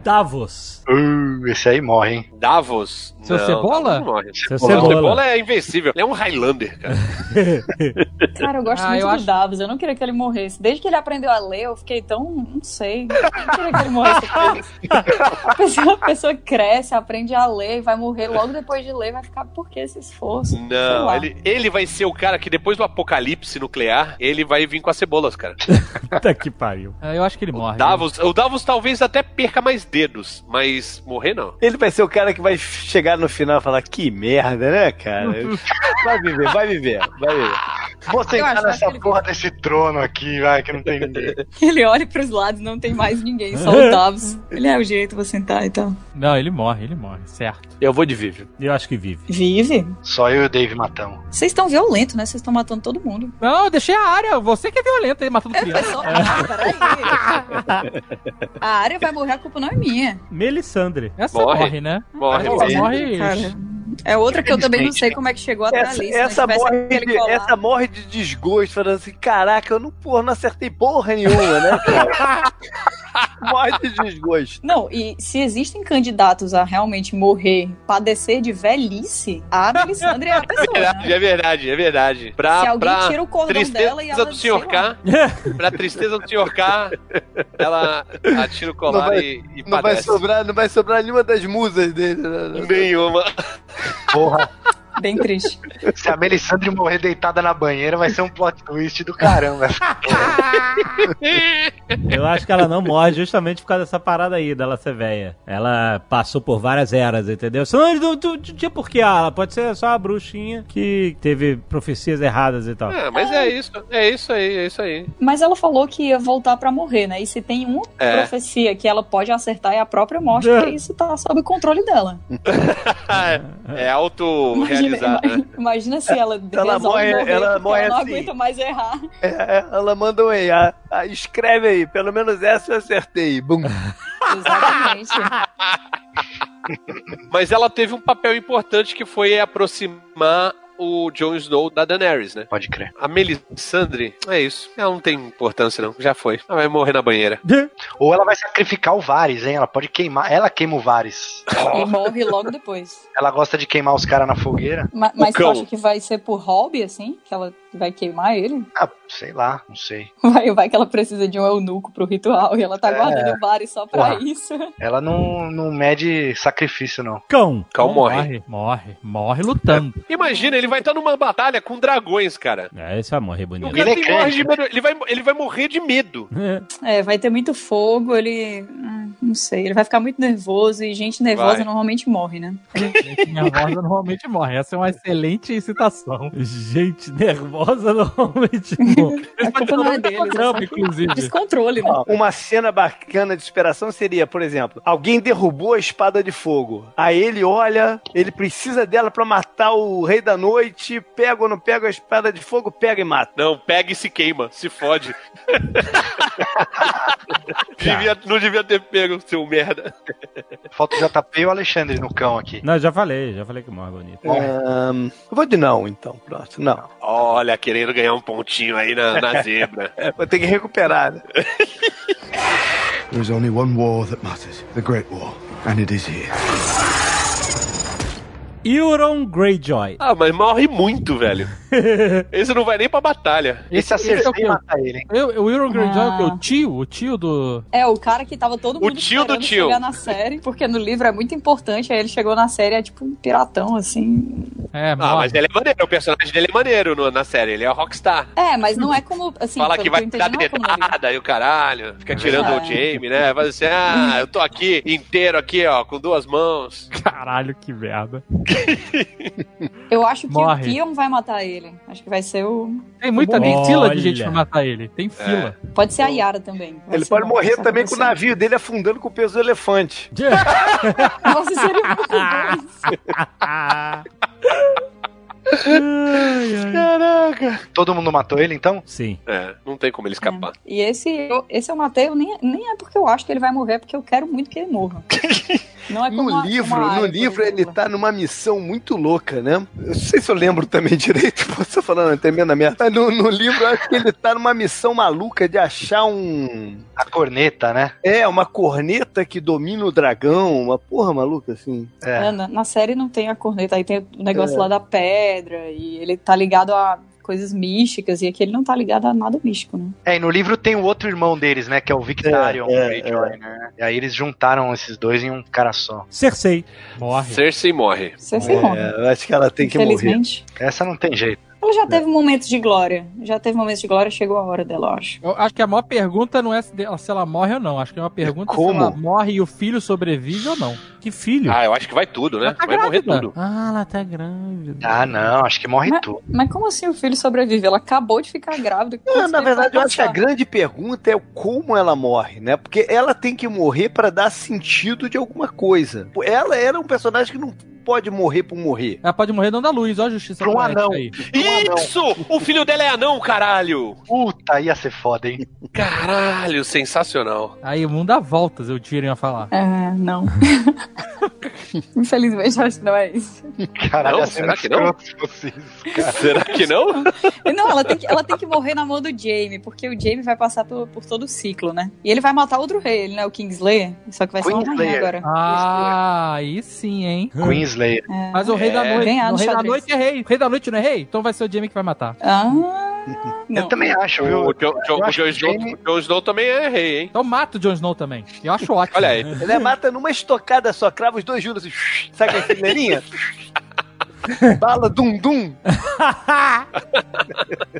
Davos. Uh, esse aí morre, hein? Davos. Seu não, Cebola? Não morre. Seu Cebola. Cebola. Cebola é invencível. Ele é um Highlander, cara. Cara, eu gosto Ah, muito eu do acho- Davos. Eu não queria que ele morresse. Desde que ele aprendeu a ler, eu fiquei tão. Não sei. Eu não queria que ele morresse. A pessoa, a pessoa cresce, aprende a ler e vai morrer logo depois de ler. Vai ficar, por que esse esforço? Não, ele, ele vai ser o cara que depois do apocalipse nuclear, ele vai vir com as cebolas, cara. Puta que pariu. É, Eu acho que ele morre. Davos, o Davos talvez até perca mais dedos, mas morrer não. Ele vai ser o cara que vai chegar no final e falar: que merda, né, cara? Vai viver, vai viver, vai viver. Vou sentar nessa que ele- porra desse trono aqui, vai, que não tem ninguém. Ele olha pros lados, não tem mais ninguém, só o Davos. Ele é o jeito, vou sentar e tal. Não, ele morre, ele morre, certo. Eu vou de vive. Eu acho que vive. Vive. Só eu e o Dave matamos. Vocês estão violentos, né? Vocês estão matando todo mundo. Não, eu deixei a área. Você que é violento aí, matando É, criança. pessoal. Ah, peraí. A área vai morrer, a culpa não é minha. Melisandre. Essa Morre. morre, né? Morre, Essa morre. morre. É outra que eu também não sei como é que chegou até Essa, ali. Se essa, morre de, essa morre de desgosto, falando assim: caraca, eu não, porra, não acertei porra nenhuma, né, cara? morre de desgosto. Não, e se existem candidatos a realmente morrer, padecer de velhice, a Melisandre é a pessoa, É né? verdade, é verdade, é verdade. Pra, Se alguém pra tira o cordão tristeza dela e ela, do lá. K, pra tristeza do Sr. K, ela atira o colar Não vai- e, e Não vai, padece. sobrar, não vai sobrar nenhuma das musas dele. né? Nenhuma. Porra, Bem triste. se a Melisandre morrer deitada na banheira, vai ser um plot twist do caramba. Eu acho que ela não morre justamente por causa dessa parada aí dela ser velha. Ela passou por várias eras, entendeu? Senão não, não, não tinha porquê. Ah, ela pode ser só a bruxinha que teve profecias erradas e tal. É, mas é isso, é isso aí, é isso aí. Mas ela falou que ia voltar pra morrer, né? E se tem uma É. profecia que ela pode acertar é a própria morte, É. porque isso tá sob o controle dela. É auto-realizado, Imagina, né? imagina se ela, Ela morre- morrer ela morre ela não assim. aguenta mais errar. É, é, ela manda um aí, escreve aí, pelo menos essa eu acertei. Bum. Exatamente. Mas ela teve um papel importante que foi aproximar o Jon Snow da Daenerys, né? Pode crer. A Melisandre, é isso. Ela não tem importância, não. Já foi. Ela vai morrer na banheira. Ou ela vai sacrificar o Varys, hein? Ela pode queimar. Ela queima o Varys. E morre logo depois. Ela gosta de queimar os caras na fogueira. Ma- Mas cão. acha que vai ser por hobby, assim? Que ela vai queimar ele? Ah, sei lá, não sei. Vai, vai que ela precisa de um eunuco pro ritual e ela tá É. guardando vários só pra Porra. isso. Ela não, não mede sacrifício, não. Cão. Cal morre. Morre, morre, morre lutando. Imagina, ele vai estar numa batalha com dragões, cara. É, esse vai morrer O bonito. cara Ele é tem morre crente, de medo. Ele vai, ele vai morrer de medo. É, vai ter muito fogo, ele. ah, Não sei, ele vai ficar muito nervoso e gente nervosa Vai. normalmente morre, né? Gente nervosa normalmente morre. Essa é uma excelente citação. Gente nervosa normalmente morre. A culpa não é deles, é programa, que- inclusive. descontrole, né? Uma cena bacana de inspiração seria, por exemplo, alguém derrubou a espada de fogo. Aí ele olha, ele precisa dela pra matar o rei da noite, pega ou não pega a espada de fogo, pega e mata. Não, pega e se queima. Se fode. Devia- não devia ter pego, seu merda. Falta o JP e o Alexandre no cão aqui. Não, já falei, já falei que morre bonito. Ahn, eu vou de não, então. Pronto, não. Olha, querendo ganhar um pontinho aí na, na zebra. É, vou ter que recuperar, né? There is only one war that matters the Great War, and it is here. Euron Greyjoy. Ah, mas morre muito, velho. Esse não vai nem pra batalha. Esse a esse é o quê? mata ele, hein? Eu, o Euron Greyjoy é o quê? Ah. O tio? O tio do... É, o cara que tava todo mundo tio do esperando tio. chegar na série, porque no livro é muito importante, aí ele chegou na série, é tipo um piratão, assim. É, Ah, morre. mas ele é maneiro. O personagem dele é maneiro no- na série. Ele é o Rockstar. É, mas não é como, assim, Fala que vai entendi, dar é dedada e o caralho. Fica tirando É. o Jamie, né? Faz assim, ah, eu tô aqui inteiro aqui, ó, com duas mãos. Caralho, que merda. Eu acho que Morre. o Pion vai matar ele. Acho que vai ser o... Tem muita tem fila de gente pra matar ele. Tem fila. Pode ser a Yara também. Vai Ele pode bom, morrer também com o navio dele afundando com o peso do elefante. Nossa, seria muito bom isso. Caraca. Todo mundo matou ele, então? Sim. É, não tem como ele escapar. E esse, eu- esse eu matei, eu nem, nem é porque eu acho que ele vai morrer, é porque eu quero muito que ele morra. Não é como No uma- livro, uma no área, por livro ele tá numa missão muito louca, né? Eu não sei se eu lembro também direito, posso falando tremenda merda. Mas no, no livro eu acho que ele tá numa missão maluca de achar um. A corneta, né? É, uma corneta que domina o dragão, uma porra maluca assim. É. É, na, na série não tem a corneta, aí tem o negócio É. lá da pedra, e ele tá ligado a coisas místicas, e aqui ele não tá ligado a nada místico, né? É, e no livro tem o outro irmão deles, né? Que é o Victarion É, é, Greyjoy, né? E aí eles juntaram esses dois em um cara só. Cersei. Morre. Cersei morre. Se morre. É, eu acho que ela tem que morrer. Infelizmente. Essa não tem jeito. Ela já teve momentos de glória. Já teve momentos de glória, chegou a hora dela, eu acho. Eu acho que a maior pergunta não é se ela- morre ou não. Acho que é uma pergunta Como? se ela morre e o filho sobrevive ou não. Que filho? Ah, eu acho que vai tudo, né? Tá Vai morrer grávida. tudo. Ah, ela tá grávida. Ah, não, acho que morre Mas- tudo. Mas como assim o filho sobrevive? Ela acabou de ficar grávida. Não, na verdade, eu acho que a grande pergunta é o como ela morre, né? Porque ela tem que morrer pra dar sentido de alguma coisa. Ela era um personagem que não pode morrer por morrer. Ela pode morrer dando a luz, ó a justiça Pra um anão. aí. Isso! O filho dela é anão, caralho! Puta, ia ser foda, hein? Caralho, sensacional. Aí o mundo dá voltas, eu tirem a falar. É, não. Infelizmente, acho que não é isso. Caralho, Não, será que não? cara. Será que não? Não, ela tem, que, ela tem que morrer na mão do Jamie, porque o Jamie vai passar por, por todo o ciclo, né? E ele vai matar outro rei, ele não é o Kingslayer, só que vai ser rainha Queenslayer. agora. Ah, aí sim, hein? Queen Slayer. É. Mas o rei da É. noite, o no rei da noite é rei. O rei da noite não é rei? Então vai ser o Jamie que vai matar. Ah, Eu também acho, viu? O Eu o Snow, Jamie- o Jon Snow também é rei, hein? Então mata o Jon Snow também. Eu acho ótimo. Olha aí. Ele é mata numa estocada só, crava os dois juntos assim, sabe aquela fileirinha? Bala dum dum.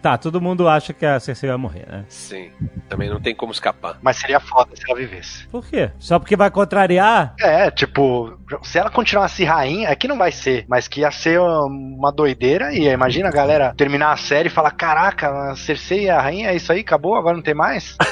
Tá, todo mundo acha que a Cersei vai morrer, né? Sim. Também não tem como escapar. Mas seria foda se ela vivesse. Por quê? Só porque vai contrariar? É, tipo, se ela continuasse rainha, aqui não vai ser, mas que ia ser uma doideira. E imagina a galera terminar a série e falar: Caraca, a Cersei é a rainha, é isso aí, acabou, agora não tem mais.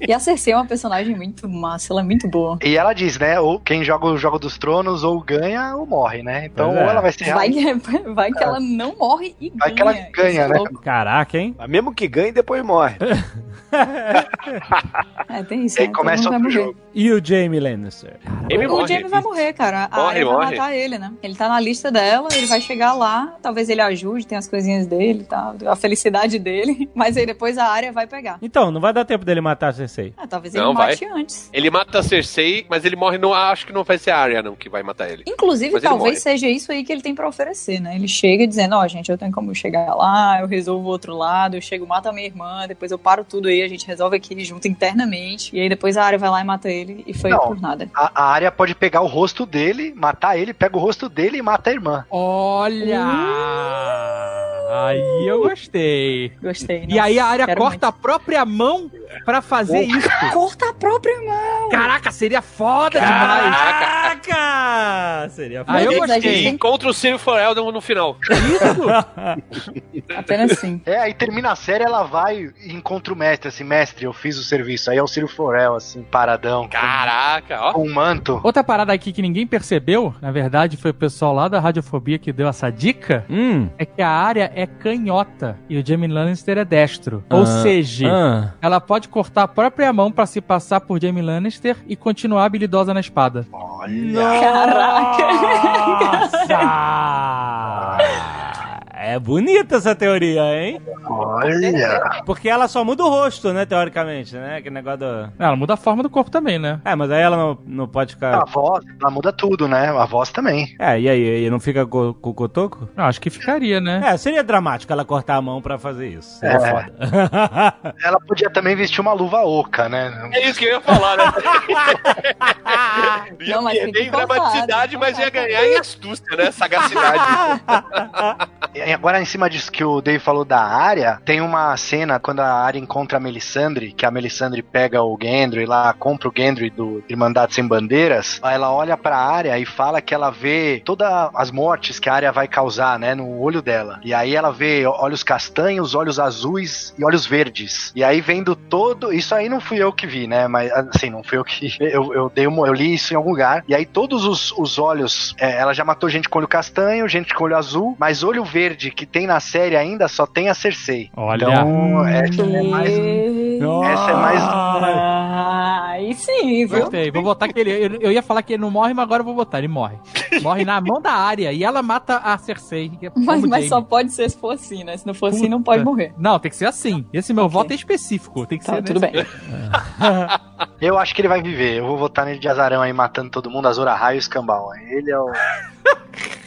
E a Cersei é uma personagem muito massa, ela é muito boa. E ela diz, né? Ou quem joga o jogo dos tronos ou ganha ou morre, né? Então, é. ou ela vai ser Vai, rainha. que- vai que ela não morre e Vai ganha. que ela ganha, Isso é né? louco. Caraca, hein? Mas mesmo que ganhe, depois morre. É, tem isso. E aí né? começa outro vai jogo. E o Jamie Lannister? Ele O morre. Jamie vai morrer, cara. A Morre, Arya vai morre. matar ele, né? Ele tá na lista dela, ele vai chegar lá, talvez ele ajude, tem as coisinhas dele, tá? A felicidade dele. Mas aí depois a Arya vai pegar. Então, não vai dar tempo dele matar a Cersei. Ah, talvez Não, ele mate antes. Ele mata a Cersei, mas ele morre no. Acho que não vai ser a Arya, não, que vai matar ele. Inclusive, Mas talvez morre. seja isso aí que ele tem pra oferecer, né? Ele chega dizendo, ó, gente, eu tenho como chegar lá, eu resolvo o outro lado, eu chego, mato a minha irmã, depois eu paro tudo aí, a gente resolve aqui junto internamente, e aí depois a área vai lá e mata ele, e foi Não. por nada. A, a Arya pode pegar o rosto dele, matar ele, pega o rosto dele e mata a irmã. Olha! Aí eu gostei. Gostei. E aí a área quero corta a própria mão pra fazer isso. Corta a própria mão! Caraca, seria foda demais. Caraca! Seria Aí eu gostei. gente E encontra o Ciro Forel no, final. Apenas sim. É, aí termina a série, ela vai e encontra o mestre, assim, mestre, eu fiz o serviço. Aí é o Ciro Forel, assim, paradão, com- Caraca, ó. com um manto. Outra parada aqui que ninguém percebeu, na verdade foi o pessoal lá da Radiofobia que deu essa dica, Hum. é que a área é canhota e o Jamie Lannister é destro. Ou Ah, seja, ah. ela pode cortar a própria mão pra se passar por Jamie Lannister e continuar habilidosa na espada. Nossa! É bonita essa teoria, hein? Olha! Porque ela só muda o rosto, né, teoricamente, né? Que negócio do... Ela muda a forma do corpo também, né? É, mas aí ela não, não pode A ficar... voz, ela muda tudo, né? A voz também. É, e aí? E não fica co- com o cotoco? Eu acho que ficaria, né? É, seria dramático ela cortar a mão pra fazer isso. Seria É. foda. Ela podia também vestir uma luva oca, né? É isso que eu ia falar, né? ia Não, mas perder em dramaticidade, mas ia ganhar em astúcia, né? Sagacidade. Agora, em cima disso que o Dave falou da área, tem uma cena quando a área encontra a Melisandre, que a Melisandre pega o Gendry lá, compra o Gendry do Irmandade Sem Bandeiras. Ela olha pra área e fala que ela vê todas as mortes que a área vai causar, né, no olho dela. E aí ela vê olhos castanhos, olhos azuis e olhos verdes. E aí vendo todo. Isso aí não fui eu que vi, né? Mas assim, não fui eu que. Eu, eu, dei uma, eu li isso em algum lugar. E aí todos os, os olhos. é, ela já matou gente com olho castanho, gente com olho azul, mas olho verde que tem na série ainda só tem a Cersei. Olha. Então, essa é mais. Essa é mais. Ai, Aí sim, viu? Gostei. Vou botar que ele. Eu, eu ia falar que ele não morre, mas agora eu vou botar. Ele morre. Morre na mão da área. E ela mata a Cersei. é Mas, mas só pode ser se for assim, né? Se não for assim, não pode Puta. morrer. Não, tem que ser assim. Esse meu Ok. voto é específico. Tem que Tá, ser. tudo nesse- bem. Eu acho que ele vai viver. Eu vou votar nele de azarão aí, matando todo mundo, Azor Ahai e o Escambau. Ele é o.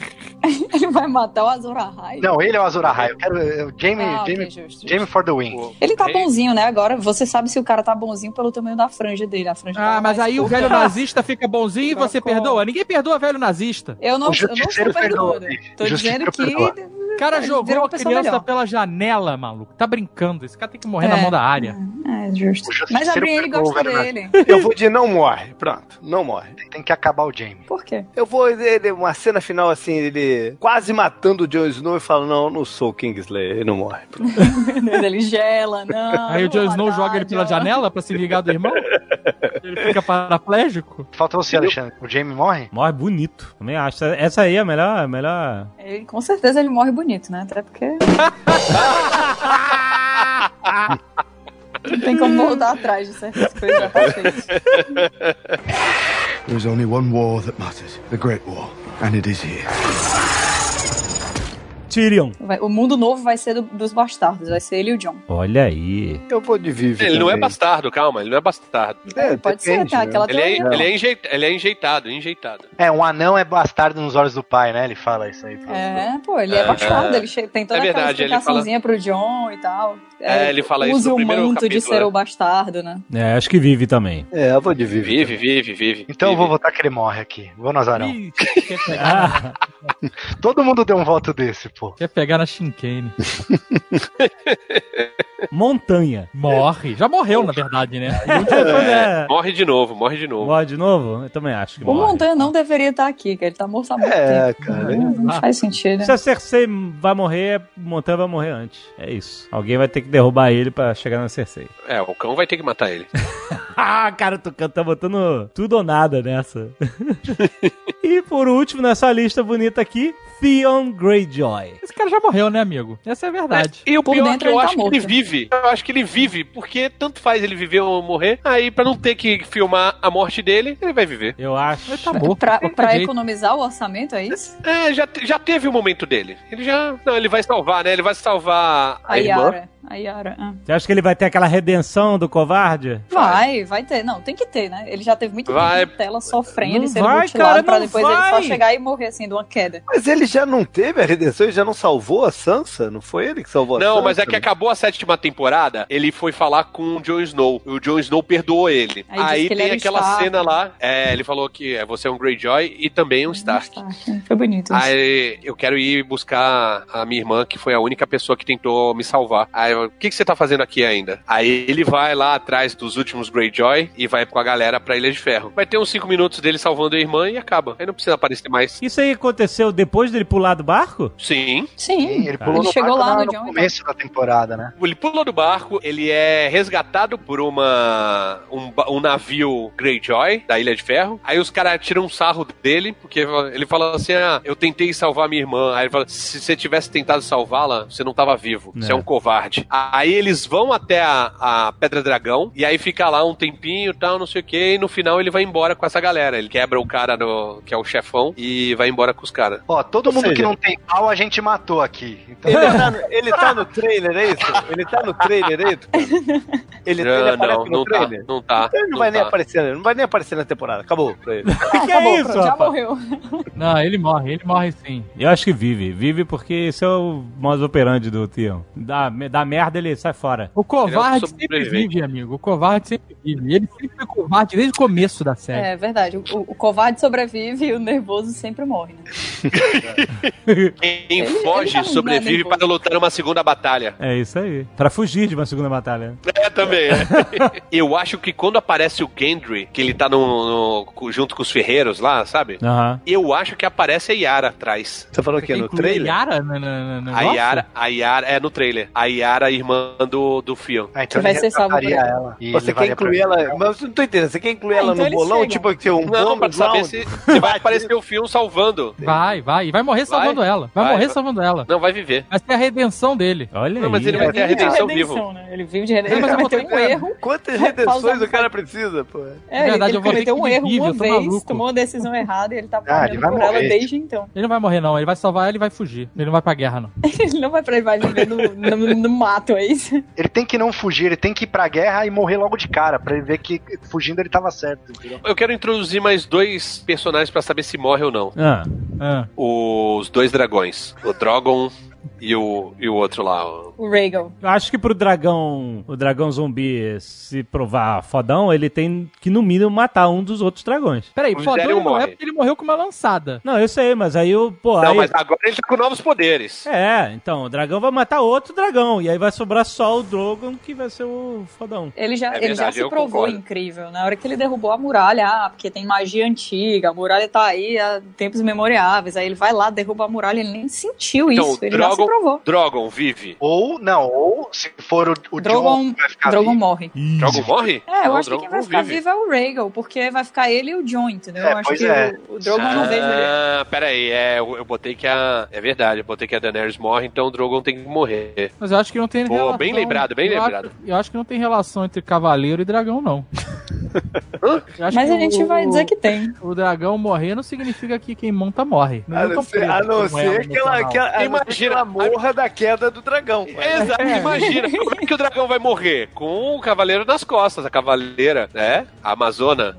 Ele vai matar o Azor Ahai. Não, ele é o Azor Ahai. Eu quero. Eu, Jamie, Ah, Jamie, justo, Jamie justo. for the win. Ele tá bonzinho, né? Agora você sabe se o cara tá bonzinho pelo tamanho da franja dele. A franja Ah, tava mas aí o curta. velho nazista fica bonzinho e você perdoa? Ninguém perdoa velho nazista. Eu não, O eu não perdoando. perdoa. Tô O dizendo que. O cara Ele jogou uma criança melhor. pela janela, maluco. Tá brincando. Esse cara tem que morrer na É. mão da área. É, justo. O justiceiro Mas a Brienne gosta velho dele. Eu vou de não morre. Pronto, não morre. Tem que acabar o Jamie. Por quê? Eu vou ele, uma cena final assim, ele quase matando o Jon Snow e fala: Não, eu não sou o Kingsley, ele não morre. Ele gela, não. Aí o não Jon Snow joga ele pela janela pra se vingar do irmão? Ele fica paraplégico? Falta você, Alexandre. O Jamie morre? Morre bonito. Também acho. Essa aí é a melhor. a melhor... Ele, com certeza ele morre bonito, né? Até porque. Não tem como voltar atrás de certas coisas já tá feito. There is only one war that matters the Great War, and it is here. Tyrion. Vai- o mundo novo vai ser do- dos bastardos, vai ser ele e o John. Olha aí. Eu vou de Vivi. Ele não é também. bastardo, calma, ele não é bastardo. É, Pode ser, depende, tá? né? Aquela Ele é, ele, é ele é enjeitado, enjeitado. É, um anão é bastardo nos olhos do pai, né? Ele fala isso aí. É, pô, ele é, É. bastardo, ele che- tem toda É aquela verdade, ele explicaçãozinha pro John e tal. É, ele fala isso no o primeiro manto de capítulo, ser né? o bastardo, né? É, acho que vive também. É, eu vou de Vivi. Vive, vive, vive. Então eu vive. vou votar que ele morre aqui. Vou no azarão. Ah, Todo mundo deu um voto desse, pô. Quer pegar na Shinkane. montanha. Morre. Já morreu, na verdade, né? É. Morre de novo, morre de novo. Morre de novo? Eu também acho que O morre. Montanha não deveria estar aqui, que ele tá morto há muito É, tempo. cara. Não, não faz sentido. Se a Cersei vai morrer, Montanha vai morrer antes. É isso. Alguém vai ter que derrubar ele pra chegar na Cersei. É, o cão vai ter que matar ele. Ah, cara, tu tá botando tudo ou nada nessa. E por último, nessa lista bonita aqui, Theon Greyjoy. Esse cara já morreu, né, amigo? Essa é a verdade. E o Por pior é dentro que eu tá acho que ele vive. Eu acho que ele vive, porque tanto faz ele viver ou morrer. Aí, pra não ter que filmar a morte dele, ele vai viver. Eu acho. Ele tá morto. Pra, pra jeito. economizar o orçamento, é isso? É, já, já teve o momento dele. Ele já. Não, ele vai salvar, né? Ele vai salvar a, A irmã. Yara. A Yara. ah. Você acha que ele vai ter aquela redenção do covarde? Vai, vai ter. Não, tem que ter, né? Ele já teve muito Vai. tempo na tela sofrendo Não e sendo vai, mutilado cara, pra não depois ele vai. só chegar e morrer assim de uma queda. Mas ele já não teve a redenção, ele já não salvou a Sansa? Não foi ele que salvou a Sansa? Não, mas é que acabou a sétima temporada, ele foi falar com o Jon Snow. E o Jon Snow perdoou ele. Aí Aí, ele tem era aquela Stark. cena lá. É, ele falou que é, você é um Greyjoy e também um Stark. Stark. Foi bonito. isso. Aí eu quero ir buscar a minha irmã, que foi a única pessoa que tentou me salvar. Aí eu, o que, que você tá fazendo aqui ainda? Aí ele vai lá atrás dos últimos Greyjoy e vai com a galera pra Ilha de Ferro. Vai ter uns cinco minutos dele salvando a irmã e acaba. Aí não precisa aparecer mais. Isso aí aconteceu depois dele pular do barco? Sim. Sim, Ele pulou ele no chegou barco lá na- no John começo da temporada, né? Ele pula do barco, ele é resgatado por uma um, um navio Greyjoy da Ilha de Ferro. Aí os caras tiram um sarro dele, porque ele fala assim: Ah, eu tentei salvar minha irmã. Aí ele fala: Se você tivesse tentado salvá-la, você não tava vivo. Você é É. um covarde. Aí eles vão até a, a Pedra Dragão, e aí fica lá um tempinho e tal, não sei o que, e no final ele vai embora com essa galera. Ele quebra o cara no, que é o chefão e vai embora com os caras. Ó, todo Ou mundo seja- que não tem pau a gente matou aqui. Então, Ele tá, no, ele tá no trailer, é isso? Ele tá no trailer, é isso? Ele, ele Não, aparece não, no não tá, trailer? não tá. Ele não, vai nem tá. aparecer, ele não vai nem aparecer na temporada. Acabou pra ele. que é Acabou, isso, pronto, já rapaz? morreu. Não, ele morre, ele morre sim. Eu acho que vive. Vive porque esse é o modus operandi do Theon. Da, da merda ele sai fora. O covarde Ele é um sempre vive, amigo. O covarde sempre vive. Ele sempre foi covarde desde o começo da série. É verdade. O, o covarde sobrevive e o nervoso sempre morre, né? Quem Ele- foge ele tá- não é sobrevive nervoso. para lutar numa segunda batalha. É isso aí. Pra fugir de uma segunda batalha. É, também. é. Eu acho que quando aparece o Gendry, que ele tá no, no- junto com os ferreiros lá, sabe? Eu acho que aparece a Yara atrás. Você falou que é no trailer? Yara no, no, no A? Yara, a Yara, é no trailer. A Yara matar a irmã do, do Fion. Ah, então Que vai ele ser salvo por ela. ela. e Você quer incluir ela. Mas eu não tô entendendo. Você quer incluir Ah, ela então no bolão? chegam. Tipo, ter um Não, pra saber round? se, se vai aparecer o Fion salvando. Vai, vai. E vai morrer Vai? salvando ela. Vai, Vai, morrer vai. salvando ela. Não, vai viver. Vai ser a redenção dele. Olha Não, mas aí. ele vai ter a redenção redenção, vivo. né? Ele vive de redenção. É, mas Ele cometeu um que- erro. Quantas Vai redenções o cara precisa, pô? É, verdade, ele eu vou ter cometeu que um ele erro uma tô vez, tomou uma decisão errada e ele tá Ah, pagando ele vai por ela morrer. desde então. Ele não vai morrer, não. Ele vai salvar ela e vai fugir. Ele não vai pra guerra, não. Ele não vai pra ele vai viver no, no, no mato, é isso? Ele tem que não fugir, ele tem que ir pra guerra e morrer logo de cara, pra ele ver que fugindo ele tava certo, entendeu? Eu quero introduzir mais dois personagens pra saber se morre ou não. Ah, Ah. Os dois dragões. O Drogon e o, e o outro lá. o- O Rhaegal. eu acho que pro dragão, o dragão zumbi se provar fodão, ele tem que no mínimo matar um dos outros dragões. Peraí, O fodão não é porque ele morreu com uma lançada. Não, eu sei, mas aí o, pô, Não, aí... mas agora ele tá com novos poderes. É, então, o dragão vai matar outro dragão, e aí vai sobrar só o Drogon, que vai ser o fodão. Ele já, É ele já verdade, se provou concordo. incrível. Na hora que ele derrubou a muralha, ah, porque tem magia antiga, a muralha tá aí há tempos imemoriáveis. Aí ele vai lá, derruba a muralha, ele nem sentiu Então, isso. Ele já se Drogon- provou. Drogon vive. Ou, não, ou se for o, o Drogon, vai ficar Drogon vivo. morre. Drogon morre? É, eu Não, acho que quem vai ficar vive. vivo é o Rhaegal, porque vai ficar ele e o Jon, entendeu? É, eu acho que é. o, o Drogon não vejo ele. Ah, peraí, é, eu, eu botei que a. É verdade, eu botei que a Daenerys morre, então o Drogon tem que morrer. Mas eu acho que não tem Pô, relação. bem lembrado, bem eu lembrado. Acho, eu acho que não tem relação entre cavaleiro e dragão, não. Mas a gente o- vai dizer que tem. O dragão morrer não significa que quem monta morre. A não ser, a não ser que ela, que ela, não Imagina- ela morra da queda do dragão. Exato, imagina, como é que o dragão vai morrer? Com o cavaleiro nas costas, a cavaleira, né? A Amazona.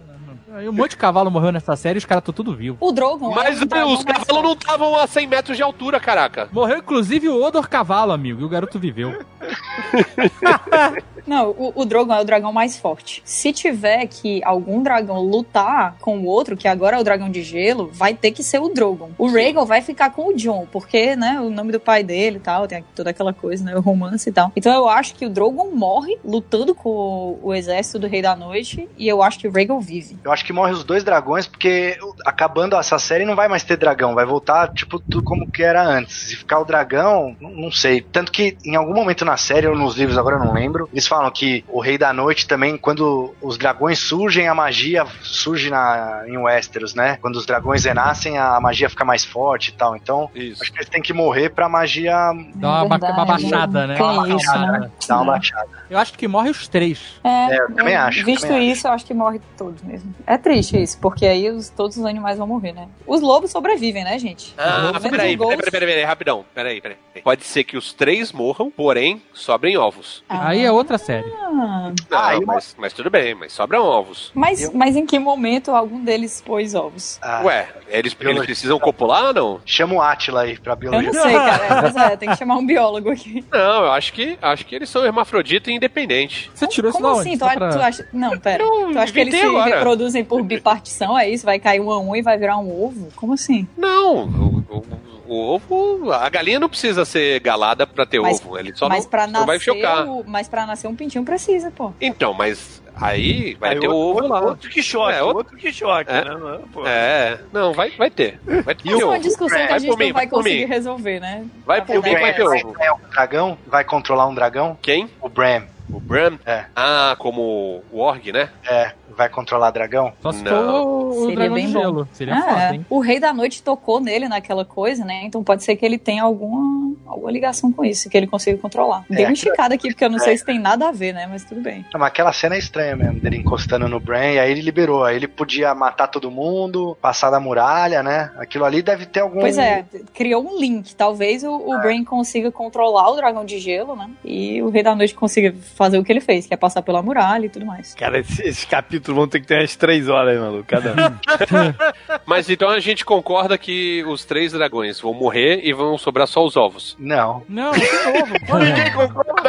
Um monte de cavalo morreu nessa série e os caras estão tudo vivos. O Drogon Mas é os cavalos não estavam a 100 metros de altura, caraca. Morreu inclusive o Odor Cavalo, amigo, e o garoto viveu. Não, o, o Drogon é o dragão mais forte. Se tiver que algum dragão lutar com o outro, que agora é o dragão de gelo, vai ter que ser o Drogon. O Rhaegal vai ficar com o Jon, porque, né, o nome do pai dele e tal, tem toda aquela coisa, né, o romance e tal. Então eu acho que o Drogon morre lutando com o exército do Rei da Noite, e eu acho que o Rhaegal vive. Eu acho que morre os dois dragões, porque acabando essa série não vai mais ter dragão, vai voltar, tipo, tudo como que era antes. Se ficar o dragão, não não sei. Tanto que em algum momento na série, ou nos livros, agora eu não lembro, eles falam que o Rei da Noite também, quando os dragões surgem, a magia surge na, em Westeros, né? Quando os dragões renascem, a magia fica mais forte e tal. Então, Isso. acho que eles têm que morrer pra magia Dá uma, Verdade, uma baixada, né? tem Uma isso, baixada. né? dar uma baixada. Eu acho que morre os três. É, É, eu também acho, Visto também isso, eu acho que morre todos mesmo. É triste isso, porque aí os- todos os animais vão morrer, né? Os lobos sobrevivem, né, gente? Ah, peraí, peraí, peraí, peraí, rapidão. Peraí, peraí. Pode ser que os três morram, porém, sobrem ovos. Ah. Aí é outra série. Não, Ah, mas, mas tudo bem, mas sobram ovos. Mas, mas em que momento algum deles pôs ovos? Ah, Ué, eles, eles biologia. precisam copular ou não? Chama o Atila aí pra Eu biologia. não sei, cara. É, Mas é, tem que chamar um biólogo aqui. Não, eu acho que acho que eles são hermafrodita e independente. Você tirou isso Como assim? Tu, pra- tu acha. Não, pera. Eu Tu acha que eles se agora. reproduzem por bipartição? É isso? Vai cair um a um e vai virar um ovo? Como assim? Não, o, o- o ovo, a galinha não precisa ser galada pra ter Mas- ovo, ele só mas não, pra não vai chocar. O, mas pra nascer um pintinho precisa, pô. Então, mas aí vai Aí ter o ovo outro, lá. Outro que choque, É, outro- outro que choque, É. né? Não, pô. É, não, vai, vai ter. Vai ter Isso é uma ovo. discussão que a Vai gente mim, não vai vai conseguir resolver, né? Vai por mim, vai é ter ovo. É um dragão? Vai controlar um dragão? Quem? O Bram. O Bran? É. Ah, como o Org, né? É, vai controlar dragão? Só se Não. for o, o Seria dragão bem de gelo. Seria Ah, foda, é. hein? O Rei da Noite tocou nele naquela coisa, né? Então pode ser que ele tenha alguma, alguma ligação com isso, que ele consiga controlar. É, Dei uma aquilo- esticada aqui, porque eu não é. sei se tem nada a ver, né? Mas tudo bem. Não, mas aquela cena é estranha mesmo, dele encostando no Bran, e aí ele liberou. Aí ele podia matar todo mundo, passar da muralha, né? Aquilo ali deve ter algum. Pois é, criou um link. Talvez o, o Brain consiga controlar o dragão de gelo, né? E o Rei da Noite consiga fazer o que ele fez, que é passar pela muralha e tudo mais. Cara, esses, esses capítulos vão ter que ter umas três horas, maluco, cada um. Mas então a gente concorda que os três dragões vão morrer e vão sobrar só os ovos. Não. Não, pô. Ninguém concorda.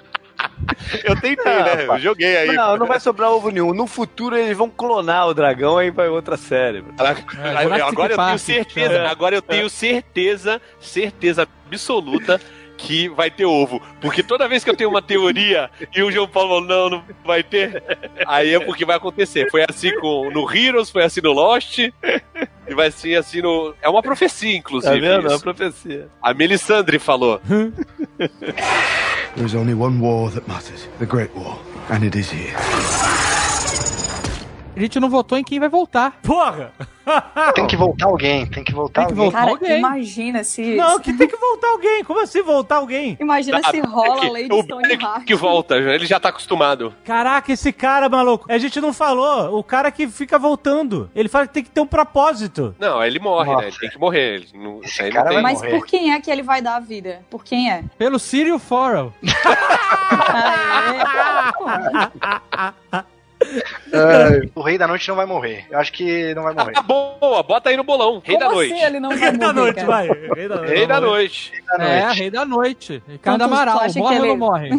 Eu tentei, Ah, né? pá. Eu joguei aí. Não, não vai sobrar ovo nenhum. No futuro eles vão clonar o dragão aí vai outra série. É, agora eu tenho certeza, É. agora eu tenho certeza, certeza absoluta que vai ter ovo. Porque toda vez que eu tenho uma teoria e o João Paulo falou, não, não vai ter, aí é porque vai acontecer. Foi assim com, no Heroes, foi assim no Lost, e vai ser assim no... É uma profecia, inclusive. vendo? É uma profecia. A Melisandre falou. There is only one war that matters the Great War, and it is here. A gente não votou em quem vai voltar. Porra! Tem que voltar alguém, tem que voltar Tem que alguém. voltar Cara, alguém. imagina se. Não, que tem que voltar alguém. Como assim voltar alguém? Imagina se rola a É lei que de que volta, ele já tá acostumado. Caraca, esse cara, maluco. A gente não falou. O cara que fica voltando. Ele fala que tem que ter um propósito. Não, ele morre, Nossa. né? Ele tem que morrer. Ele não, Esse aí cara não Mas morrer. por quem é que ele vai dar a vida? Por quem é? Pelo Sirio O Rei da Noite não vai morrer. Eu acho que não vai morrer. Ah, boa, bota aí no bolão. Rei Como da noite. assim ele não vai Rei da morrer, noite, cara? vai. Rei da noite. Rei da noite. Rei da É, Noite. Rei da Noite. Ricardo Amaral. Morre ou não morre?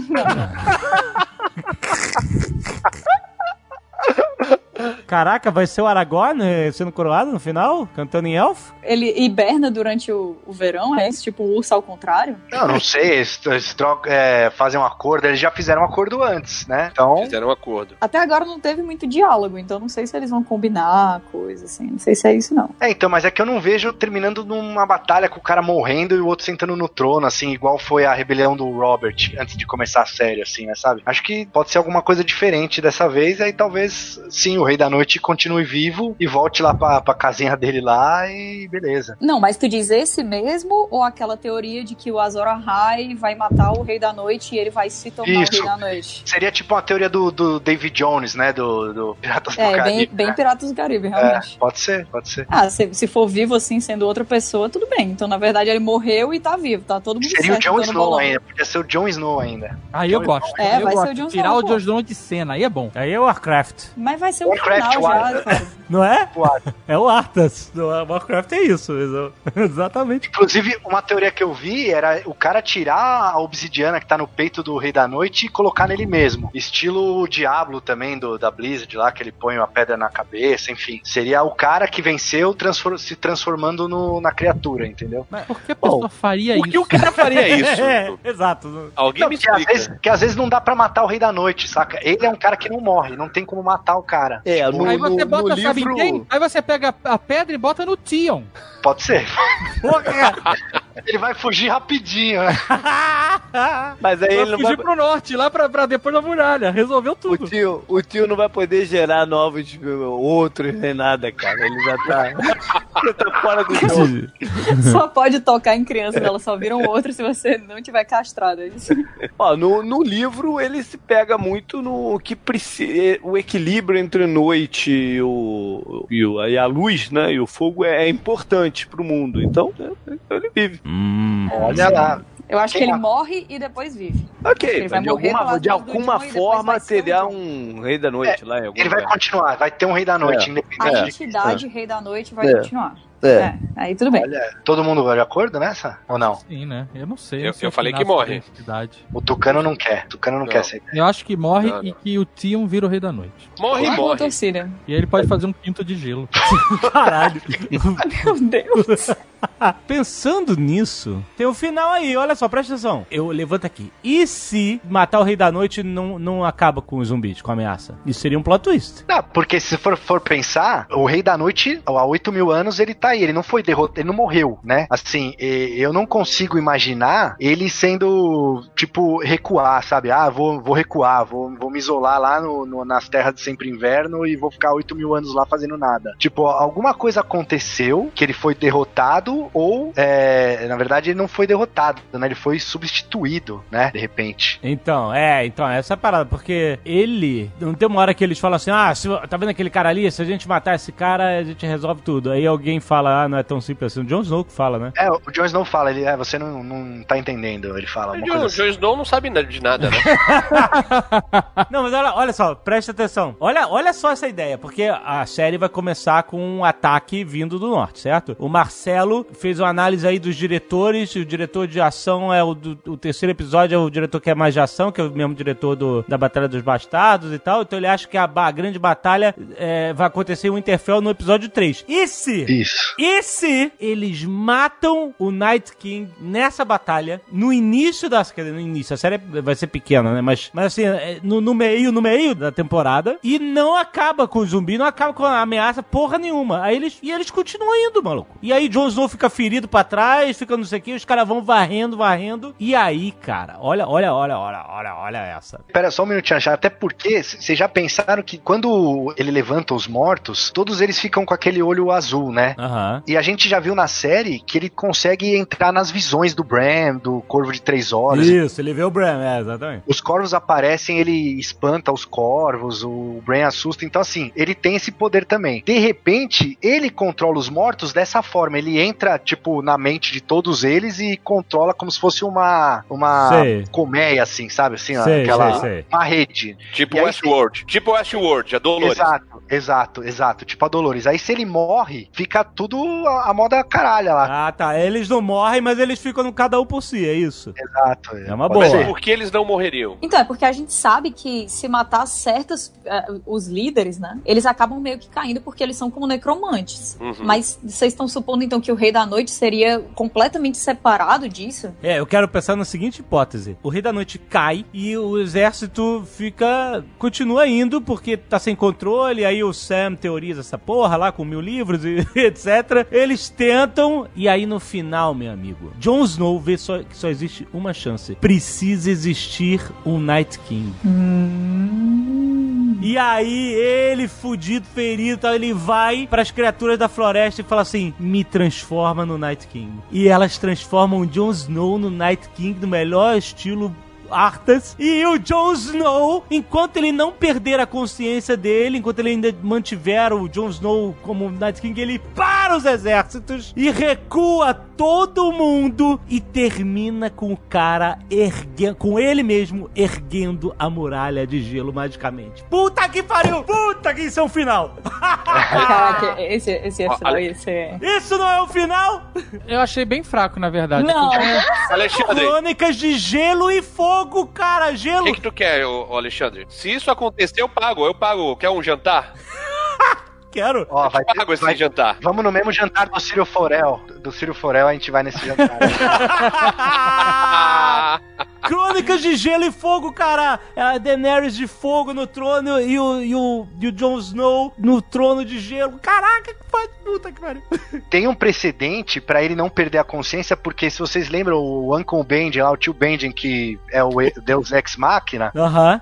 Caraca, vai ser o Aragorn eh, sendo coroado no final? Cantando em elfo? Ele hiberna durante o, o verão, é isso? Tipo o urso ao contrário? Não, não sei, eles, eles trocam, é, fazem um acordo, eles já fizeram um acordo antes, né? Então, Fizeram um acordo. Até agora não teve muito diálogo, então não sei se eles vão combinar coisa assim. Não sei se é isso, não. é, então, mas é que eu não vejo terminando numa batalha com o cara morrendo e o outro sentando no trono, assim, igual foi a rebelião do Robert antes de começar a série, assim, né, sabe? Acho que pode ser alguma coisa diferente dessa vez, aí talvez, sim, o Rei da Noite continue vivo e volte lá pra, pra casinha dele lá e beleza. Não, mas tu diz esse mesmo ou aquela teoria de que o Azor Ahai vai matar o Rei da Noite e ele vai se tornar Isso. o Rei da Noite? Seria tipo uma teoria do, do David Jones, né, do, do Piratas do É, Caribe. bem, bem né? Piratas do Caribe, É, realmente. pode ser, pode ser. Ah, se, se for vivo assim, sendo outra pessoa, tudo bem. Então, na verdade, ele morreu e tá vivo, tá todo mundo Seria o certo. Jon então, no Snow bolão. ainda, podia ser o Jon Snow ainda. Aí eu gosto. É, eu vai gosto. ser o Jon Tirar Snow, o pô. Jon Snow de cena, aí é bom. Aí é o Warcraft. Mas vai ser o Warcraft, cara. Não é? É o Arthas. Warcraft é isso. exa- Exatamente. Inclusive, uma teoria que eu vi era o cara tirar a obsidiana que tá no peito do Rei da Noite e colocar nele mesmo. Estilo o Diablo também, do, da Blizzard lá, que ele põe uma pedra na cabeça, enfim. Seria o cara que venceu transfor- se transformando no- na criatura, entendeu? Mas por que a pessoa faria Por que isso? o cara faria isso? É, exato. Alguém Não, me que, às explica. vezes, que às vezes não dá pra matar o Rei da Noite, saca? Ele é um cara que não morre, não tem como matar o cara. É, no, Aí você no- bota, no sabe livro... em quem? Aí você pega a pedra e bota no Tion. Pode ser. Porra! Ele vai fugir rapidinho, né? Mas aí Vai ele não fugir vai... pro norte, lá pra, pra depois da muralha. Resolveu O tudo. tio, o tio não vai poder gerar novos outros nem nada, cara. Ele já tá, já tá fora do jogo. Só pode tocar em crianças, elas só viram outro se você não tiver castrado. É isso. Ó, no, no livro ele se pega muito no que precisa, o equilíbrio entre noite e, o, e, o- e a luz, né? E o fogo é, é importante pro mundo. Então, é, é, ele vive. Olha lá. Eu acho Quem que ele morre e depois vive. Ok, Ele vai de alguma, de alguma forma terá um rei da noite lá em algum Ele vai lugar. continuar, vai ter um Rei da Noite, É. independente A de entidade Rei da Noite vai É. continuar. É, aí tudo bem. Olha, todo mundo vai de acordo nessa? Ou não? Sim, né? Eu não sei. Eu- sei eu falei que morre. O Tucano não quer. O Tucano não, Não. quer ser. Eu acho que morre Não, e não. que o Tion vira o rei da noite. Morre e morre. torcida. E aí ele pode fazer um pinto de gelo. Caralho. Meu Deus. Pensando nisso, tem o final aí, olha só, presta atenção. Eu levanto aqui. E se matar o Rei da Noite não, não acaba com os zumbis, com a ameaça? Isso seria um plot twist. Não, porque se for, for pensar, o Rei da Noite, há 8 mil anos, ele tá aí. Ele não foi derrotado, ele não morreu, né? Assim, eu não consigo imaginar ele sendo, tipo, recuar, sabe? Ah, vou, vou recuar, vou, vou me isolar lá no, no- nas terras de sempre inverno e vou ficar 8 mil anos lá fazendo nada. Tipo, alguma coisa aconteceu que ele foi derrotado ou, é, na verdade, ele não foi derrotado, né? Ele foi substituído, né? De repente. Então, é, então, essa é a parada, porque ele. Não tem uma hora que eles falam assim: ah, se- tá vendo aquele cara ali? Se a gente matar esse cara, a gente resolve tudo. Aí alguém fala: ah, não é tão simples assim. O Jon Snow que fala, né? É, o Jon Snow fala, ele, é, você não, não tá entendendo, ele fala. O Uma Jon coisa assim. Jon Snow não sabe de nada, né? Não, mas olha, olha só, presta atenção. Olha, olha só essa ideia, porque a série vai começar com um ataque vindo do norte, certo? O Marcelo fez uma análise aí dos diretores, o diretor de ação é o do o terceiro episódio, é o diretor que é mais de ação, que é o mesmo diretor do, da Batalha dos Bastardos e tal. Então ele acha que a, a grande batalha é, vai acontecer em Winterfell no episódio 3. E se Isso. E se eles matam o Night King nessa batalha, no início da dizer, no início, a série vai ser pequena, né? Mas, mas assim, é, no, no meio, no meio da temporada, e não acaba com o zumbi, não acaba com a ameaça porra nenhuma. Aí eles, e eles continuam indo, maluco. E aí Jon Snow fica ferido pra trás, fica não sei o que, os caras vão varrendo, varrendo. E aí, cara, olha, olha, olha, olha, olha, olha essa. Pera só um minutinho, achar. Até porque vocês já pensaram que quando ele levanta os mortos, todos eles ficam com aquele olho azul, né? Aham. E a gente já viu na série que ele consegue entrar nas visões do Bram, do Corvo de Três Olhos. Isso, ele vê o Bram, é, exatamente. Os corvos aparecem, ele espanta os corvos, o Bran assusta. Então, assim, ele tem esse poder também. De repente, ele controla os mortos dessa forma. Ele entra, tipo, na mente de todos eles e controla como se fosse uma, uma Sei. colmeia, assim, sabe? Assim, Sei, aquela sei, sei. uma rede. Tipo E aí, Westworld. Tipo Westworld, a Dolores. Exato, exato, exato. Tipo a Dolores. Aí se ele morre, fica tudo a, a moda caralha lá. Ah, tá. Eles não morrem, mas eles ficam no cada um por si, é isso. Exato. É uma Pode boa. ser. Por que eles não morreriam? Então, é porque a gente sabe que se matar certos, eh, os líderes, né? Eles acabam meio que caindo porque eles são como necromantes. Uhum. Mas vocês estão supondo então que o Rei da Noite seria completamente separado disso? É, eu quero pensar na seguinte hipótese: o Rei da Noite cai e o exército fica. continua indo porque tá sem controle. Aí o Sam teoriza essa porra lá com mil livros e etc. Eles tentam, e aí no final, meu amigo, Jon Snow vê só, que só existe uma chance: precisa existir um Night King. E aí, ele, fudido, ferido, tal, ele vai pras criaturas da floresta e fala assim: me transforma no Night King. E elas transformam Jon Snow no Night King do melhor estilo. Arthas e o Jon Snow, enquanto ele não perder a consciência dele, enquanto ele ainda mantiver o Jon Snow como Night King, ele para os exércitos e recua todo mundo e termina com o cara erguendo, com ele mesmo erguendo a muralha de gelo magicamente. Puta que pariu! Puta que isso é um final! Caraca, esse, esse é final, esse é... Isso não é o final? Eu achei bem fraco, na verdade. Não, Alexandre, Crônicas de gelo e fogo, cara! o Gelo! que, que tu quer, ô, Alexandre? Se isso acontecer, eu pago. Eu pago. Quer um jantar? Quero! Ó, vai ter, Pago esse vai- jantar. Vamos no mesmo jantar do Círio Forel. Do Círio Forel a gente vai nesse jantar. Crônicas de gelo e fogo, cara! A Daenerys de fogo no trono e o, e o, e o Jon Snow no trono de gelo. Caraca, que fa- puta que pariu. Tem um precedente pra ele não perder a consciência, porque se vocês lembram, o Uncle Benjen, lá, o tio Benjen, que é o e- Deus Ex Machina,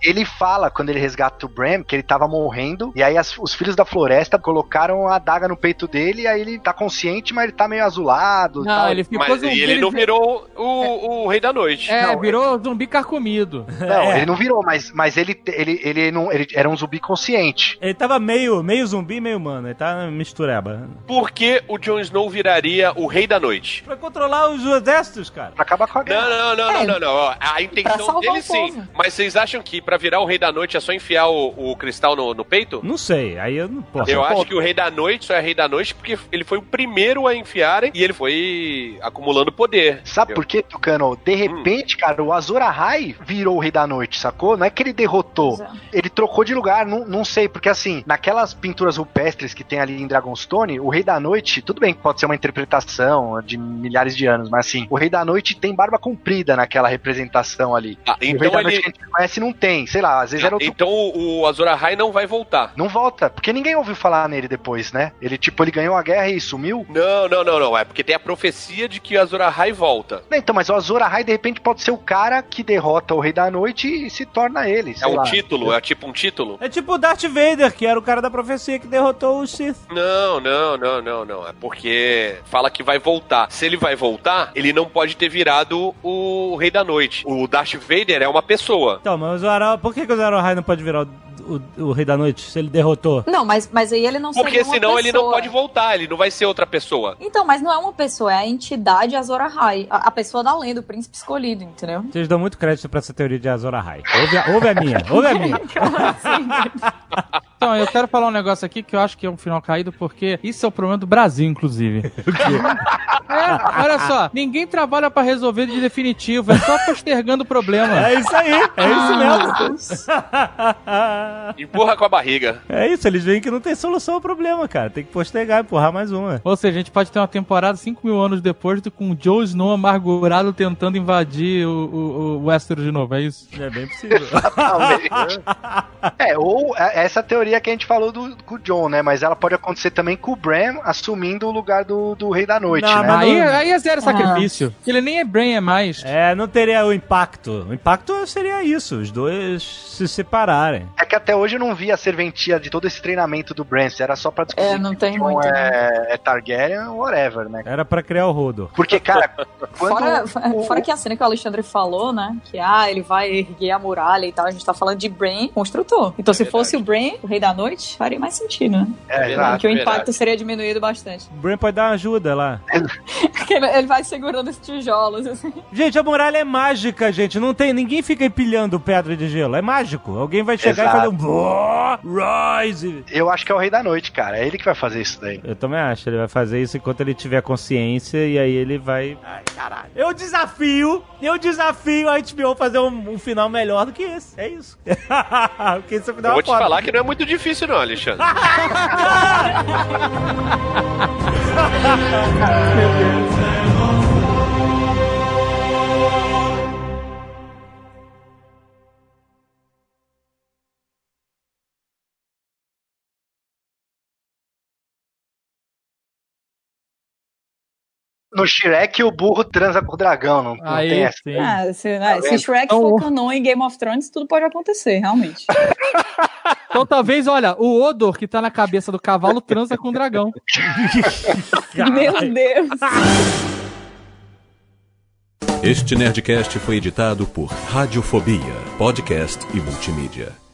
ele fala, quando ele resgata o Bram, que ele tava morrendo, e aí as- os filhos da floresta colocaram a adaga no peito dele, e aí ele tá consciente, mas ele tá meio azulado. Não, tal. ele ficou mas zumbi. ele não virou o, o Rei da Noite. É, Não, virou zumbi carcomido. Não, É. ele não virou, mas, mas ele, ele, ele, não, ele era um zumbi consciente. Ele tava meio, meio zumbi, meio humano. Ele tá mistureba. Por que o Jon Snow viraria o Rei da Noite? Pra controlar os exércitos, cara. Pra acabar com a guerra. Não, não, não, É, não, não, não. A intenção dele sim. povo. Mas vocês acham que pra virar o Rei da Noite é só enfiar o, o cristal no, no peito? Não sei, aí eu não posso. Eu acho que o Rei da Noite só é Rei da Noite porque ele foi o primeiro a enfiarem e ele foi acumulando poder. Sabe Eu- por quê, Tucano? De repente, cara, o Azor Ahai virou o Rei da Noite, sacou? Não é que ele derrotou. Ele trocou de lugar, não, não sei, porque assim, naquelas pinturas rupestres que tem ali em Dragonstone, o Rei da Noite, tudo bem que pode ser uma interpretação de milhares de anos, mas assim, o Rei da Noite tem barba comprida naquela representação ali. Ah, o Rei então da Noite que a gente conhece não tem, sei lá, às vezes era outro. Então o o Azor Ahai não vai voltar. Não volta, porque ninguém ouviu falar nele depois, né? Ele, tipo, ele ganhou a guerra e sumiu. Não, não, não, não. É porque tem a profecia de que o Azor Ahai volta. Não, Então, mas o Azor Ahai, de repente, pode ser o cara que derrota o Rei da Noite e se torna ele. É um lá. título, é tipo um título? É tipo o Darth Vader, que era o cara da profecia que derrotou o Sith. Não, não, não, não, não. É porque fala que vai voltar. Se ele vai voltar, ele não pode ter virado o Rei da Noite. O Darth Vader é uma pessoa. Então, mas o Zara, por que, que o Zara não pode virar o, o- o Rei da Noite se ele derrotou? Não, mas, mas aí ele não Porque senão ele não pode voltar, ele não vai ser outra pessoa. Então, mas não é uma pessoa, é a entidade Azor Ahai. A, a pessoa da lenda, o príncipe escolhido, entendeu? Vocês dão muito crédito pra essa teoria de Azor Ahai. Ouve a, ouve a minha, ouve a minha. Então, eu quero falar um negócio aqui que eu acho que é um final caído, porque isso é o problema do Brasil, inclusive. É, olha só, ninguém trabalha pra resolver de definitivo, é só postergando o problema. É isso aí, é isso mesmo. Empurra com a barriga. É isso, eles veem que não tem solução ao problema, cara. Tem que postergar, empurrar mais uma. Ou seja, a gente pode ter uma temporada 5 mil anos depois com o Joe Snow amargurado tentando invadir o, o, o Westeros de novo, é isso? É bem possível. É, ou é, essa teoria que a gente falou do, com o John, né? Mas ela pode acontecer também com o Bran assumindo o lugar do, do Rei da Noite, Não, né? mas Aí, não- aí é zero sacrifício. Ele nem é Brain, é mais. É, não teria o impacto. O impacto seria isso, os dois se separarem. É que até hoje eu não vi a serventia de todo esse treinamento do Bran. se Era só pra descobrir É, não tem que o Jon muito, é, é Targaryen whatever, né? Era pra criar o Rodo. Porque, cara. Fora, o- fora que a cena que o Alexandre falou, né? Que ah, ele vai erguer a muralha e tal. A gente tá falando de Brain construtor. Então, se fosse o Brain, o Rei da Noite, faria mais sentido, né? É, exato. que o impacto verdade. seria diminuído bastante. O Bran pode dar uma ajuda lá. Porque ele, vai segurando os tijolos, assim. Gente, a muralha é mágica, gente. Não tem. Ninguém fica empilhando pedra de gelo. É mágico. Alguém vai chegar Exato. e fazer um. "Boah, Rise! Eu acho que é o Rei da Noite, cara. É ele que vai fazer isso daí. Eu também acho. Ele vai fazer isso enquanto ele tiver consciência e aí ele vai. Ai, caralho. Eu desafio, eu desafio a HBO fazer um, um final melhor do que esse. É isso. Porque esse final Eu é vou te foda. falar que não é muito difícil, não, Alexandre. No Shrek, o burro transa com o dragão. Não, não Aí, tem essa. Ah, se, né, se vendo? Shrek Então, for canon em Game of Thrones, tudo pode acontecer, realmente. Então talvez, olha, o Odor que tá na cabeça do cavalo transa com o dragão. Meu Deus. Este Nerdcast foi editado por Radiofobia, podcast e multimídia.